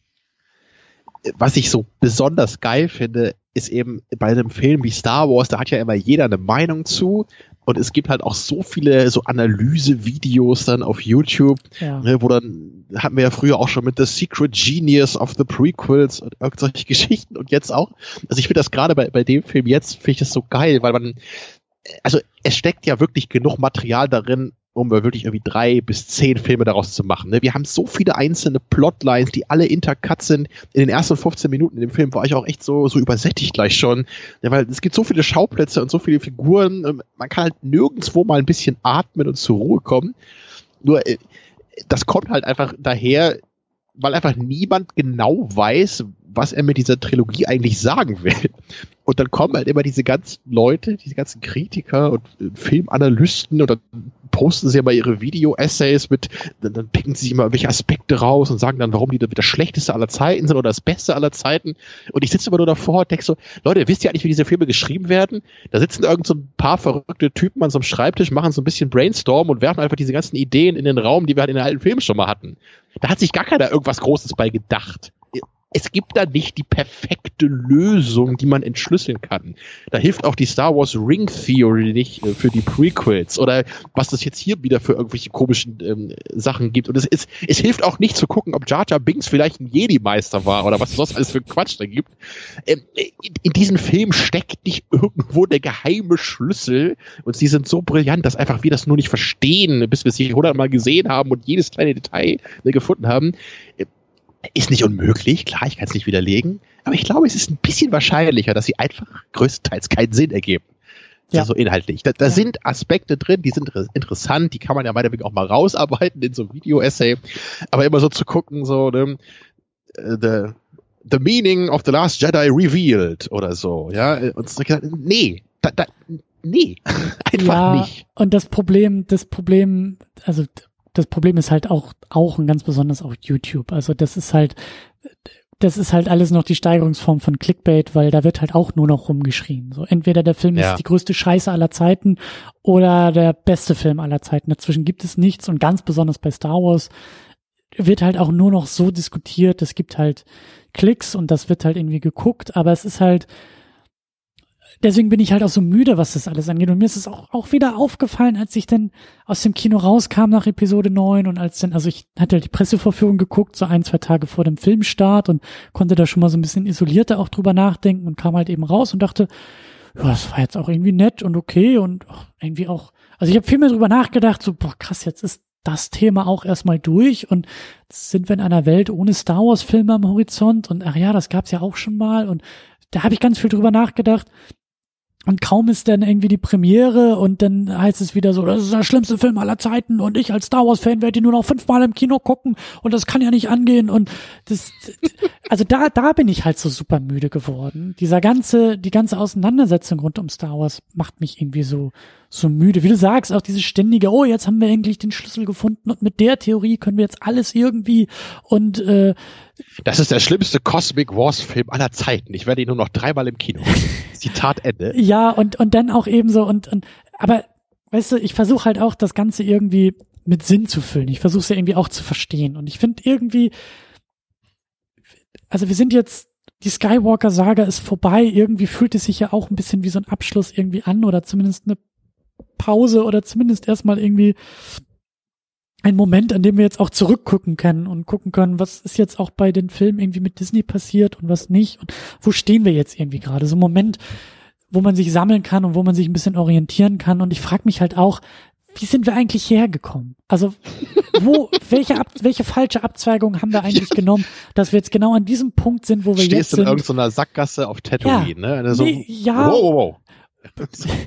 Speaker 2: was ich so besonders geil finde, ist eben bei einem Film wie Star Wars, da hat ja immer jeder eine Meinung zu. Und es gibt halt auch so viele so Analyse-Videos dann auf YouTube, ja. ne, wo dann hatten wir ja früher auch schon mit The Secret Genius of the Prequels und irgendwelche Geschichten und jetzt auch. Also ich finde das gerade bei, bei dem Film jetzt, finde ich das so geil, weil man, also es steckt ja wirklich genug Material darin, um wirklich irgendwie drei bis zehn Filme daraus zu machen. Ne? Wir haben so viele einzelne Plotlines, die alle intercut sind. In den ersten 15 Minuten in dem Film war ich auch echt so, so übersättigt gleich schon. Ja, weil es gibt so viele Schauplätze und so viele Figuren. Ähm, man kann halt nirgendwo mal ein bisschen atmen und zur Ruhe kommen. Nur, äh, das kommt halt einfach daher, weil einfach niemand genau weiß, was er mit dieser Trilogie eigentlich sagen will. Und dann kommen halt immer diese ganzen Leute, diese ganzen Kritiker und äh, Filmanalysten und dann posten sie immer ihre Video-Essays mit, dann, dann picken sie immer welche Aspekte raus und sagen dann, warum die das Schlechteste aller Zeiten sind oder das Beste aller Zeiten. Und ich sitze immer nur davor und denke so, Leute, wisst ihr eigentlich, wie diese Filme geschrieben werden? Da sitzen irgend so ein paar verrückte Typen an so einem Schreibtisch, machen so ein bisschen Brainstorm und werfen einfach diese ganzen Ideen in den Raum, die wir halt in den alten Filmen schon mal hatten. Da hat sich gar keiner irgendwas Großes bei gedacht es gibt da nicht die perfekte Lösung, die man entschlüsseln kann. Da hilft auch die Star Wars Ring Theory nicht äh, für die Prequels oder was das jetzt hier wieder für irgendwelche komischen ähm, Sachen gibt. Und es, es, es hilft auch nicht zu gucken, ob Jar Jar Binks vielleicht ein Jedi-Meister war oder was sonst alles für Quatsch da gibt. Ähm, in, in diesem Film steckt nicht irgendwo der geheime Schlüssel und sie sind so brillant, dass einfach wir das nur nicht verstehen, bis wir es hier hundertmal gesehen haben und jedes kleine Detail ne, gefunden haben ist nicht unmöglich, klar, ich kann es nicht widerlegen, aber ich glaube, es ist ein bisschen wahrscheinlicher, dass sie einfach größtenteils keinen Sinn ergeben. Ja. Also inhaltlich. Da, da ja. sind Aspekte drin, die sind interessant, die kann man ja weiterweg auch mal rausarbeiten in so einem Video-Essay. Aber immer so zu gucken, so, ne, äh, the, the meaning of the last Jedi revealed oder so, ja. Und so, nee, da, da, nee, einfach ja, nicht.
Speaker 1: Und das Problem, das Problem, also das Problem ist halt auch, auch und ganz besonders auch YouTube. Also das ist halt, das ist halt alles noch die Steigerungsform von Clickbait, weil da wird halt auch nur noch rumgeschrien. So entweder der Film ja. ist die größte Scheiße aller Zeiten oder der beste Film aller Zeiten. Dazwischen gibt es nichts und ganz besonders bei Star Wars wird halt auch nur noch so diskutiert. Es gibt halt Klicks und das wird halt irgendwie geguckt, aber es ist halt, deswegen bin ich halt auch so müde, was das alles angeht. Und mir ist es auch, auch wieder aufgefallen, als ich dann aus dem Kino rauskam nach Episode 9 und als dann, also ich hatte halt die Pressevorführung geguckt, so ein, zwei Tage vor dem Filmstart und konnte da schon mal so ein bisschen isolierter auch drüber nachdenken und kam halt eben raus und dachte, ja, das war jetzt auch irgendwie nett und okay und irgendwie auch, also ich habe viel mehr drüber nachgedacht, so, boah, krass, jetzt ist das Thema auch erstmal durch und sind wir in einer Welt ohne Star Wars Filme am Horizont und ach ja, das gab's ja auch schon mal und da habe ich ganz viel drüber nachgedacht und kaum ist dann irgendwie die Premiere und dann heißt es wieder so, das ist der schlimmste Film aller Zeiten und ich als Star Wars Fan werde ihn nur noch fünfmal im Kino gucken und das kann ja nicht angehen und das, also da, da bin ich halt so super müde geworden. Dieser ganze, die ganze Auseinandersetzung rund um Star Wars macht mich irgendwie so, so müde. Wie du sagst, auch diese ständige, oh, jetzt haben wir endlich den Schlüssel gefunden und mit der Theorie können wir jetzt alles irgendwie und äh,
Speaker 2: Das ist der schlimmste Cosmic Wars Film aller Zeiten. Ich werde ihn nur noch dreimal im Kino. Zitat Ende.
Speaker 1: Ja, und, und dann auch eben so und, und aber weißt du, ich versuche halt auch das Ganze irgendwie mit Sinn zu füllen. Ich versuche es ja irgendwie auch zu verstehen. Und ich finde irgendwie, also wir sind jetzt die Skywalker-Saga ist vorbei. Irgendwie fühlt es sich ja auch ein bisschen wie so ein Abschluss irgendwie an oder zumindest eine Pause oder zumindest erstmal irgendwie ein Moment, an dem wir jetzt auch zurückgucken können und gucken können, was ist jetzt auch bei den Filmen irgendwie mit Disney passiert und was nicht und wo stehen wir jetzt irgendwie gerade. So ein Moment, wo man sich sammeln kann und wo man sich ein bisschen orientieren kann. Und ich frage mich halt auch, wie sind wir eigentlich hergekommen? Also wo, welche, Ab welche falsche Abzweigung haben wir eigentlich genommen, dass wir jetzt genau an diesem Punkt sind, wo wir
Speaker 2: Stehst
Speaker 1: jetzt sind?
Speaker 2: Stehst in irgendeiner Sackgasse auf Tatooine, ja, ne? Also,
Speaker 1: nee, ja. Wow, wow, wow.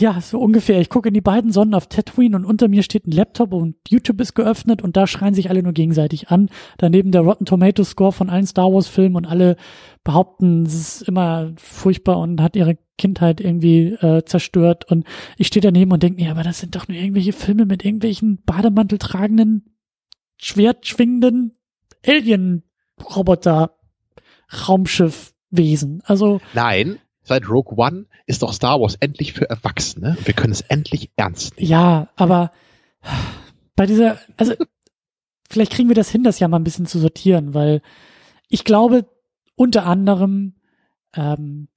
Speaker 1: Ja, so ungefähr. Ich gucke in die beiden Sonnen auf Tatooine und unter mir steht ein Laptop und YouTube ist geöffnet und da schreien sich alle nur gegenseitig an. Daneben der Rotten Tomato Score von allen Star Wars Filmen und alle behaupten, es ist immer furchtbar und hat ihre Kindheit irgendwie äh, zerstört. Und ich stehe daneben und denke mir, aber das sind doch nur irgendwelche Filme mit irgendwelchen Bademantel tragenden, schwertschwingenden Alien-Roboter, Raumschiff-Wesen. Also.
Speaker 2: Nein, seit Rogue One ist doch Star Wars endlich für Erwachsene. Wir können es endlich ernst
Speaker 1: nehmen. Ja, aber bei dieser, also vielleicht kriegen wir das hin, das ja mal ein bisschen zu sortieren, weil ich glaube, unter anderem ähm,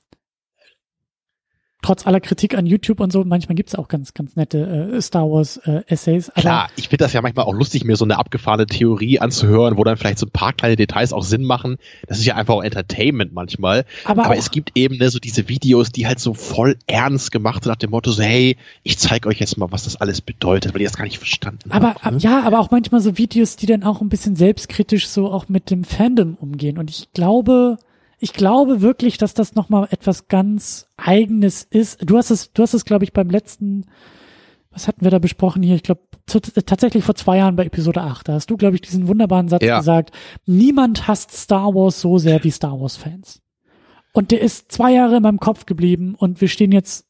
Speaker 1: trotz aller Kritik an YouTube und so, manchmal gibt's auch ganz, ganz nette äh, Star Wars äh, Essays.
Speaker 2: Klar, ich finde das ja manchmal auch lustig, mir so eine abgefahrene Theorie anzuhören, wo dann vielleicht so ein paar kleine Details auch Sinn machen. Das ist ja einfach auch Entertainment manchmal. Aber, aber es gibt eben ne, so diese Videos, die halt so voll ernst gemacht sind, nach dem Motto so, hey, ich zeige euch jetzt mal, was das alles bedeutet, weil ihr das gar nicht verstanden
Speaker 1: aber,
Speaker 2: habt. Ne?
Speaker 1: Ja, aber auch manchmal so Videos, die dann auch ein bisschen selbstkritisch so auch mit dem Fandom umgehen. Und ich glaube, ich glaube wirklich, dass das nochmal etwas ganz Eigenes ist. Du hast es, du hast es, glaube ich, beim letzten, was hatten wir da besprochen hier? Ich glaube, tatsächlich vor zwei Jahren bei Episode 8. Da hast du, glaube ich, diesen wunderbaren Satz ja. gesagt. Niemand hasst Star Wars so sehr wie Star Wars Fans. Und der ist zwei Jahre in meinem Kopf geblieben und wir stehen jetzt,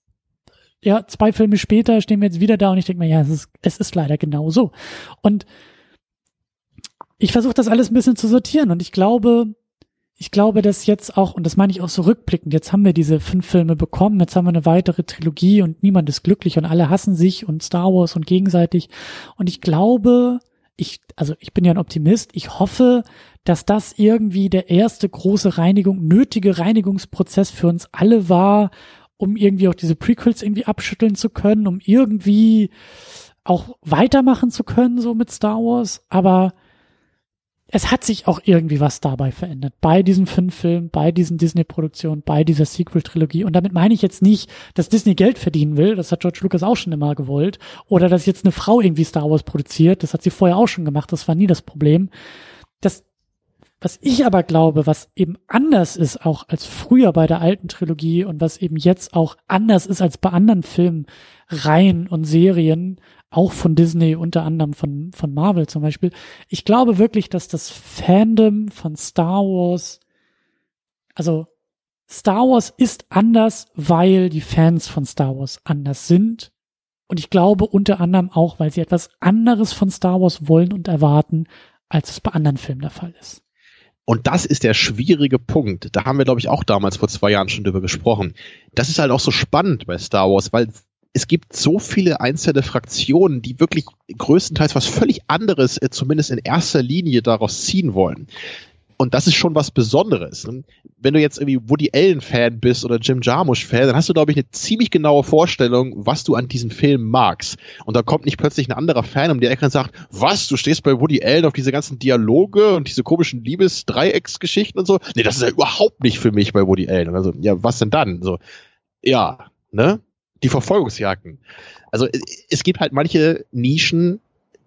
Speaker 1: ja, zwei Filme später stehen wir jetzt wieder da und ich denke mir, ja, es ist, es ist leider genau so. Und ich versuche das alles ein bisschen zu sortieren und ich glaube, ich glaube, dass jetzt auch, und das meine ich auch so rückblickend, jetzt haben wir diese fünf Filme bekommen, jetzt haben wir eine weitere Trilogie und niemand ist glücklich und alle hassen sich und Star Wars und gegenseitig. Und ich glaube, ich, also ich bin ja ein Optimist, ich hoffe, dass das irgendwie der erste große Reinigung, nötige Reinigungsprozess für uns alle war, um irgendwie auch diese Prequels irgendwie abschütteln zu können, um irgendwie auch weitermachen zu können, so mit Star Wars. Aber es hat sich auch irgendwie was dabei verändert. Bei diesen fünf Filmen, bei diesen Disney-Produktionen, bei dieser Sequel-Trilogie. Und damit meine ich jetzt nicht, dass Disney Geld verdienen will. Das hat George Lucas auch schon immer gewollt. Oder dass jetzt eine Frau irgendwie Star Wars produziert. Das hat sie vorher auch schon gemacht. Das war nie das Problem. Das, was ich aber glaube, was eben anders ist auch als früher bei der alten Trilogie und was eben jetzt auch anders ist als bei anderen Filmen, Reihen und Serien, auch von Disney, unter anderem von, von Marvel zum Beispiel. Ich glaube wirklich, dass das Fandom von Star Wars, also Star Wars ist anders, weil die Fans von Star Wars anders sind. Und ich glaube unter anderem auch, weil sie etwas anderes von Star Wars wollen und erwarten, als es bei anderen Filmen der Fall ist.
Speaker 2: Und das ist der schwierige Punkt. Da haben wir, glaube ich, auch damals vor zwei Jahren schon drüber gesprochen. Das ist halt auch so spannend bei Star Wars, weil es gibt so viele einzelne Fraktionen, die wirklich größtenteils was völlig anderes, äh, zumindest in erster Linie, daraus ziehen wollen. Und das ist schon was Besonderes. Wenn du jetzt irgendwie Woody Allen-Fan bist oder Jim Jarmusch-Fan, dann hast du, glaube ich, eine ziemlich genaue Vorstellung, was du an diesem Film magst. Und da kommt nicht plötzlich ein anderer Fan um die Ecke und sagt, was, du stehst bei Woody Allen auf diese ganzen Dialoge und diese komischen Liebesdreiecksgeschichten und so. Nee, das ist ja überhaupt nicht für mich bei Woody Allen. Also, ja, was denn dann? So, ja, ne? Die Verfolgungsjagden. Also es gibt halt manche Nischen,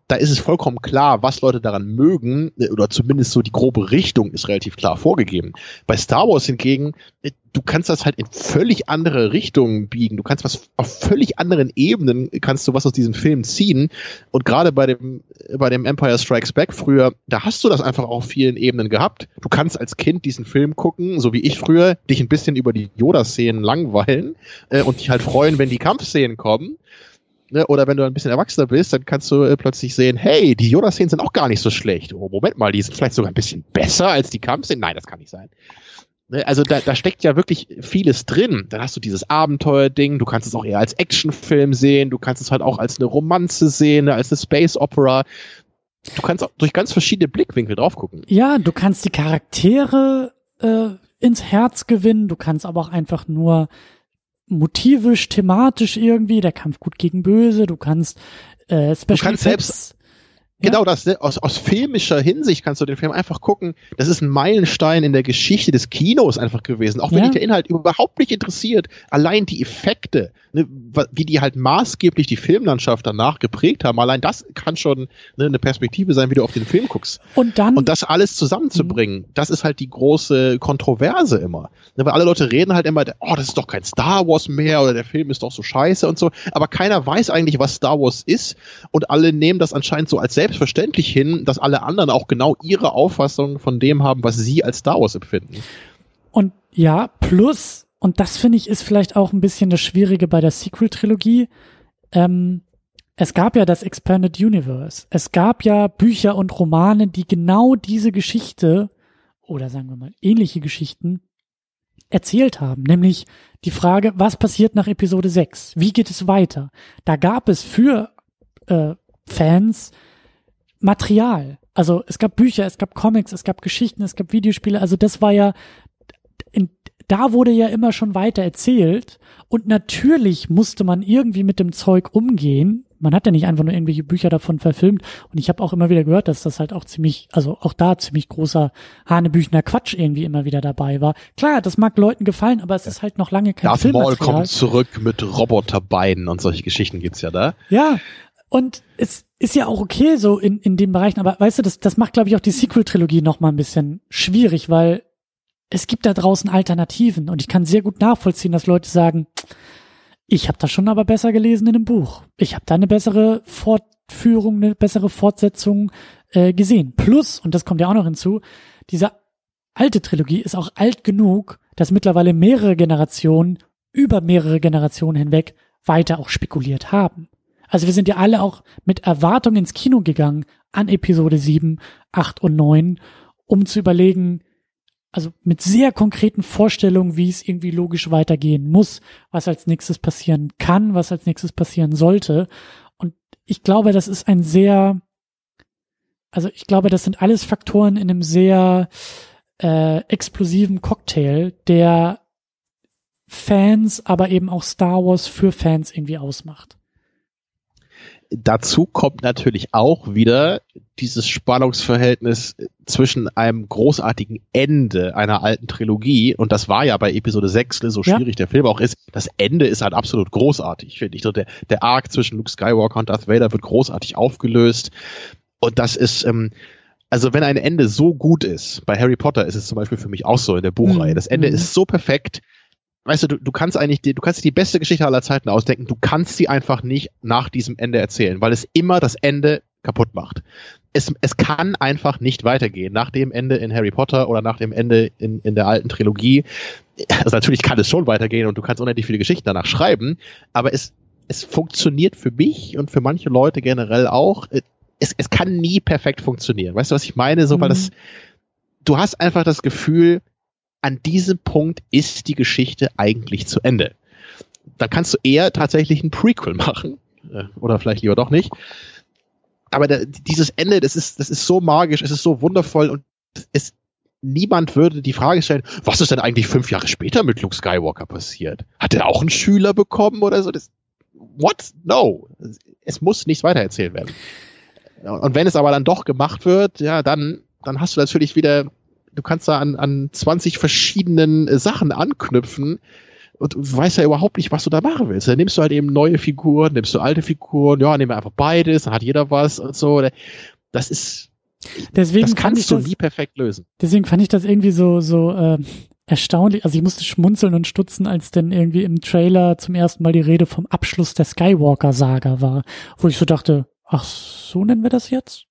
Speaker 2: da ist es vollkommen klar, was Leute daran mögen, äh, oder zumindest so die grobe Richtung ist relativ klar vorgegeben. Bei Star Wars hingegen, äh, du kannst das halt in völlig andere Richtungen biegen. Du kannst was auf völlig anderen Ebenen kannst du was aus diesem Film ziehen. Und gerade bei dem, bei dem Empire Strikes Back früher, da hast du das einfach auf vielen Ebenen gehabt. Du kannst als Kind diesen Film gucken, so wie ich früher, dich ein bisschen über die Yoda-Szenen langweilen äh, und dich halt freuen, wenn die Kampfszenen kommen. Ne, oder wenn du ein bisschen erwachsener bist, dann kannst du äh, plötzlich sehen, hey, die Yoda-Szenen sind auch gar nicht so schlecht. Oh, Moment mal, die sind vielleicht sogar ein bisschen besser als die Kampfszenen. Nein, das kann nicht sein. Ne, also da, da steckt ja wirklich vieles drin. Dann hast du dieses Abenteuer-Ding, du kannst es auch eher als Actionfilm sehen, du kannst es halt auch als eine Romanze sehen, als eine Space Opera. Du kannst auch durch ganz verschiedene Blickwinkel drauf gucken.
Speaker 1: Ja, du kannst die Charaktere äh, ins Herz gewinnen, du kannst aber auch einfach nur motivisch, thematisch irgendwie, der Kampf gut gegen böse, du kannst äh, Special
Speaker 2: du kannst selbst Genau das, ne? aus, aus filmischer Hinsicht kannst du den Film einfach gucken. Das ist ein Meilenstein in der Geschichte des Kinos einfach gewesen. Auch wenn ja. dich der Inhalt überhaupt nicht interessiert, allein die Effekte, ne, wie die halt maßgeblich die Filmlandschaft danach geprägt haben, allein das kann schon ne, eine Perspektive sein, wie du auf den Film guckst.
Speaker 1: Und dann.
Speaker 2: Und das alles zusammenzubringen, mhm. das ist halt die große Kontroverse immer. Ne, weil alle Leute reden halt immer, oh, das ist doch kein Star Wars mehr oder der Film ist doch so scheiße und so. Aber keiner weiß eigentlich, was Star Wars ist. Und alle nehmen das anscheinend so als selbst selbstverständlich hin, dass alle anderen auch genau ihre Auffassung von dem haben, was sie als Star Wars empfinden.
Speaker 1: Und ja, plus, und das finde ich ist vielleicht auch ein bisschen das Schwierige bei der Sequel-Trilogie, ähm, es gab ja das Expanded Universe. Es gab ja Bücher und Romane, die genau diese Geschichte oder sagen wir mal ähnliche Geschichten erzählt haben, nämlich die Frage, was passiert nach Episode 6? Wie geht es weiter? Da gab es für äh, Fans Material. Also es gab Bücher, es gab Comics, es gab Geschichten, es gab Videospiele. Also das war ja, in, da wurde ja immer schon weiter erzählt und natürlich musste man irgendwie mit dem Zeug umgehen. Man hat ja nicht einfach nur irgendwelche Bücher davon verfilmt und ich habe auch immer wieder gehört, dass das halt auch ziemlich, also auch da ziemlich großer Hanebüchner Quatsch irgendwie immer wieder dabei war. Klar, das mag Leuten gefallen, aber es ist halt noch lange kein
Speaker 2: Darth. Maul kommt zurück mit Roboterbeinen und solche Geschichten gibt's ja da.
Speaker 1: Ja, und es ist ja auch okay so in, in den Bereichen, aber weißt du, das, das macht, glaube ich, auch die Sequel-Trilogie noch mal ein bisschen schwierig, weil es gibt da draußen Alternativen und ich kann sehr gut nachvollziehen, dass Leute sagen, ich habe das schon aber besser gelesen in einem Buch. Ich habe da eine bessere Fortführung, eine bessere Fortsetzung äh, gesehen. Plus, und das kommt ja auch noch hinzu, diese alte Trilogie ist auch alt genug, dass mittlerweile mehrere Generationen über mehrere Generationen hinweg weiter auch spekuliert haben. Also wir sind ja alle auch mit Erwartung ins Kino gegangen an Episode 7, 8 und 9, um zu überlegen, also mit sehr konkreten Vorstellungen, wie es irgendwie logisch weitergehen muss, was als nächstes passieren kann, was als nächstes passieren sollte. Und ich glaube, das ist ein sehr, also ich glaube, das sind alles Faktoren in einem sehr äh, explosiven Cocktail, der Fans, aber eben auch Star Wars für Fans irgendwie ausmacht.
Speaker 2: Dazu kommt natürlich auch wieder dieses Spannungsverhältnis zwischen einem großartigen Ende einer alten Trilogie, und das war ja bei Episode 6, so schwierig ja. der Film auch ist, das Ende ist halt absolut großartig, finde ich. So der, der Arc zwischen Luke Skywalker und Darth Vader wird großartig aufgelöst. Und das ist, ähm, also wenn ein Ende so gut ist, bei Harry Potter ist es zum Beispiel für mich auch so in der Buchreihe, mhm. das Ende mhm. ist so perfekt, weißt du, du, du kannst eigentlich, die, du kannst die beste Geschichte aller Zeiten ausdenken, du kannst sie einfach nicht nach diesem Ende erzählen, weil es immer das Ende kaputt macht. Es, es kann einfach nicht weitergehen nach dem Ende in Harry Potter oder nach dem Ende in, in der alten Trilogie. Also natürlich kann es schon weitergehen und du kannst unendlich viele Geschichten danach schreiben, aber es, es funktioniert für mich und für manche Leute generell auch. Es, es kann nie perfekt funktionieren. Weißt du, was ich meine? So, mhm. weil das, du hast einfach das Gefühl, an diesem Punkt ist die Geschichte eigentlich zu Ende. Dann kannst du eher tatsächlich ein Prequel machen. Äh, oder vielleicht lieber doch nicht. Aber der, dieses Ende, das ist, das ist so magisch, es ist so wundervoll und es, niemand würde die Frage stellen, was ist denn eigentlich fünf Jahre später mit Luke Skywalker passiert? Hat er auch einen Schüler bekommen oder so? Das, what? No. Es muss nichts weitererzählt werden. Und wenn es aber dann doch gemacht wird, ja, dann, dann hast du natürlich wieder du kannst da an, an 20 verschiedenen äh, Sachen anknüpfen und du weißt ja überhaupt nicht, was du da machen willst. Dann nimmst du halt eben neue Figuren, nimmst du alte Figuren, ja, nehmen wir einfach beides, dann hat jeder was und so. Das ist,
Speaker 1: deswegen
Speaker 2: das kannst du
Speaker 1: das,
Speaker 2: nie perfekt lösen.
Speaker 1: Deswegen fand ich das irgendwie so, so, äh, erstaunlich, also ich musste schmunzeln und stutzen, als denn irgendwie im Trailer zum ersten Mal die Rede vom Abschluss der Skywalker-Saga war, wo ich so dachte, ach, so nennen wir das jetzt?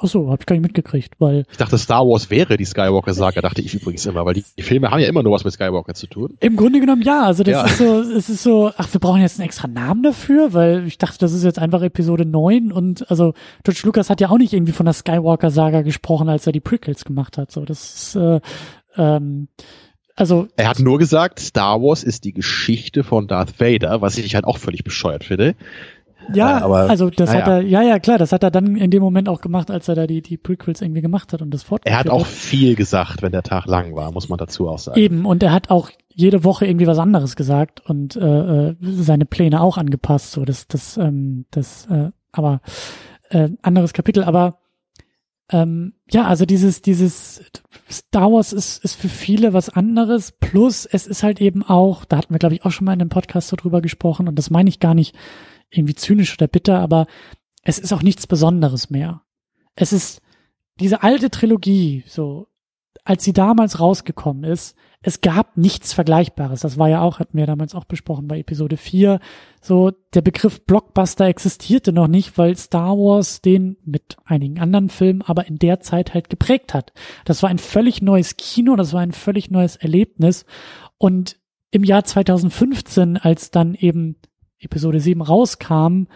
Speaker 1: Ach so, hab ich gar nicht mitgekriegt, weil.
Speaker 2: Ich dachte, Star Wars wäre die Skywalker-Saga, dachte ich übrigens immer, weil die, die, Filme haben ja immer nur was mit Skywalker zu tun.
Speaker 1: Im Grunde genommen ja, also das ja. ist so, es ist so, ach, wir brauchen jetzt einen extra Namen dafür, weil ich dachte, das ist jetzt einfach Episode 9 und also George Lucas hat ja auch nicht irgendwie von der Skywalker-Saga gesprochen, als er die Prequels gemacht hat. So, das ist, äh, ähm, also.
Speaker 2: Er hat nur gesagt, Star Wars ist die Geschichte von Darth Vader, was ich halt auch völlig bescheuert finde.
Speaker 1: Ja, aber, also das hat er, ja, ja, klar, das hat er dann in dem Moment auch gemacht, als er da die, die Prequels irgendwie gemacht hat und das fortgeführt
Speaker 2: Er hat auch viel gesagt, wenn der Tag lang war, muss man dazu auch sagen.
Speaker 1: Eben, und er hat auch jede Woche irgendwie was anderes gesagt und äh, äh seine Pläne auch angepasst, so das, das, ähm, das, äh, aber äh, anderes Kapitel, aber ähm, ja, also dieses, dieses Star Wars ist, ist für viele was anderes. Plus, es ist halt eben auch, da hatten wir, glaube ich, auch schon mal in einem Podcast so drüber gesprochen, und das meine ich gar nicht irgendwie zynisch oder bitter, aber es ist auch nichts Besonderes mehr. Es ist diese alte Trilogie, so als sie damals rausgekommen ist, es gab nichts Vergleichbares. Das war ja auch, hatten wir damals auch besprochen bei Episode 4. So, der Begriff Blockbuster existierte noch nicht, weil Star Wars den mit einigen anderen Filmen aber in der Zeit halt geprägt hat. Das war ein völlig neues Kino, das war ein völlig neues Erlebnis. Und im Jahr 2015, als dann eben Episode 7 rauskam,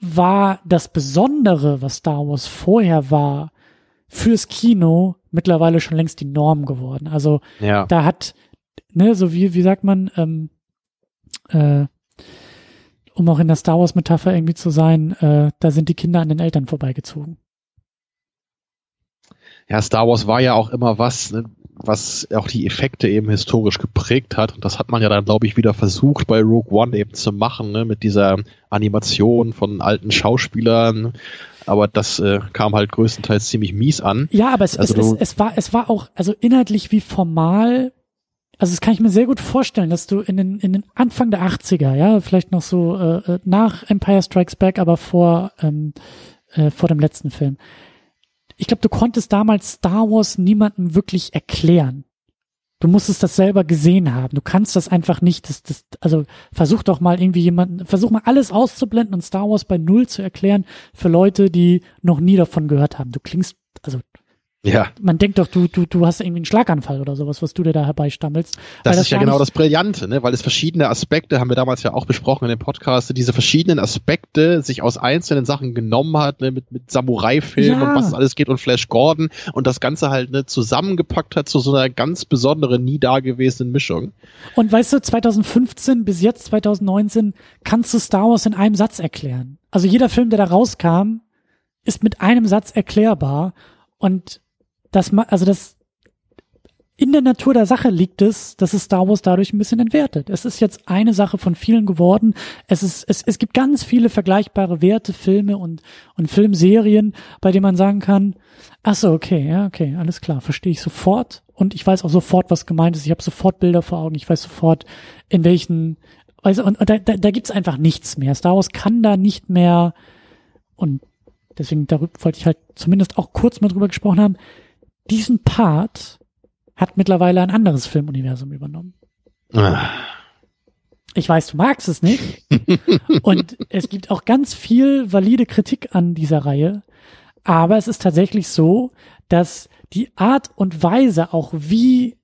Speaker 1: war das Besondere, was Star Wars vorher war, fürs Kino mittlerweile schon längst die Norm geworden. Also ja. da hat, ne, so wie, wie sagt man, ähm, äh, um auch in der Star Wars-Metapher irgendwie zu sein, äh, da sind die Kinder an den Eltern vorbeigezogen.
Speaker 2: Ja, Star Wars war ja auch immer was, ne? Was auch die Effekte eben historisch geprägt hat. Und das hat man ja dann, glaube ich, wieder versucht bei Rogue One eben zu machen, ne, mit dieser Animation von alten Schauspielern. Aber das äh, kam halt größtenteils ziemlich mies an.
Speaker 1: Ja, aber es, also es, es, es war, es war auch, also inhaltlich wie formal also das kann ich mir sehr gut vorstellen, dass du in den, in den Anfang der 80er, ja, vielleicht noch so äh, äh, nach Empire Strikes Back, aber vor, ähm, äh, vor dem letzten Film. Ich glaube, du konntest damals Star Wars niemandem wirklich erklären. Du musstest das selber gesehen haben. Du kannst das einfach nicht. Das, das, also versuch doch mal irgendwie jemanden, versuch mal alles auszublenden und Star Wars bei Null zu erklären für Leute, die noch nie davon gehört haben. Du klingst, also ja. Man denkt doch, du, du, du hast irgendwie einen Schlaganfall oder sowas, was du dir da herbeistammelst.
Speaker 2: Das, das ist ja genau das Brillante, ne? weil es verschiedene Aspekte, haben wir damals ja auch besprochen in dem Podcast, diese verschiedenen Aspekte sich aus einzelnen Sachen genommen hat, ne? mit, mit Samurai-Film ja. und was es alles geht und Flash Gordon und das Ganze halt ne, zusammengepackt hat zu so einer ganz besonderen, nie dagewesenen Mischung.
Speaker 1: Und weißt du, 2015 bis jetzt 2019 kannst du Star Wars in einem Satz erklären. Also jeder Film, der da rauskam, ist mit einem Satz erklärbar und dass man, also das in der Natur der Sache liegt es, dass es Star Wars dadurch ein bisschen entwertet. Es ist jetzt eine Sache von vielen geworden. Es ist, es, es gibt ganz viele vergleichbare Werte, Filme und, und Filmserien, bei denen man sagen kann, ach so, okay, ja, okay, alles klar, verstehe ich sofort. Und ich weiß auch sofort, was gemeint ist. Ich habe sofort Bilder vor Augen. Ich weiß sofort, in welchen, also, und, und da, da, da gibt's einfach nichts mehr. Star Wars kann da nicht mehr, und deswegen darüber wollte ich halt zumindest auch kurz mal drüber gesprochen haben, diesen Part hat mittlerweile ein anderes Filmuniversum übernommen. Ah. Ich weiß, du magst es nicht. und es gibt auch ganz viel valide Kritik an dieser Reihe. Aber es ist tatsächlich so, dass die Art und Weise auch wie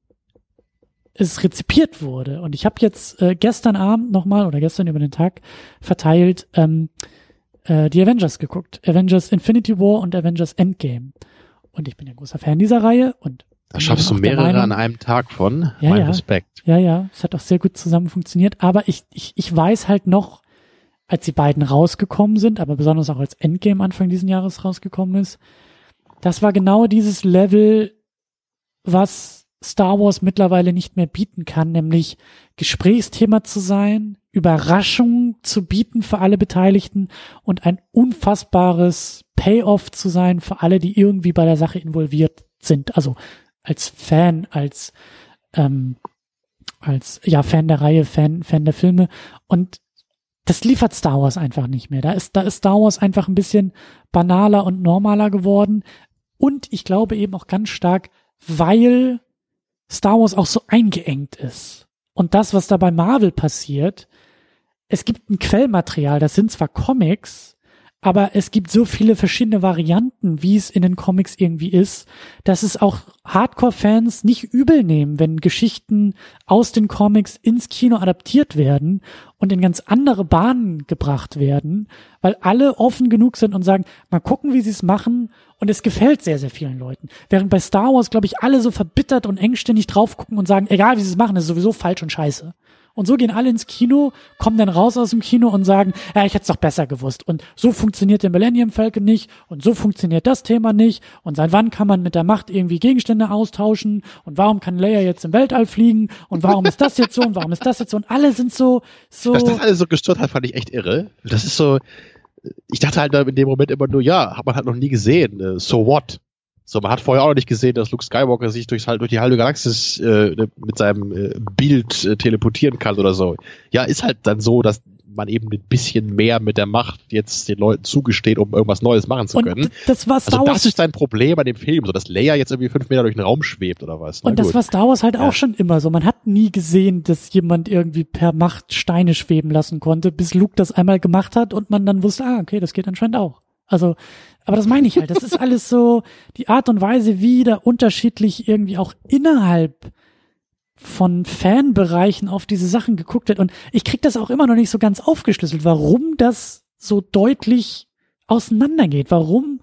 Speaker 1: es rezipiert wurde. Und ich habe jetzt äh, gestern Abend nochmal oder gestern über den Tag verteilt ähm, äh, die Avengers geguckt. Avengers Infinity War und Avengers Endgame. Und ich bin ja großer Fan dieser Reihe und
Speaker 2: da schaffst du mehrere an einem Tag von.
Speaker 1: Ja,
Speaker 2: mein
Speaker 1: ja,
Speaker 2: Respekt.
Speaker 1: Ja, ja, es hat auch sehr gut zusammen funktioniert. Aber ich, ich, ich weiß halt noch, als die beiden rausgekommen sind, aber besonders auch als Endgame Anfang diesen Jahres rausgekommen ist, das war genau dieses Level, was Star Wars mittlerweile nicht mehr bieten kann, nämlich Gesprächsthema zu sein, Überraschung zu bieten für alle Beteiligten und ein unfassbares Payoff zu sein für alle, die irgendwie bei der Sache involviert sind. Also als Fan, als ähm, als ja Fan der Reihe, Fan Fan der Filme und das liefert Star Wars einfach nicht mehr. Da ist da ist Star Wars einfach ein bisschen banaler und normaler geworden und ich glaube eben auch ganz stark, weil Star Wars auch so eingeengt ist. Und das, was da bei Marvel passiert, es gibt ein Quellmaterial, das sind zwar Comics, aber es gibt so viele verschiedene Varianten, wie es in den Comics irgendwie ist, dass es auch Hardcore-Fans nicht übel nehmen, wenn Geschichten aus den Comics ins Kino adaptiert werden und in ganz andere Bahnen gebracht werden, weil alle offen genug sind und sagen, mal gucken, wie sie es machen und es gefällt sehr, sehr vielen Leuten. Während bei Star Wars, glaube ich, alle so verbittert und engständig drauf gucken und sagen, egal wie sie es machen, ist sowieso falsch und scheiße. Und so gehen alle ins Kino, kommen dann raus aus dem Kino und sagen, ja, ich hätte es doch besser gewusst. Und so funktioniert der Millennium Falcon nicht und so funktioniert das Thema nicht. Und seit wann kann man mit der Macht irgendwie Gegenstände austauschen? Und warum kann Leia jetzt im Weltall fliegen? Und warum ist das jetzt so? Und warum ist das jetzt so? Und alle sind so, so.
Speaker 2: Dass das alles so gestört hat, fand ich echt irre. Das ist so, ich dachte halt in dem Moment immer nur, ja, hat man halt noch nie gesehen. Äh, so what? So, man hat vorher auch noch nicht gesehen, dass Luke Skywalker sich durchs, durch die halbe Galaxis äh, mit seinem äh, Bild äh, teleportieren kann oder so. Ja, ist halt dann so, dass man eben ein bisschen mehr mit der Macht jetzt den Leuten zugesteht, um irgendwas Neues machen zu können. Und
Speaker 1: das war Star
Speaker 2: also das ist dein Problem an dem Film, so dass Leia jetzt irgendwie fünf Meter durch den Raum schwebt oder was.
Speaker 1: Na und gut. das war Star Wars halt ja. auch schon immer so. Man hat nie gesehen, dass jemand irgendwie per Macht Steine schweben lassen konnte, bis Luke das einmal gemacht hat und man dann wusste, ah, okay, das geht anscheinend auch. Also aber das meine ich halt. Das ist alles so die Art und Weise, wie da unterschiedlich irgendwie auch innerhalb von Fanbereichen auf diese Sachen geguckt wird. Und ich krieg das auch immer noch nicht so ganz aufgeschlüsselt, warum das so deutlich auseinandergeht. Warum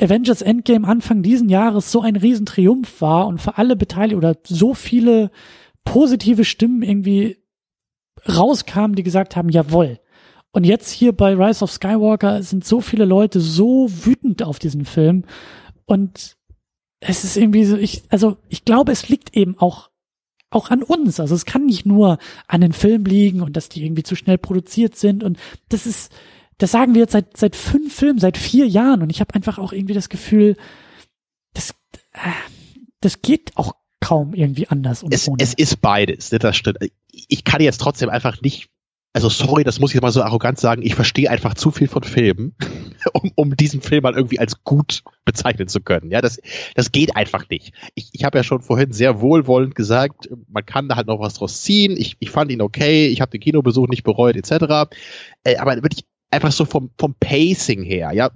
Speaker 1: Avengers Endgame Anfang diesen Jahres so ein Riesentriumph war und für alle Beteiligten oder so viele positive Stimmen irgendwie rauskamen, die gesagt haben, jawohl, und jetzt hier bei Rise of Skywalker sind so viele Leute so wütend auf diesen Film. Und es ist irgendwie so, ich, also ich glaube, es liegt eben auch auch an uns. Also es kann nicht nur an den Film liegen und dass die irgendwie zu schnell produziert sind. Und das ist, das sagen wir jetzt seit seit fünf Filmen, seit vier Jahren. Und ich habe einfach auch irgendwie das Gefühl, das, äh, das geht auch kaum irgendwie anders.
Speaker 2: Und es, es ist beides, das stimmt. Ich kann jetzt trotzdem einfach nicht also sorry, das muss ich mal so arrogant sagen, ich verstehe einfach zu viel von Filmen, um, um diesen Film mal irgendwie als gut bezeichnen zu können. Ja, das, das geht einfach nicht. Ich, ich habe ja schon vorhin sehr wohlwollend gesagt, man kann da halt noch was draus ziehen. Ich, ich fand ihn okay, ich habe den Kinobesuch nicht bereut, etc. Äh, aber wirklich einfach so vom, vom Pacing her, ja,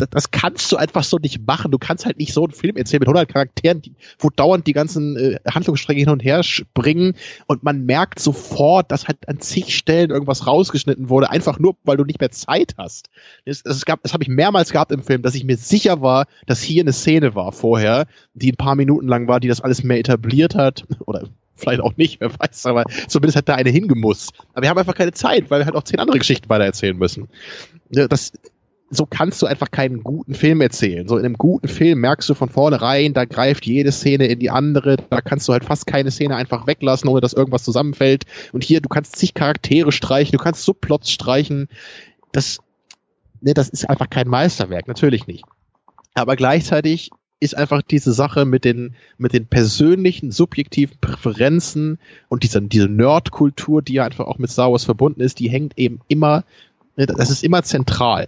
Speaker 2: das, das kannst du einfach so nicht machen. Du kannst halt nicht so einen Film erzählen mit 100 Charakteren, die, wo dauernd die ganzen äh, Handlungsstränge hin und her springen und man merkt sofort, dass halt an zig Stellen irgendwas rausgeschnitten wurde, einfach nur, weil du nicht mehr Zeit hast. Es gab, das habe ich mehrmals gehabt im Film, dass ich mir sicher war, dass hier eine Szene war vorher, die ein paar Minuten lang war, die das alles mehr etabliert hat oder vielleicht auch nicht, wer weiß, aber zumindest hat da eine hingemusst. Aber wir haben einfach keine Zeit, weil wir halt auch zehn andere Geschichten weiter erzählen müssen. Das, so kannst du einfach keinen guten Film erzählen. So in einem guten Film merkst du von vornherein, da greift jede Szene in die andere, da kannst du halt fast keine Szene einfach weglassen, ohne dass irgendwas zusammenfällt. Und hier, du kannst zig Charaktere streichen, du kannst Subplots streichen. Das, ne, das ist einfach kein Meisterwerk, natürlich nicht. Aber gleichzeitig ist einfach diese Sache mit den, mit den persönlichen, subjektiven Präferenzen und dieser, diese Nerdkultur, die ja einfach auch mit Star Wars verbunden ist, die hängt eben immer das ist immer zentral.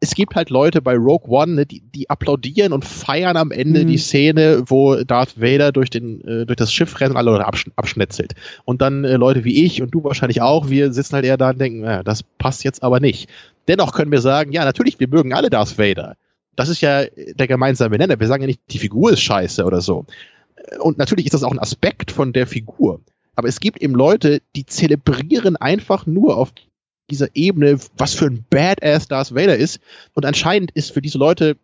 Speaker 2: Es gibt halt Leute bei Rogue One, ne, die, die applaudieren und feiern am Ende mhm. die Szene, wo Darth Vader durch, den, äh, durch das Schiff rennt und alle Leute absch abschnetzelt. Und dann äh, Leute wie ich und du wahrscheinlich auch, wir sitzen halt eher da und denken, ja, das passt jetzt aber nicht. Dennoch können wir sagen, ja, natürlich, wir mögen alle Darth Vader. Das ist ja der gemeinsame Nenner. Wir sagen ja nicht, die Figur ist scheiße oder so. Und natürlich ist das auch ein Aspekt von der Figur. Aber es gibt eben Leute, die zelebrieren einfach nur auf dieser Ebene, was für ein Badass Darth Vader ist. Und anscheinend ist für diese Leute,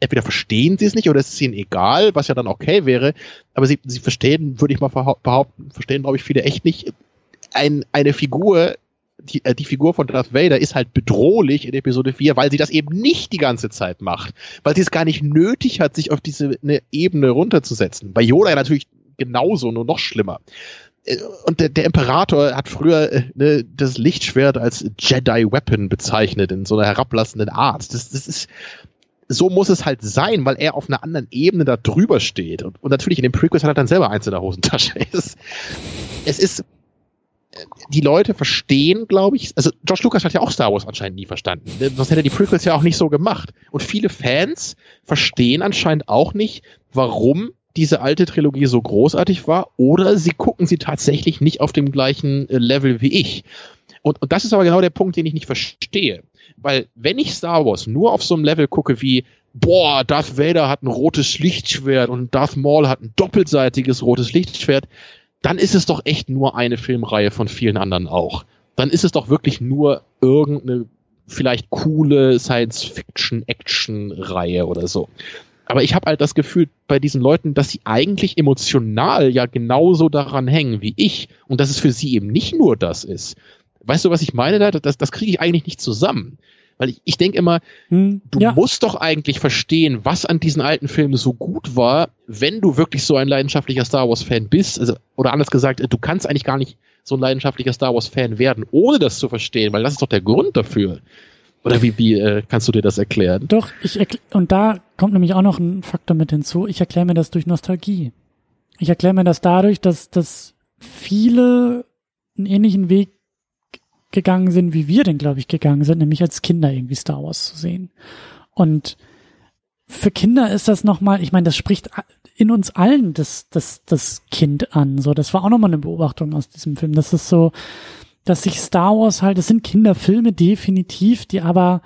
Speaker 2: entweder verstehen sie es nicht oder es ist ihnen egal, was ja dann okay wäre, aber sie, sie verstehen, würde ich mal behaupten, verstehen, glaube ich, viele echt nicht, ein, eine Figur, die, äh, die Figur von Darth Vader ist halt bedrohlich in Episode 4, weil sie das eben nicht die ganze Zeit macht. Weil sie es gar nicht nötig hat, sich auf diese eine Ebene runterzusetzen. Bei Yoda natürlich genauso, nur noch schlimmer. Äh, und der, der Imperator hat früher äh, ne, das Lichtschwert als Jedi Weapon bezeichnet in so einer herablassenden Art. Das, das ist so muss es halt sein, weil er auf einer anderen Ebene da drüber steht. Und, und natürlich in den Prequels hat er dann selber eins in der Hosentasche. Es, es ist die Leute verstehen, glaube ich, also George Lucas hat ja auch Star Wars anscheinend nie verstanden. Sonst hätte er die Prequels ja auch nicht so gemacht. Und viele Fans verstehen anscheinend auch nicht, warum diese alte Trilogie so großartig war oder sie gucken sie tatsächlich nicht auf dem gleichen äh, Level wie ich. Und, und das ist aber genau der Punkt, den ich nicht verstehe. Weil wenn ich Star Wars nur auf so einem Level gucke wie, boah, Darth Vader hat ein rotes Lichtschwert und Darth Maul hat ein doppelseitiges rotes Lichtschwert, dann ist es doch echt nur eine Filmreihe von vielen anderen auch. Dann ist es doch wirklich nur irgendeine vielleicht coole Science-Fiction-Action-Reihe oder so. Aber ich habe halt das Gefühl bei diesen Leuten, dass sie eigentlich emotional ja genauso daran hängen wie ich und dass es für sie eben nicht nur das ist. Weißt du, was ich meine da? Das, das kriege ich eigentlich nicht zusammen. Weil ich, ich denke immer, hm, du ja. musst doch eigentlich verstehen, was an diesen alten Filmen so gut war, wenn du wirklich so ein leidenschaftlicher Star Wars-Fan bist. Also, oder anders gesagt, du kannst eigentlich gar nicht so ein leidenschaftlicher Star Wars-Fan werden, ohne das zu verstehen, weil das ist doch der Grund dafür. Oder wie, wie äh, kannst du dir das erklären?
Speaker 1: Doch, ich und da kommt nämlich auch noch ein Faktor mit hinzu. Ich erkläre mir das durch Nostalgie. Ich erkläre mir das dadurch, dass, dass viele einen ähnlichen Weg gegangen sind, wie wir denn, glaube ich, gegangen sind, nämlich als Kinder irgendwie Star Wars zu sehen. Und für Kinder ist das nochmal, ich meine, das spricht in uns allen das, das, das Kind an. So, das war auch nochmal eine Beobachtung aus diesem Film. Das ist so, dass sich Star Wars halt, das sind Kinderfilme definitiv, die aber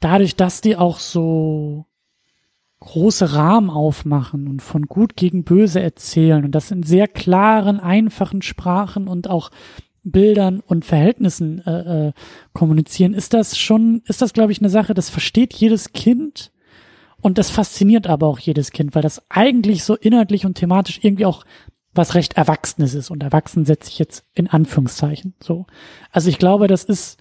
Speaker 1: dadurch, dass die auch so große Rahmen aufmachen und von gut gegen böse erzählen und das in sehr klaren, einfachen Sprachen und auch Bildern und Verhältnissen äh, äh, kommunizieren, ist das schon, ist das, glaube ich, eine Sache, das versteht jedes Kind und das fasziniert aber auch jedes Kind, weil das eigentlich so inhaltlich und thematisch irgendwie auch was recht Erwachsenes ist. Und erwachsen setze ich jetzt in Anführungszeichen so. Also ich glaube, das ist,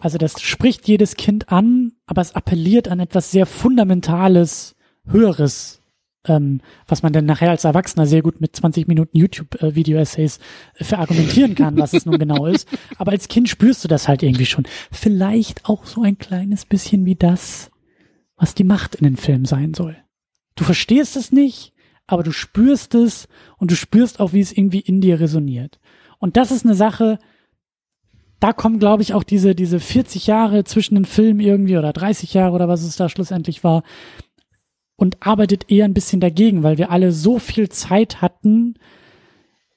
Speaker 1: also das spricht jedes Kind an, aber es appelliert an etwas sehr Fundamentales Höheres, ähm, was man dann nachher als Erwachsener sehr gut mit 20 Minuten YouTube-Video-Essays äh, verargumentieren kann, was es nun genau ist. Aber als Kind spürst du das halt irgendwie schon. Vielleicht auch so ein kleines bisschen wie das, was die Macht in den Filmen sein soll. Du verstehst es nicht, aber du spürst es und du spürst auch, wie es irgendwie in dir resoniert. Und das ist eine Sache, da kommen, glaube ich, auch diese, diese 40 Jahre zwischen den Filmen irgendwie oder 30 Jahre oder was es da schlussendlich war und arbeitet eher ein bisschen dagegen, weil wir alle so viel Zeit hatten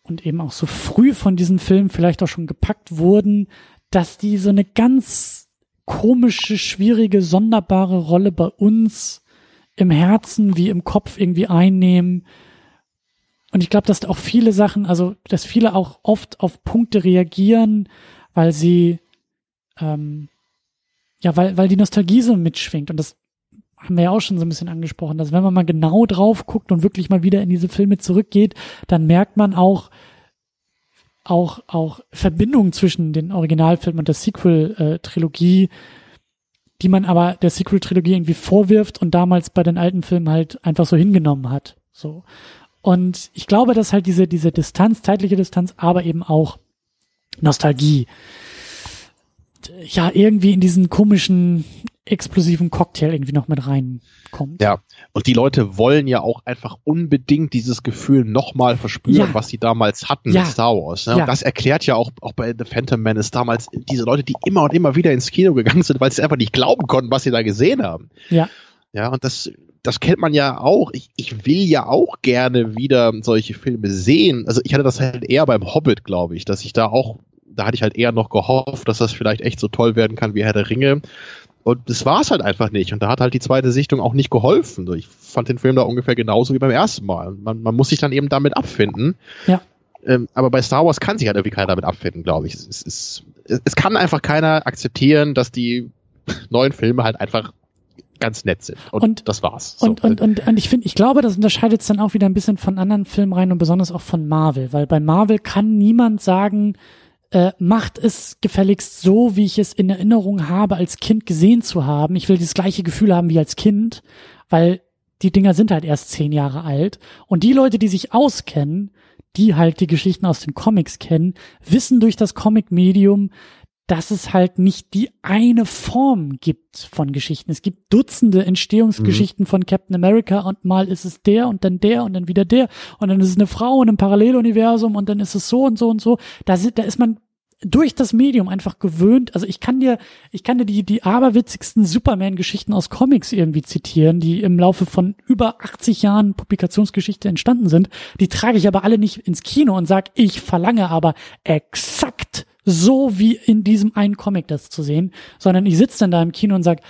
Speaker 1: und eben auch so früh von diesen Filmen vielleicht auch schon gepackt wurden, dass die so eine ganz komische, schwierige, sonderbare Rolle bei uns im Herzen wie im Kopf irgendwie einnehmen. Und ich glaube, dass auch viele Sachen, also dass viele auch oft auf Punkte reagieren, weil sie, ähm, ja, weil, weil die Nostalgie so mitschwingt. Und das haben wir ja auch schon so ein bisschen angesprochen, dass wenn man mal genau drauf guckt und wirklich mal wieder in diese Filme zurückgeht, dann merkt man auch, auch, auch Verbindungen zwischen den Originalfilmen und der Sequel-Trilogie, die man aber der Sequel-Trilogie irgendwie vorwirft und damals bei den alten Filmen halt einfach so hingenommen hat. So. Und ich glaube, dass halt diese, diese Distanz, zeitliche Distanz, aber eben auch Nostalgie, ja, irgendwie in diesen komischen, explosiven Cocktail irgendwie noch mit reinkommt.
Speaker 2: Ja, und die Leute wollen ja auch einfach unbedingt dieses Gefühl nochmal verspüren, ja. was sie damals hatten ja. mit Star Wars. Ne? Ja. Und das erklärt ja auch, auch bei The Phantom Menace damals diese Leute, die immer und immer wieder ins Kino gegangen sind, weil sie einfach nicht glauben konnten, was sie da gesehen haben.
Speaker 1: Ja.
Speaker 2: Ja, und das, das kennt man ja auch. Ich, ich will ja auch gerne wieder solche Filme sehen. Also ich hatte das halt eher beim Hobbit, glaube ich, dass ich da auch, da hatte ich halt eher noch gehofft, dass das vielleicht echt so toll werden kann wie Herr der Ringe. Und das war es halt einfach nicht. Und da hat halt die zweite Sichtung auch nicht geholfen. Ich fand den Film da ungefähr genauso wie beim ersten Mal. Man, man muss sich dann eben damit abfinden.
Speaker 1: Ja.
Speaker 2: Ähm, aber bei Star Wars kann sich halt irgendwie keiner damit abfinden, glaube ich. Es, es, es, es kann einfach keiner akzeptieren, dass die neuen Filme halt einfach ganz nett sind. Und, und das war's.
Speaker 1: So. Und, und, und, und ich finde, ich glaube, das unterscheidet es dann auch wieder ein bisschen von anderen Filmreihen und besonders auch von Marvel, weil bei Marvel kann niemand sagen, äh, macht es gefälligst so, wie ich es in Erinnerung habe, als Kind gesehen zu haben. Ich will das gleiche Gefühl haben wie als Kind, weil die Dinger sind halt erst zehn Jahre alt. Und die Leute, die sich auskennen, die halt die Geschichten aus den Comics kennen, wissen durch das Comic-Medium, dass es halt nicht die eine Form gibt von Geschichten. Es gibt Dutzende Entstehungsgeschichten mhm. von Captain America und mal ist es der und dann der und dann wieder der und dann ist es eine Frau in einem Paralleluniversum und dann ist es so und so und so. Da, da ist man durch das Medium einfach gewöhnt. Also ich kann dir, ich kann dir die, die aberwitzigsten Superman-Geschichten aus Comics irgendwie zitieren, die im Laufe von über 80 Jahren Publikationsgeschichte entstanden sind. Die trage ich aber alle nicht ins Kino und sag, ich verlange aber exakt so wie in diesem einen Comic das zu sehen, sondern ich sitze dann da im Kino und sag,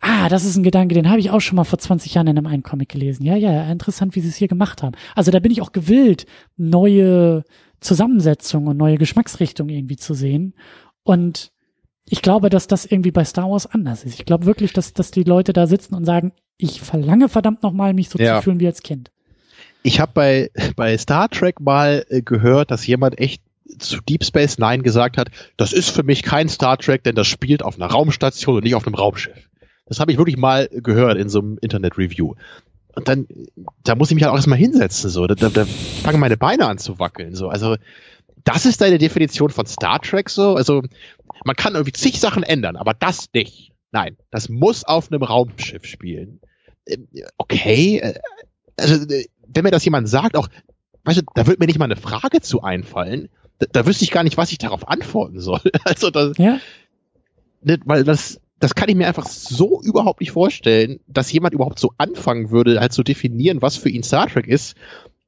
Speaker 1: ah, das ist ein Gedanke, den habe ich auch schon mal vor 20 Jahren in einem einen Comic gelesen. Ja, ja, interessant, wie sie es hier gemacht haben. Also da bin ich auch gewillt, neue Zusammensetzungen und neue Geschmacksrichtungen irgendwie zu sehen. Und ich glaube, dass das irgendwie bei Star Wars anders ist. Ich glaube wirklich, dass, dass die Leute da sitzen und sagen, ich verlange verdammt nochmal, mich so ja. zu fühlen wie als Kind.
Speaker 2: Ich habe bei, bei Star Trek mal äh, gehört, dass jemand echt zu Deep Space Nine gesagt hat, das ist für mich kein Star Trek, denn das spielt auf einer Raumstation und nicht auf einem Raumschiff. Das habe ich wirklich mal gehört in so einem Internet-Review. Und dann, da muss ich mich halt auch erstmal hinsetzen, so. Da, da, da fangen meine Beine an zu wackeln, so. Also, das ist deine Definition von Star Trek, so. Also, man kann irgendwie zig Sachen ändern, aber das nicht. Nein, das muss auf einem Raumschiff spielen. Ähm, okay, äh, also, äh, wenn mir das jemand sagt, auch, weißt du, da wird mir nicht mal eine Frage zu einfallen, da, da wüsste ich gar nicht, was ich darauf antworten soll. Also das,
Speaker 1: ja?
Speaker 2: ne, weil das, das kann ich mir einfach so überhaupt nicht vorstellen, dass jemand überhaupt so anfangen würde, halt zu definieren, was für ihn Star Trek ist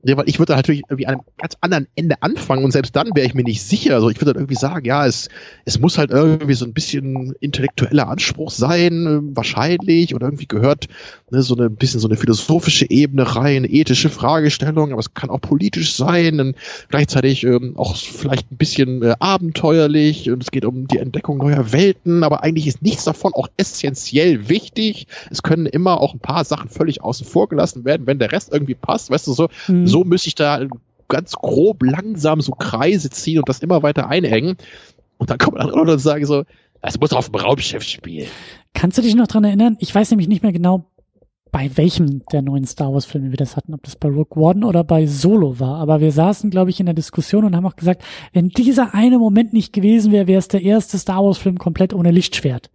Speaker 2: ja, weil ich würde natürlich irgendwie an einem ganz anderen Ende anfangen und selbst dann wäre ich mir nicht sicher. Also ich würde dann irgendwie sagen, ja, es, es muss halt irgendwie so ein bisschen intellektueller Anspruch sein, äh, wahrscheinlich, oder irgendwie gehört ne, so ein bisschen so eine philosophische Ebene rein, ethische Fragestellung, aber es kann auch politisch sein und gleichzeitig ähm, auch vielleicht ein bisschen äh, abenteuerlich und es geht um die Entdeckung neuer Welten, aber eigentlich ist nichts davon auch essentiell wichtig. Es können immer auch ein paar Sachen völlig außen vor gelassen werden, wenn der Rest irgendwie passt, weißt du so. Mhm so müsste ich da ganz grob langsam so Kreise ziehen und das immer weiter einengen. Und dann kommt andere Leute und sagen so, das muss auf dem Raumschiff spielen.
Speaker 1: Kannst du dich noch dran erinnern? Ich weiß nämlich nicht mehr genau, bei welchem der neuen Star Wars Filme wir das hatten, ob das bei Rogue One oder bei Solo war. Aber wir saßen, glaube ich, in der Diskussion und haben auch gesagt, wenn dieser eine Moment nicht gewesen wäre, wäre es der erste Star Wars Film komplett ohne Lichtschwert.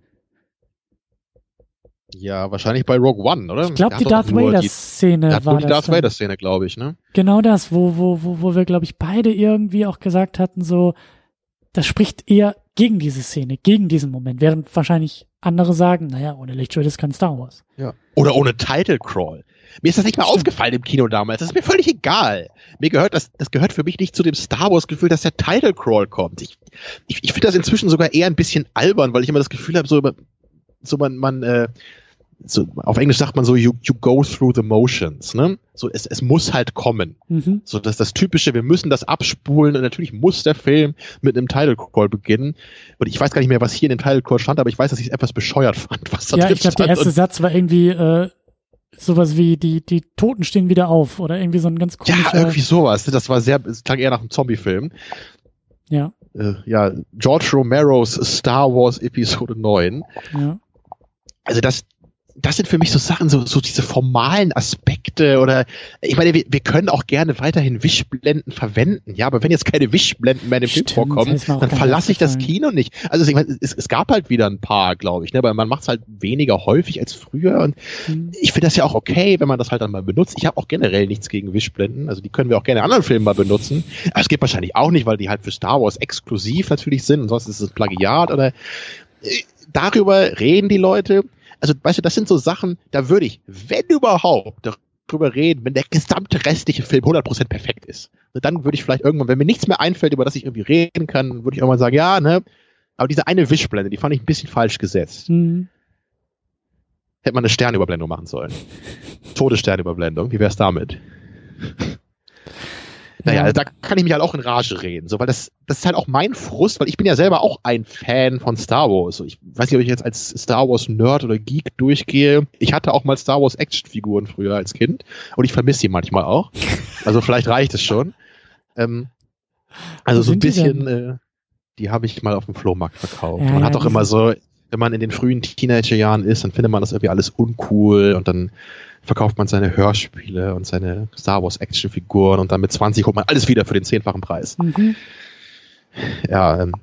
Speaker 2: Ja, wahrscheinlich bei Rogue One, oder?
Speaker 1: Ich glaube, die Darth Vader Szene
Speaker 2: die, war die Darth Vader Szene, glaube ich, ne?
Speaker 1: Genau das, wo wo wo wo wir glaube ich beide irgendwie auch gesagt hatten so das spricht eher gegen diese Szene, gegen diesen Moment, während wahrscheinlich andere sagen, naja, ohne Lichtschwert ist kein Star Wars.
Speaker 2: Ja. Oder ohne Title Crawl. Mir ist das nicht mal Stimmt. aufgefallen im Kino damals. Das ist mir völlig egal. Mir gehört das, das gehört für mich nicht zu dem Star Wars Gefühl, dass der Title Crawl kommt. Ich, ich, ich finde das inzwischen sogar eher ein bisschen albern, weil ich immer das Gefühl habe, so, so man, man, äh, so, auf Englisch sagt man so, you, you go through the motions, ne? So, es, es muss halt kommen. Mhm. So, das das typische, wir müssen das abspulen und natürlich muss der Film mit einem Title Call beginnen. Und ich weiß gar nicht mehr, was hier in dem Title Call stand, aber ich weiß, dass ich es etwas bescheuert fand, was
Speaker 1: da Ja, ich glaube, der erste Satz war irgendwie, äh, sowas wie die, die Toten stehen wieder auf oder irgendwie so ein ganz komischer...
Speaker 2: Ja, irgendwie sowas. Das war sehr, es klang eher nach einem Zombie-Film.
Speaker 1: Ja.
Speaker 2: Äh, ja, George Romeros Star Wars Episode 9. Ja. Also das, das sind für mich so Sachen, so, so diese formalen Aspekte oder ich meine, wir, wir können auch gerne weiterhin Wischblenden verwenden, ja, aber wenn jetzt keine Wischblenden mehr in dem Film vorkommen, dann verlasse ich das Kino nicht. Also ich meine, es, es gab halt wieder ein paar, glaube ich, ne, aber man macht es halt weniger häufig als früher und mhm. ich finde das ja auch okay, wenn man das halt dann mal benutzt. Ich habe auch generell nichts gegen Wischblenden, also die können wir auch gerne in anderen Filmen mal benutzen. Aber es geht wahrscheinlich auch nicht, weil die halt für Star Wars exklusiv natürlich sind und sonst ist es Plagiat oder äh, darüber reden die Leute also, weißt du, das sind so Sachen, da würde ich, wenn überhaupt, darüber reden, wenn der gesamte restliche Film 100% perfekt ist. Dann würde ich vielleicht irgendwann, wenn mir nichts mehr einfällt, über das ich irgendwie reden kann, würde ich irgendwann sagen, ja, ne, aber diese eine Wischblende, die fand ich ein bisschen falsch gesetzt. Mhm. Hätte man eine Sternüberblendung machen sollen. Todessternüberblendung, wie wär's damit? Naja, also da kann ich mich halt auch in Rage reden, so, weil das, das ist halt auch mein Frust, weil ich bin ja selber auch ein Fan von Star Wars. Ich weiß nicht, ob ich jetzt als Star Wars Nerd oder Geek durchgehe. Ich hatte auch mal Star Wars Actionfiguren früher als Kind und ich vermisse sie manchmal auch. Also vielleicht reicht es schon. Ähm, also so ein bisschen, die, äh, die habe ich mal auf dem Flohmarkt verkauft. Ja, man hat doch immer so, wenn man in den frühen Teenagerjahren ist, dann findet man das irgendwie alles uncool und dann verkauft man seine Hörspiele und seine Star Wars Actionfiguren und dann mit 20 holt man alles wieder für den zehnfachen Preis. Mhm. Ja, ähm,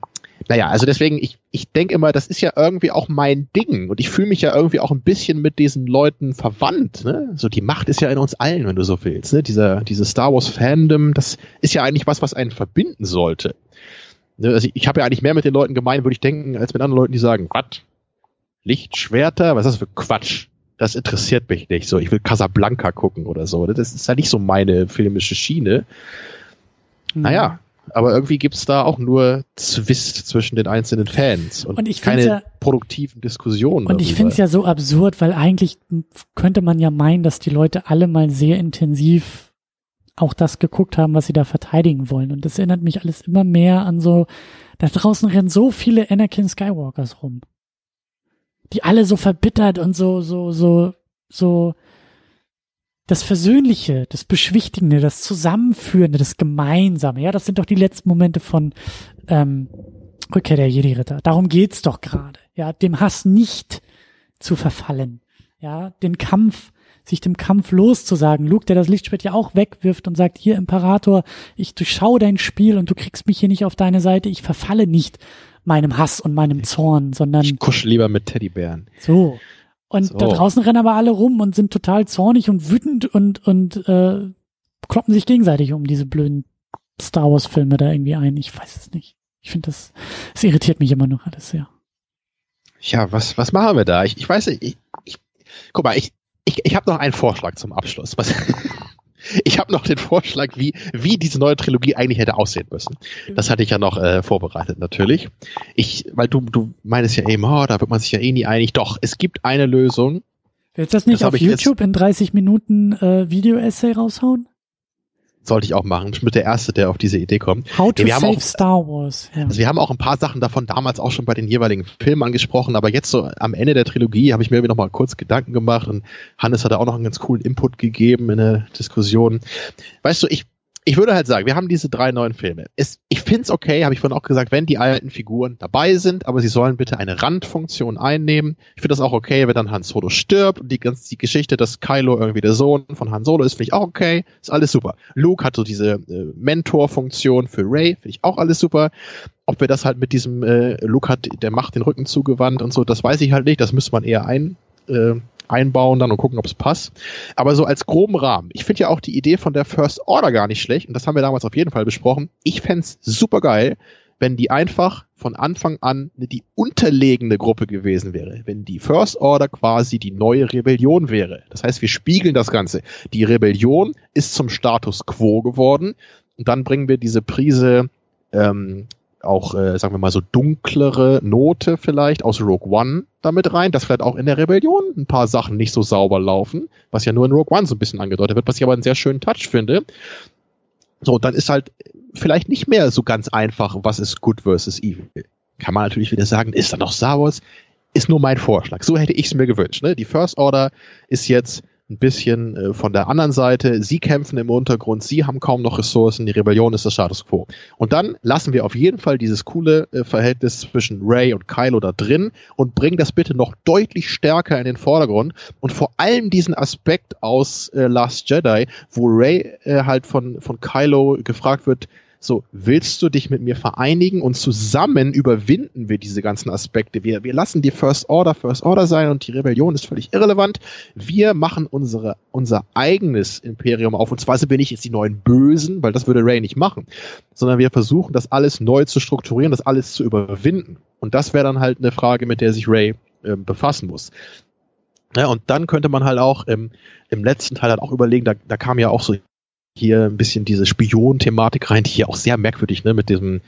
Speaker 2: naja, also deswegen, ich, ich denke immer, das ist ja irgendwie auch mein Ding und ich fühle mich ja irgendwie auch ein bisschen mit diesen Leuten verwandt. Ne? So die Macht ist ja in uns allen, wenn du so willst. Ne? Dieser, dieses Star Wars Fandom, das ist ja eigentlich was, was einen verbinden sollte. Ne? Also ich, ich habe ja eigentlich mehr mit den Leuten gemeint, würde ich denken, als mit anderen Leuten, die sagen, was? Lichtschwerter? Was ist das für Quatsch? Das interessiert mich nicht. So, ich will Casablanca gucken oder so. Das ist ja nicht so meine filmische Schiene. Mhm. Naja, aber irgendwie gibt's da auch nur Zwist zwischen den einzelnen Fans und, und keine ja, produktiven Diskussionen.
Speaker 1: Und ich finde es ja so absurd, weil eigentlich könnte man ja meinen, dass die Leute alle mal sehr intensiv auch das geguckt haben, was sie da verteidigen wollen. Und das erinnert mich alles immer mehr an so, da draußen rennen so viele Anakin Skywalkers rum die alle so verbittert und so, so, so, so das Versöhnliche, das Beschwichtigende, das Zusammenführende, das Gemeinsame. Ja, das sind doch die letzten Momente von ähm, Rückkehr der Jedi-Ritter. Darum geht's doch gerade. Ja, dem Hass nicht zu verfallen. Ja, den Kampf, sich dem Kampf loszusagen. Luke, der das Lichtschwert ja auch wegwirft und sagt, hier Imperator, ich durchschaue dein Spiel und du kriegst mich hier nicht auf deine Seite, ich verfalle nicht meinem Hass und meinem Zorn, sondern.
Speaker 2: Ich kuschel lieber mit Teddybären.
Speaker 1: So. Und so. da draußen rennen aber alle rum und sind total zornig und wütend und, und äh, kloppen sich gegenseitig um diese blöden Star Wars-Filme da irgendwie ein. Ich weiß es nicht. Ich finde das, es irritiert mich immer noch alles sehr.
Speaker 2: Ja, was, was machen wir da? Ich, ich weiß nicht, ich, ich, guck mal, ich, ich, ich habe noch einen Vorschlag zum Abschluss. Was, ich habe noch den Vorschlag, wie, wie diese neue Trilogie eigentlich hätte aussehen müssen. Das hatte ich ja noch äh, vorbereitet, natürlich. Ich, weil du, du meinst ja eben, oh, da wird man sich ja eh nie einig. Doch, es gibt eine Lösung.
Speaker 1: Willst du das nicht das auf YouTube in 30 Minuten äh, Video-Essay raushauen?
Speaker 2: Sollte ich auch machen. Ich bin der Erste, der auf diese Idee kommt.
Speaker 1: How to wir save auch, Star Wars.
Speaker 2: Ja. Also wir haben auch ein paar Sachen davon damals auch schon bei den jeweiligen Filmen angesprochen, aber jetzt so am Ende der Trilogie habe ich mir noch mal kurz Gedanken gemacht und Hannes hat da auch noch einen ganz coolen Input gegeben in der Diskussion. Weißt du, ich ich würde halt sagen, wir haben diese drei neuen Filme. Es, ich find's okay, habe ich vorhin auch gesagt, wenn die alten Figuren dabei sind, aber sie sollen bitte eine Randfunktion einnehmen. Ich finde das auch okay, wenn dann Han Solo stirbt und die ganze die Geschichte, dass Kylo irgendwie der Sohn von Han Solo ist, finde ich auch okay. Ist alles super. Luke hat so diese äh, Mentor-Funktion für Ray, finde ich auch alles super. Ob wir das halt mit diesem äh, Luke hat, der macht den Rücken zugewandt und so, das weiß ich halt nicht. Das müsste man eher ein, äh, einbauen dann und gucken, ob es passt. Aber so als groben Rahmen. Ich finde ja auch die Idee von der First Order gar nicht schlecht und das haben wir damals auf jeden Fall besprochen. Ich fände es super geil, wenn die einfach von Anfang an die unterlegene Gruppe gewesen wäre. Wenn die First Order quasi die neue Rebellion wäre. Das heißt, wir spiegeln das Ganze. Die Rebellion ist zum Status quo geworden und dann bringen wir diese Prise ähm, auch, äh, sagen wir mal, so dunklere Note vielleicht aus Rogue One damit rein, dass vielleicht auch in der Rebellion ein paar Sachen nicht so sauber laufen, was ja nur in Rogue One so ein bisschen angedeutet wird, was ich aber einen sehr schönen Touch finde. So, dann ist halt vielleicht nicht mehr so ganz einfach, was ist Good versus Evil. Kann man natürlich wieder sagen, ist da noch Star Wars? Ist nur mein Vorschlag. So hätte ich es mir gewünscht. Ne? Die First Order ist jetzt ein bisschen äh, von der anderen Seite. Sie kämpfen im Untergrund, sie haben kaum noch Ressourcen, die Rebellion ist das Status quo. Und dann lassen wir auf jeden Fall dieses coole äh, Verhältnis zwischen Ray und Kylo da drin und bringen das bitte noch deutlich stärker in den Vordergrund und vor allem diesen Aspekt aus äh, Last Jedi, wo Ray äh, halt von, von Kylo gefragt wird, so, willst du dich mit mir vereinigen und zusammen überwinden wir diese ganzen Aspekte? Wir, wir lassen die First Order First Order sein und die Rebellion ist völlig irrelevant. Wir machen unsere, unser eigenes Imperium auf. Und zwar sind wir nicht jetzt die neuen Bösen, weil das würde Ray nicht machen, sondern wir versuchen, das alles neu zu strukturieren, das alles zu überwinden. Und das wäre dann halt eine Frage, mit der sich Ray äh, befassen muss. Ja, und dann könnte man halt auch im, im letzten Teil halt auch überlegen, da, da kam ja auch so hier ein bisschen diese Spion-Thematik rein, die hier auch sehr merkwürdig, ne, mit diesem,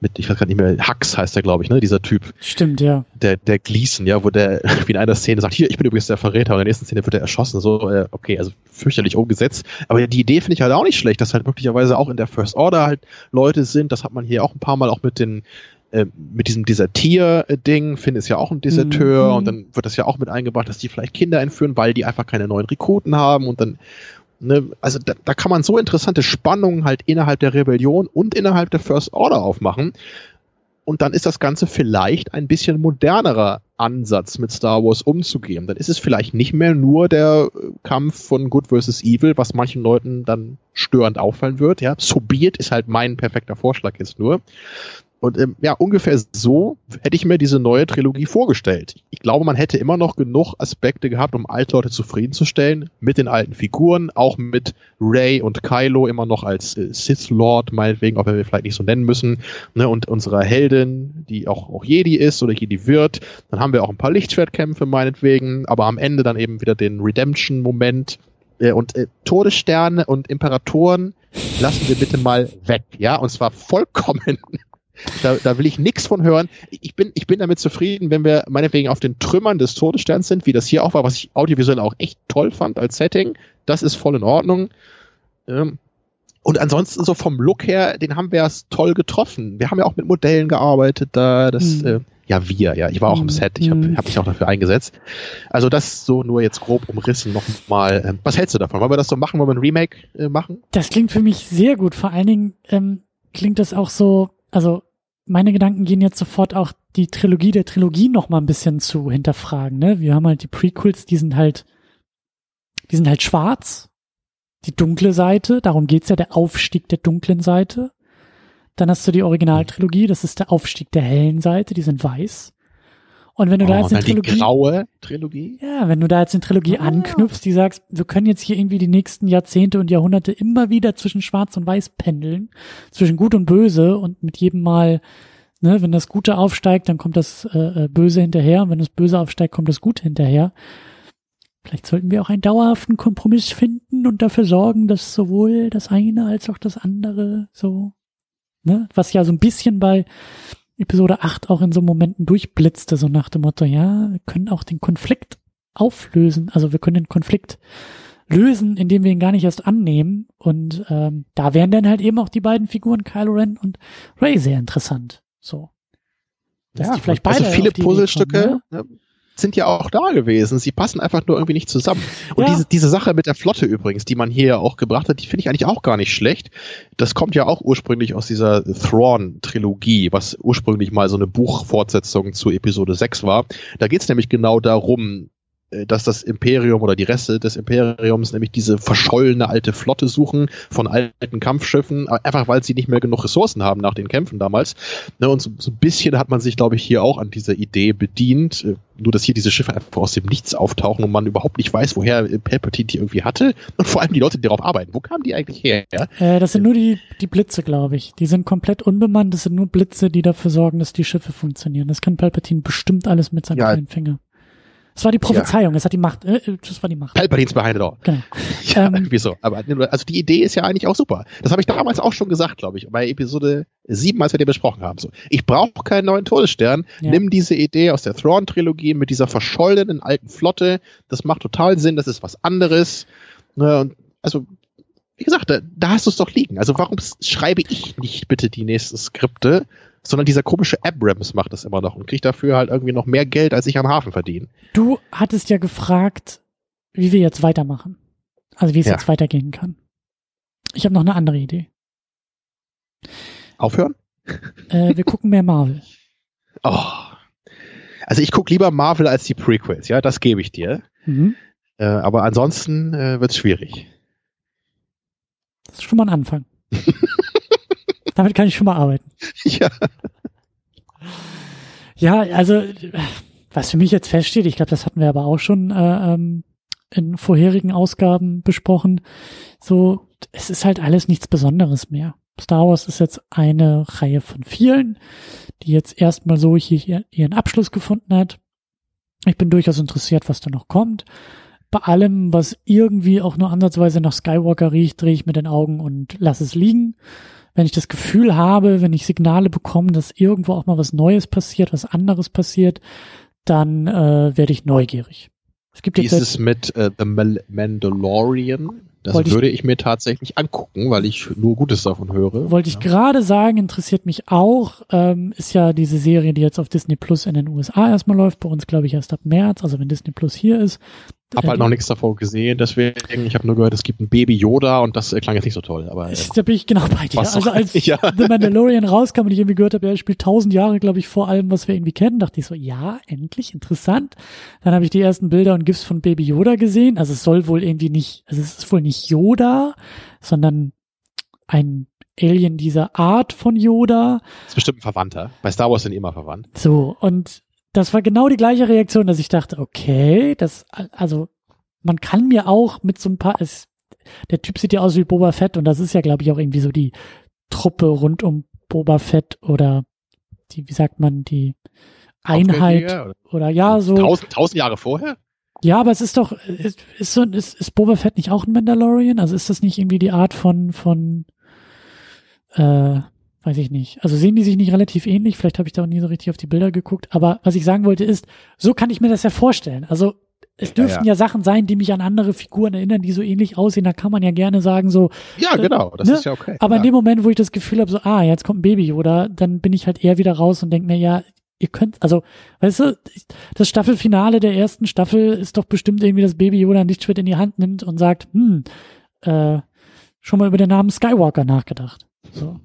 Speaker 2: mit, ich weiß gar nicht mehr, Hux heißt der, glaube ich, ne, dieser Typ.
Speaker 1: Stimmt, ja.
Speaker 2: Der, der Gleason, ja, wo der wie in einer Szene sagt, hier, ich bin übrigens der Verräter, und in der nächsten Szene wird er erschossen, so, äh, okay, also fürchterlich umgesetzt. Aber die Idee finde ich halt auch nicht schlecht, dass halt möglicherweise auch in der First Order halt Leute sind, das hat man hier auch ein paar Mal auch mit den, äh, mit diesem Desertier-Ding, Finn ist ja auch ein Deserteur mhm. und dann wird das ja auch mit eingebracht, dass die vielleicht Kinder entführen, weil die einfach keine neuen Rekruten haben und dann Ne, also da, da kann man so interessante Spannungen halt innerhalb der Rebellion und innerhalb der First Order aufmachen. Und dann ist das Ganze vielleicht ein bisschen modernerer Ansatz, mit Star Wars umzugehen. Dann ist es vielleicht nicht mehr nur der Kampf von Good versus Evil, was manchen Leuten dann störend auffallen wird. Ja, so be it ist halt mein perfekter Vorschlag jetzt nur. Und ähm, ja, ungefähr so hätte ich mir diese neue Trilogie vorgestellt. Ich glaube, man hätte immer noch genug Aspekte gehabt, um Altleute zufriedenzustellen, mit den alten Figuren, auch mit Ray und Kylo immer noch als äh, Sith Lord, meinetwegen, ob wir vielleicht nicht so nennen müssen, ne, und unserer Heldin, die auch, auch Jedi ist oder Jedi wird. Dann haben wir auch ein paar Lichtschwertkämpfe, meinetwegen, aber am Ende dann eben wieder den Redemption-Moment. Äh, und äh, Todessterne und Imperatoren lassen wir bitte mal weg, ja, und zwar vollkommen da, da will ich nichts von hören. Ich bin, ich bin damit zufrieden, wenn wir meinetwegen auf den Trümmern des Todessterns sind, wie das hier auch war, was ich audiovisuell auch echt toll fand als Setting. Das ist voll in Ordnung. Ähm, und ansonsten so vom Look her, den haben wir erst toll getroffen. Wir haben ja auch mit Modellen gearbeitet da. Das, mhm. äh, ja, wir, ja. Ich war auch im hm. Set. Ich habe hm. hab mich auch dafür eingesetzt. Also das so nur jetzt grob umrissen nochmal. Ähm, was hältst du davon? Wollen wir das so machen? Wollen wir ein Remake äh, machen?
Speaker 1: Das klingt für mich sehr gut. Vor allen Dingen ähm, klingt das auch so, also meine Gedanken gehen jetzt sofort auch die Trilogie der Trilogie noch mal ein bisschen zu hinterfragen. Ne? Wir haben halt die Prequels, die sind halt, die sind halt schwarz, die dunkle Seite. Darum geht's ja, der Aufstieg der dunklen Seite. Dann hast du die Originaltrilogie, das ist der Aufstieg der hellen Seite, die sind weiß. Und wenn du oh, da jetzt eine Trilogie,
Speaker 2: die graue Trilogie?
Speaker 1: Ja, wenn du da jetzt eine Trilogie ah. anknüpfst, die sagst, wir können jetzt hier irgendwie die nächsten Jahrzehnte und Jahrhunderte immer wieder zwischen Schwarz und Weiß pendeln, zwischen Gut und Böse und mit jedem Mal, ne, wenn das Gute aufsteigt, dann kommt das äh, äh Böse hinterher und wenn das Böse aufsteigt, kommt das Gute hinterher. Vielleicht sollten wir auch einen dauerhaften Kompromiss finden und dafür sorgen, dass sowohl das eine als auch das andere so, ne, was ja so ein bisschen bei Episode 8 auch in so Momenten durchblitzte, so nach dem Motto, ja, wir können auch den Konflikt auflösen, also wir können den Konflikt lösen, indem wir ihn gar nicht erst annehmen. Und ähm, da wären dann halt eben auch die beiden Figuren Kylo Ren und Ray sehr interessant. So.
Speaker 2: Dass ja, die vielleicht beide also viele Puzzlestücke, kommen, ne? Sind ja auch da gewesen. Sie passen einfach nur irgendwie nicht zusammen. Und
Speaker 1: Ja.
Speaker 2: diese, diese Sache mit der Flotte übrigens, die man hier ja auch gebracht hat, die finde ich eigentlich auch gar nicht schlecht. Das kommt ja auch ursprünglich aus dieser Thrawn-Trilogie, was ursprünglich mal so eine Buchfortsetzung zu Episode 6 war. Da geht es nämlich genau darum, dass das Imperium oder die Reste des Imperiums nämlich diese verschollene alte Flotte suchen von alten Kampfschiffen, einfach weil sie nicht mehr genug Ressourcen haben nach den Kämpfen damals. Ne, und so, so ein bisschen hat man sich, glaube ich, hier auch an dieser Idee bedient, äh, nur dass hier diese Schiffe einfach aus dem Nichts auftauchen und man überhaupt nicht weiß, woher äh, Palpatine die irgendwie hatte und vor allem die Leute, die darauf arbeiten. Wo kamen die eigentlich her?
Speaker 1: Äh, das sind nur die, die Blitze, glaube ich. Die sind komplett unbemannt. Das sind nur Blitze, die dafür sorgen, dass die Schiffe funktionieren. Das kann Palpatine bestimmt alles mit seinem
Speaker 2: Ja.
Speaker 1: kleinen Finger. Das war die Prophezeiung. Das hat die Macht. Äh, äh, das war die Macht.
Speaker 2: Palpatine's behind it all.
Speaker 1: Genau.
Speaker 2: Ja,
Speaker 1: Ähm,
Speaker 2: irgendwie so. Aber also die Idee ist ja eigentlich auch super. Das habe ich damals auch schon gesagt, glaube ich, bei Episode 7, als wir den besprochen haben. So, ich brauche keinen neuen Todesstern.
Speaker 1: Ja.
Speaker 2: Nimm diese Idee aus der Thrawn-Trilogie mit dieser verschollenen alten Flotte. Das macht total Sinn. Das ist was anderes. Und also, wie gesagt, da, da hast du es doch liegen. Also warum schreibe ich nicht bitte die nächsten Skripte, sondern dieser komische Abrams macht das immer noch und kriegt dafür halt irgendwie noch mehr Geld, als ich am Hafen verdiene.
Speaker 1: Du hattest ja gefragt, wie wir jetzt weitermachen. Also wie es
Speaker 2: Ja.
Speaker 1: jetzt weitergehen kann. Ich habe noch eine andere Idee.
Speaker 2: Aufhören?
Speaker 1: Äh, wir gucken mehr Marvel.
Speaker 2: Oh. Also ich gucke lieber Marvel als die Prequels, ja, das gebe ich dir.
Speaker 1: Mhm.
Speaker 2: Äh, aber ansonsten äh, wird es schwierig.
Speaker 1: Das ist schon mal ein Anfang. Damit kann ich schon mal arbeiten.
Speaker 2: ja.
Speaker 1: Ja, also was für mich jetzt feststeht, ich glaube, das hatten wir aber auch schon äh, ähm, in vorherigen Ausgaben besprochen. So, es ist halt alles nichts Besonderes mehr. Star Wars ist jetzt eine Reihe von vielen, die jetzt erstmal so hier ihren Abschluss gefunden hat. Ich bin durchaus interessiert, was da noch kommt. Bei allem, was irgendwie auch nur ansatzweise nach Skywalker riecht, drehe ich mit den Augen und lasse es liegen. Wenn ich das Gefühl habe, wenn ich Signale bekomme, dass irgendwo auch mal was Neues passiert, was anderes passiert, dann äh, werde ich neugierig. Es gibt
Speaker 2: Wie
Speaker 1: jetzt
Speaker 2: ist es mit äh, The Mandalorian? Das
Speaker 1: Wollte ich-
Speaker 2: würde ich mir tatsächlich angucken, weil ich nur Gutes davon höre.
Speaker 1: Wollte ich
Speaker 2: ja.
Speaker 1: gerade sagen, interessiert mich auch, ähm, ist ja diese Serie, die jetzt auf Disney Plus in den USA erstmal läuft, bei uns glaube ich erst ab März, also wenn Disney Plus hier ist.
Speaker 2: Hab halt noch nichts davon gesehen, deswegen, ich habe nur gehört, es gibt ein Baby Yoda und das äh, klang jetzt nicht so toll. Aber äh,
Speaker 1: da bin ich genau bei dir. Also als
Speaker 2: Ja.
Speaker 1: The Mandalorian rauskam und ich irgendwie gehört habe, er spielt tausend Jahre, glaube ich, vor allem, was wir irgendwie kennen, dachte ich so, ja, endlich, interessant. Dann habe ich die ersten Bilder und GIFs von Baby Yoda gesehen. Also es soll wohl irgendwie nicht, also es ist wohl nicht Yoda, sondern ein Alien dieser Art von Yoda.
Speaker 2: ist bestimmt ein Verwandter. Bei Star Wars sind immer verwandt.
Speaker 1: So, und das war genau die gleiche Reaktion, dass ich dachte, okay, das, also, man kann mir auch mit so ein paar, es, der Typ sieht ja aus wie Boba Fett und das ist ja, glaube ich, auch irgendwie so die Truppe rund um Boba Fett oder die, wie sagt man, die Einheit
Speaker 2: oder-
Speaker 1: oder ja, so.
Speaker 2: Tausend, tausend Jahre vorher?
Speaker 1: Ja, aber es ist doch, ist, ist so, ist, ist Boba Fett nicht auch ein Mandalorian? Also ist das nicht irgendwie die Art von, von, äh, weiß ich nicht. Also sehen die sich nicht relativ ähnlich? Vielleicht habe ich da auch nie so richtig auf die Bilder geguckt. Aber was ich sagen wollte ist, so kann ich mir das ja vorstellen. Also es
Speaker 2: Ja,
Speaker 1: dürften ja, Sachen sein, die mich an andere Figuren erinnern, die so ähnlich aussehen. Da kann man ja gerne sagen so,
Speaker 2: Ja,
Speaker 1: Äh,
Speaker 2: genau, das
Speaker 1: ne?
Speaker 2: ist ja okay.
Speaker 1: aber
Speaker 2: ja.
Speaker 1: in dem Moment, wo ich das Gefühl habe, so, ah, jetzt kommt ein Baby, oder dann bin ich halt eher wieder raus und denke mir, ja, ihr könnt, also, weißt du, das Staffelfinale der ersten Staffel ist doch bestimmt irgendwie, dass Baby Yoda ein Lichtschwert in die Hand nimmt und sagt, hm, äh, schon mal über den Namen Skywalker nachgedacht. So.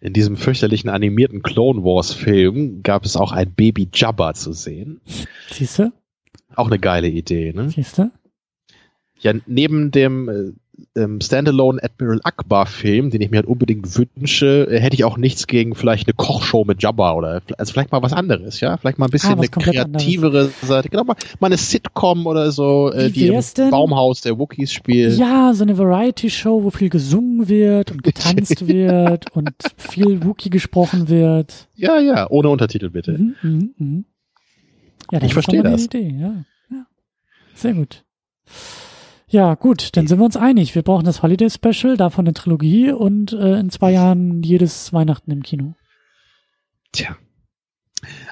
Speaker 2: In diesem fürchterlichen animierten Clone Wars Film gab es auch ein Baby Jabba zu sehen.
Speaker 1: Siehst du?
Speaker 2: Auch eine geile Idee, ne?
Speaker 1: Siehst du?
Speaker 2: Ja, neben dem äh, ähm, Standalone Admiral Akbar Film, den ich mir halt unbedingt wünsche, äh, hätte ich auch nichts gegen vielleicht eine Kochshow mit Jabba oder also vielleicht mal was anderes, ja? Vielleicht mal ein bisschen
Speaker 1: Ah,
Speaker 2: eine kreativere Seite. Genau, mal, mal eine Sitcom oder so, äh, die im
Speaker 1: denn?
Speaker 2: Baumhaus der Wookies spielt.
Speaker 1: Ja, so eine Variety-Show, wo viel gesungen wird und getanzt wird und viel Wookie gesprochen wird.
Speaker 2: ja, ja, ohne Untertitel bitte.
Speaker 1: Mhm, mhm, mhm. Ja,
Speaker 2: Ich verstehe das.
Speaker 1: Idee, ja. ja. Sehr gut. Ja, gut, dann sind wir uns einig. Wir brauchen das Holiday Special, davon eine Trilogie und äh, in zwei Jahren jedes Weihnachten im Kino.
Speaker 2: Tja.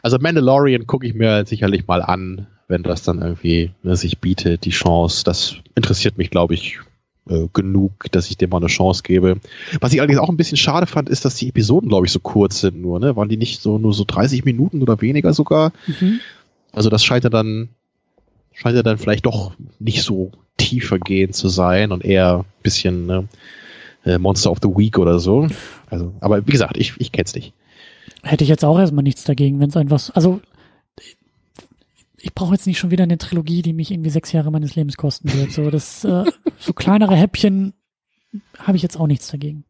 Speaker 2: Also Mandalorian gucke ich mir sicherlich mal an, wenn das dann irgendwie ne, sich bietet, die Chance. Das interessiert mich, glaube ich, äh, genug, dass ich dem mal eine Chance gebe. Was ich allerdings auch ein bisschen schade fand, ist, dass die Episoden, glaube ich, so kurz sind nur. Ne? Waren die nicht so nur so 30 Minuten oder weniger sogar?
Speaker 1: Mhm.
Speaker 2: Also das scheint ja dann, scheint ja dann vielleicht doch nicht so tiefergehend zu sein und eher ein bisschen ne, äh, Monster of the Week oder so. Also, aber wie gesagt, ich, ich kenn's nicht.
Speaker 1: Hätte ich jetzt auch erstmal nichts dagegen, wenn es einfach, also ich brauche jetzt nicht schon wieder eine Trilogie, die mich irgendwie sechs Jahre meines Lebens kosten wird. So, das, äh, so kleinere Häppchen habe ich jetzt auch nichts dagegen.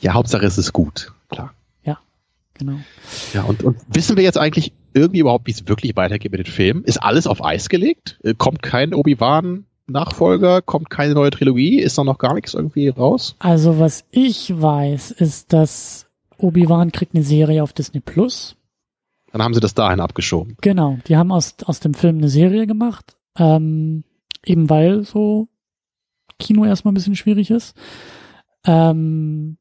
Speaker 2: Ja, Hauptsache es ist gut, klar.
Speaker 1: Ja, genau.
Speaker 2: Ja, und, und wissen wir jetzt eigentlich irgendwie überhaupt, wie es wirklich weitergeht mit den Filmen? Ist alles auf Eis gelegt? Äh, kommt kein Obi-Wan Nachfolger? Kommt keine neue Trilogie? Ist da noch gar nichts irgendwie raus?
Speaker 1: Also was ich weiß, ist, dass Obi-Wan kriegt eine Serie auf Disney Plus.
Speaker 2: Dann haben sie das dahin abgeschoben.
Speaker 1: Genau, die haben aus, aus dem Film eine Serie gemacht, ähm, eben weil so Kino erstmal ein bisschen schwierig ist. Ähm,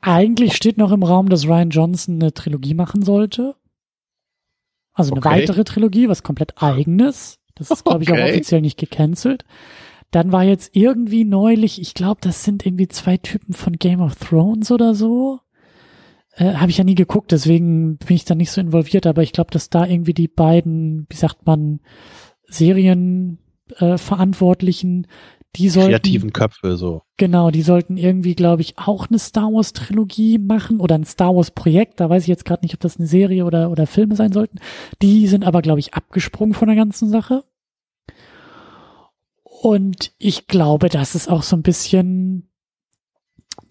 Speaker 1: eigentlich steht noch im Raum, dass Ryan Johnson eine Trilogie machen sollte. Also eine
Speaker 2: Okay.
Speaker 1: weitere Trilogie, was komplett eigenes. Das ist, glaube ich, auch offiziell nicht gecancelt. Dann war jetzt irgendwie neulich, ich glaube, das sind irgendwie zwei Typen von Game of Thrones oder so. Äh, Habe ich ja nie geguckt, deswegen bin ich da nicht so involviert, aber ich glaube, dass da irgendwie die beiden, wie sagt man, Serienverantwortlichen, äh, Verantwortlichen, die sollten
Speaker 2: Kreativen Köpfe, so.
Speaker 1: Genau, die sollten irgendwie, glaube ich, auch eine Star Wars Trilogie machen oder ein Star Wars Projekt. Da weiß ich jetzt gerade nicht, ob das eine Serie oder, oder Filme sein sollten. Die sind aber, glaube ich, abgesprungen von der ganzen Sache. Und ich glaube, das ist auch so ein bisschen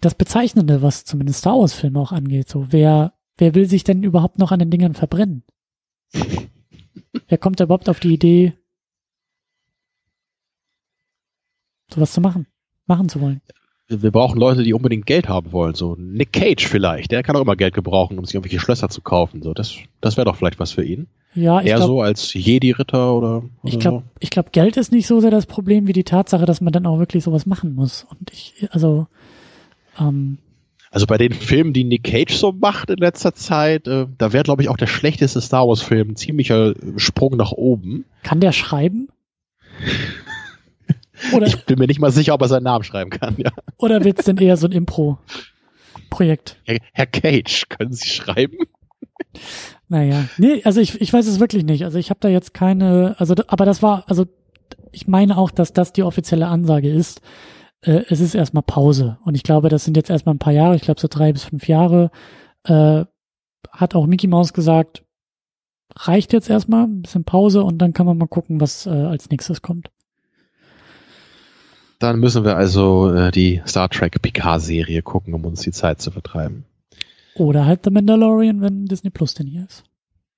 Speaker 1: das Bezeichnende, was zumindest Star Wars Filme auch angeht. So, wer, wer will sich denn überhaupt noch an den Dingern verbrennen? wer kommt da überhaupt auf die Idee, sowas zu machen, machen zu wollen?
Speaker 2: Wir, brauchen Leute, die unbedingt Geld haben wollen. So Nick Cage vielleicht. Der kann auch immer Geld gebrauchen, um sich irgendwelche Schlösser zu kaufen. So, das, das wäre doch vielleicht was für ihn.
Speaker 1: Ja, ich
Speaker 2: Eher
Speaker 1: glaube,
Speaker 2: so als Jedi-Ritter oder, oder
Speaker 1: Ich glaube, ich glaube, Geld ist nicht so sehr das Problem wie die Tatsache, dass man dann auch wirklich sowas machen muss. Und ich, also, ähm,
Speaker 2: so. Also bei den Filmen, die Nick Cage so macht in letzter Zeit, äh, da wäre, glaube ich, auch der schlechteste Star Wars-Film ein ziemlicher äh, Sprung nach oben.
Speaker 1: kann der schreiben? Oder,
Speaker 2: Ich bin mir nicht mal sicher, ob er seinen Namen schreiben kann. Ja.
Speaker 1: oder wird's denn eher so ein Impro-Projekt?
Speaker 2: Herr, Herr Cage, können Sie schreiben?
Speaker 1: Naja, nee, also ich, ich weiß es wirklich nicht. Also ich habe da jetzt keine, also aber das war, also ich meine auch, dass das die offizielle Ansage ist. Äh, es ist erstmal Pause. Und ich glaube, das sind jetzt erstmal ein paar Jahre, ich glaube so drei bis fünf Jahre. Äh, hat auch Mickey Mouse gesagt, reicht jetzt erstmal, ein bisschen Pause und dann kann man mal gucken, was äh, als nächstes kommt.
Speaker 2: Dann müssen wir also äh, die Star Trek Picard-Serie gucken, um uns die Zeit zu vertreiben.
Speaker 1: Oder halt The Mandalorian, wenn Disney Plus denn hier ist.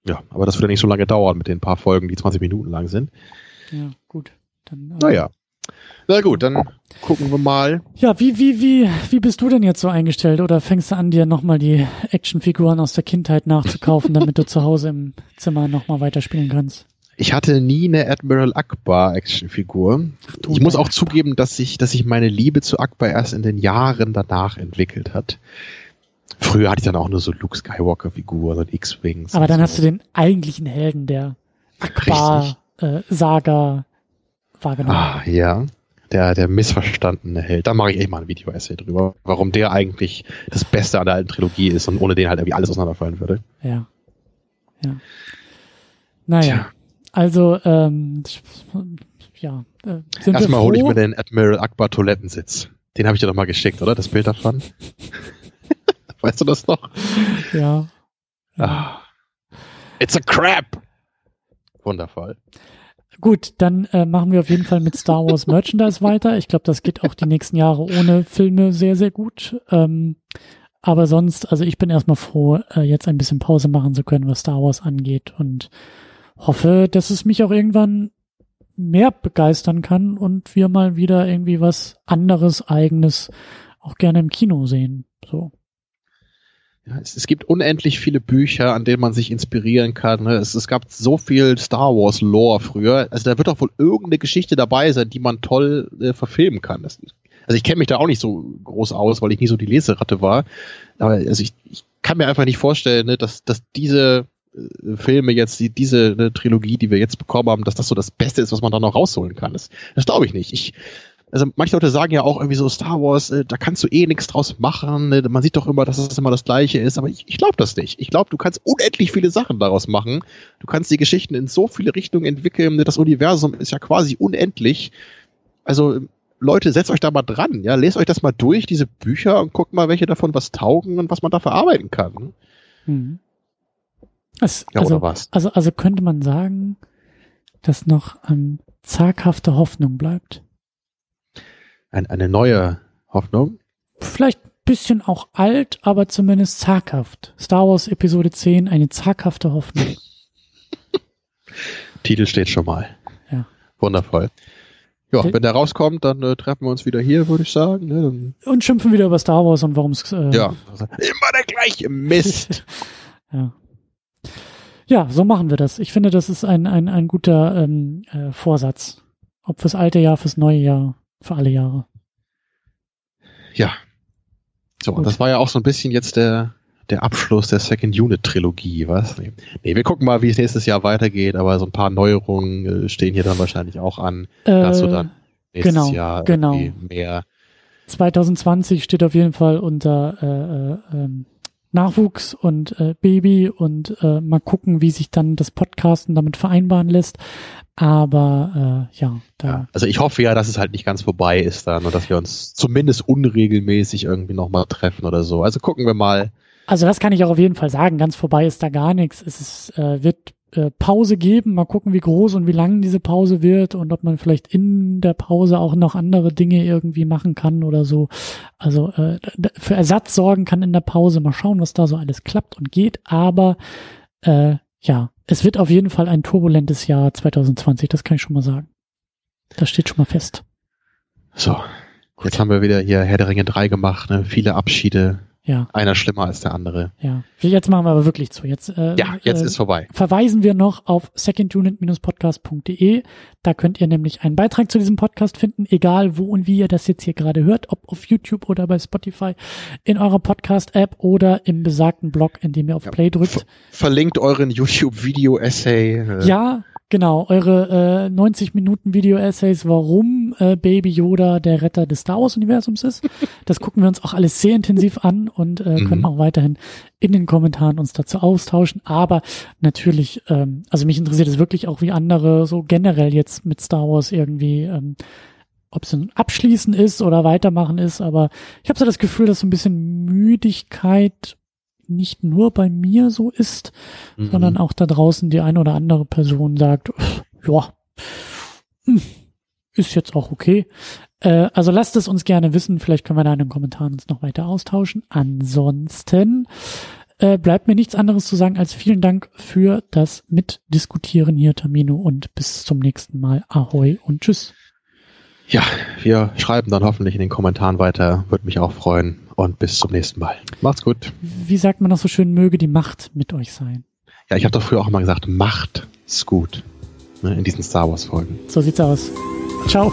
Speaker 2: Ja, aber das wird ja nicht so lange dauern mit den paar Folgen, die 20 Minuten lang sind.
Speaker 1: Ja, gut. Dann, äh,
Speaker 2: Naja. Na gut, dann gucken wir mal.
Speaker 1: Ja, wie, wie, wie, wie bist du denn jetzt so eingestellt? Oder fängst du an, dir nochmal die Actionfiguren aus der Kindheit nachzukaufen, damit du zu Hause im Zimmer nochmal weiterspielen kannst?
Speaker 2: Ich hatte nie eine Admiral Akbar Actionfigur. Ich muss auch zugeben, dass sich, dass sich meine Liebe zu Akbar erst in den Jahren danach entwickelt hat. Früher hatte ich dann auch nur so Luke Skywalker Figuren und X-Wings.
Speaker 1: Aber dann
Speaker 2: so.
Speaker 1: hast du den eigentlichen Helden der Akbar-Saga wahrgenommen.
Speaker 2: Ah, ja. Der, der missverstandene Held. Da mache ich echt mal ein Video-Essay drüber, warum der eigentlich das Beste an der alten Trilogie ist und ohne den halt irgendwie alles auseinanderfallen würde.
Speaker 1: Ja. Ja. Naja.
Speaker 2: Tja.
Speaker 1: Also, ähm, ja. Äh, sind wir
Speaker 2: Erstmal hole ich mir den Admiral Akbar Toilettensitz. Den habe ich dir doch mal geschickt, oder? Das Bild davon. weißt du das noch?
Speaker 1: Ja. ja.
Speaker 2: Ah. It's a crap! Wundervoll.
Speaker 1: Gut, dann äh, machen wir auf jeden Fall mit Star Wars Merchandise weiter. Ich glaube, das geht auch die nächsten Jahre ohne Filme sehr, sehr gut. Ähm, aber sonst, also ich bin erstmal froh, äh, jetzt ein bisschen Pause machen zu können, was Star Wars angeht und hoffe, dass es mich auch irgendwann mehr begeistern kann und wir mal wieder irgendwie was anderes, eigenes auch gerne im Kino sehen. So.
Speaker 2: Ja, es, es gibt unendlich viele Bücher, an denen man sich inspirieren kann. ne? Es, es gab so viel Star Wars Lore früher. Also da wird doch wohl irgendeine Geschichte dabei sein, die man toll äh, verfilmen kann. Das, also ich kenne mich da auch nicht so groß aus, weil ich nie so die Leseratte war. Aber also ich, ich kann mir einfach nicht vorstellen, ne, dass, dass diese Filme jetzt, die, diese ne, Trilogie, die wir jetzt bekommen haben, dass das so das Beste ist, was man da noch rausholen kann. Das, das glaube ich nicht. Ich also manche Leute sagen ja auch irgendwie so Star Wars, äh, da kannst du eh nichts draus machen. Äh, man sieht doch immer, dass es immer das Gleiche ist, aber ich, ich glaube das nicht. Ich glaube, du kannst unendlich viele Sachen daraus machen. Du kannst die Geschichten in so viele Richtungen entwickeln. Das Universum ist ja quasi unendlich. Also Leute, setzt euch da mal dran, ja, lest euch das mal durch, diese Bücher und guckt mal, welche davon was taugen und was man da verarbeiten kann. Mhm.
Speaker 1: Es, ja, also, also, also könnte man sagen, dass noch ähm, zaghafte Hoffnung bleibt.
Speaker 2: Ein, eine neue Hoffnung?
Speaker 1: Vielleicht ein bisschen auch alt, aber zumindest zaghaft. Star Wars Episode 10, eine zaghafte Hoffnung.
Speaker 2: Titel steht schon mal. Ja. Wundervoll. Ja, wenn der rauskommt, dann äh, treffen wir uns wieder hier, würde ich sagen. Ne?
Speaker 1: Und schimpfen wieder über Star Wars und warum es. Äh,
Speaker 2: ja, immer der gleiche Mist.
Speaker 1: ja. Ja, so machen wir das. Ich finde, das ist ein, ein, ein guter ähm, äh, Vorsatz. Ob fürs alte Jahr, fürs neue Jahr, für alle Jahre.
Speaker 2: Ja. So, Gut. und das war ja auch so ein bisschen jetzt der, der Abschluss der Second Unit Trilogie, was? Nee. nee, wir gucken mal, wie es nächstes Jahr weitergeht, aber so ein paar Neuerungen äh, stehen hier dann wahrscheinlich auch an. Äh, dazu dann nächstes
Speaker 1: genau,
Speaker 2: Jahr
Speaker 1: genau.
Speaker 2: mehr.
Speaker 1: 2020 steht auf jeden Fall unter äh, äh, ähm, Nachwuchs und äh, Baby und äh, mal gucken, wie sich dann das Podcasten damit vereinbaren lässt. Aber äh, ja, da. Ja,
Speaker 2: also ich hoffe ja, dass es halt nicht ganz vorbei ist dann und dass wir uns zumindest unregelmäßig irgendwie nochmal treffen oder so. Also gucken wir mal.
Speaker 1: Also das kann ich auch auf jeden Fall sagen. Ganz vorbei ist da gar nichts. Es ist, äh, wird äh, Pause geben. Mal gucken, wie groß und wie lang diese Pause wird und ob man vielleicht in der Pause auch noch andere Dinge irgendwie machen kann oder so. Also äh, für Ersatz sorgen kann in der Pause. Mal schauen, was da so alles klappt und geht. Aber äh, ja, es wird auf jeden Fall ein turbulentes Jahr 2020. Das kann ich schon mal sagen. Das steht schon mal fest.
Speaker 2: So, jetzt haben wir wieder hier Herr der Ringe 3 gemacht. Ne? Viele Abschiede,
Speaker 1: ja.
Speaker 2: Einer schlimmer als der andere.
Speaker 1: Ja. Jetzt machen wir aber wirklich zu. Jetzt,
Speaker 2: äh, ja, jetzt äh, ist vorbei.
Speaker 1: Verweisen wir noch auf secondunit-podcast.de. Da könnt ihr nämlich einen Beitrag zu diesem Podcast finden, egal wo und wie ihr das jetzt hier gerade hört, ob auf YouTube oder bei Spotify, in eurer Podcast-App oder im besagten Blog, in dem ihr auf Play drückt. Ver
Speaker 2: verlinkt euren YouTube-Video-Essay.
Speaker 1: Äh. Ja, Genau, eure äh, 90 Minuten Video-Essays, warum äh, Baby Yoda der Retter des Star Wars-Universums ist. Das gucken wir uns auch alles sehr intensiv an und äh, können mhm. auch weiterhin in den Kommentaren uns dazu austauschen. Aber natürlich, ähm, also mich interessiert es wirklich auch, wie andere so generell jetzt mit Star Wars irgendwie, ähm, ob es ein Abschließen ist oder weitermachen ist. Aber ich habe so das Gefühl, dass so ein bisschen Müdigkeit nicht nur bei mir so ist, mhm. sondern auch da draußen die eine oder andere Person sagt, ja, hm, ist jetzt auch okay. Äh, also lasst es uns gerne wissen. Vielleicht können wir da in den Kommentaren uns noch weiter austauschen. Ansonsten äh, bleibt mir nichts anderes zu sagen als vielen Dank für das Mitdiskutieren hier, Tamino, und bis zum nächsten Mal. Ahoi und tschüss.
Speaker 2: Ja, wir schreiben dann hoffentlich in den Kommentaren weiter. Würde mich auch freuen. Und bis zum nächsten Mal. Macht's gut.
Speaker 1: Wie sagt man noch so schön, möge die Macht mit euch sein.
Speaker 2: Ja, ich habe doch früher auch immer gesagt, Macht ist gut. Ne, in diesen Star Wars Folgen.
Speaker 1: So sieht's aus. Ciao.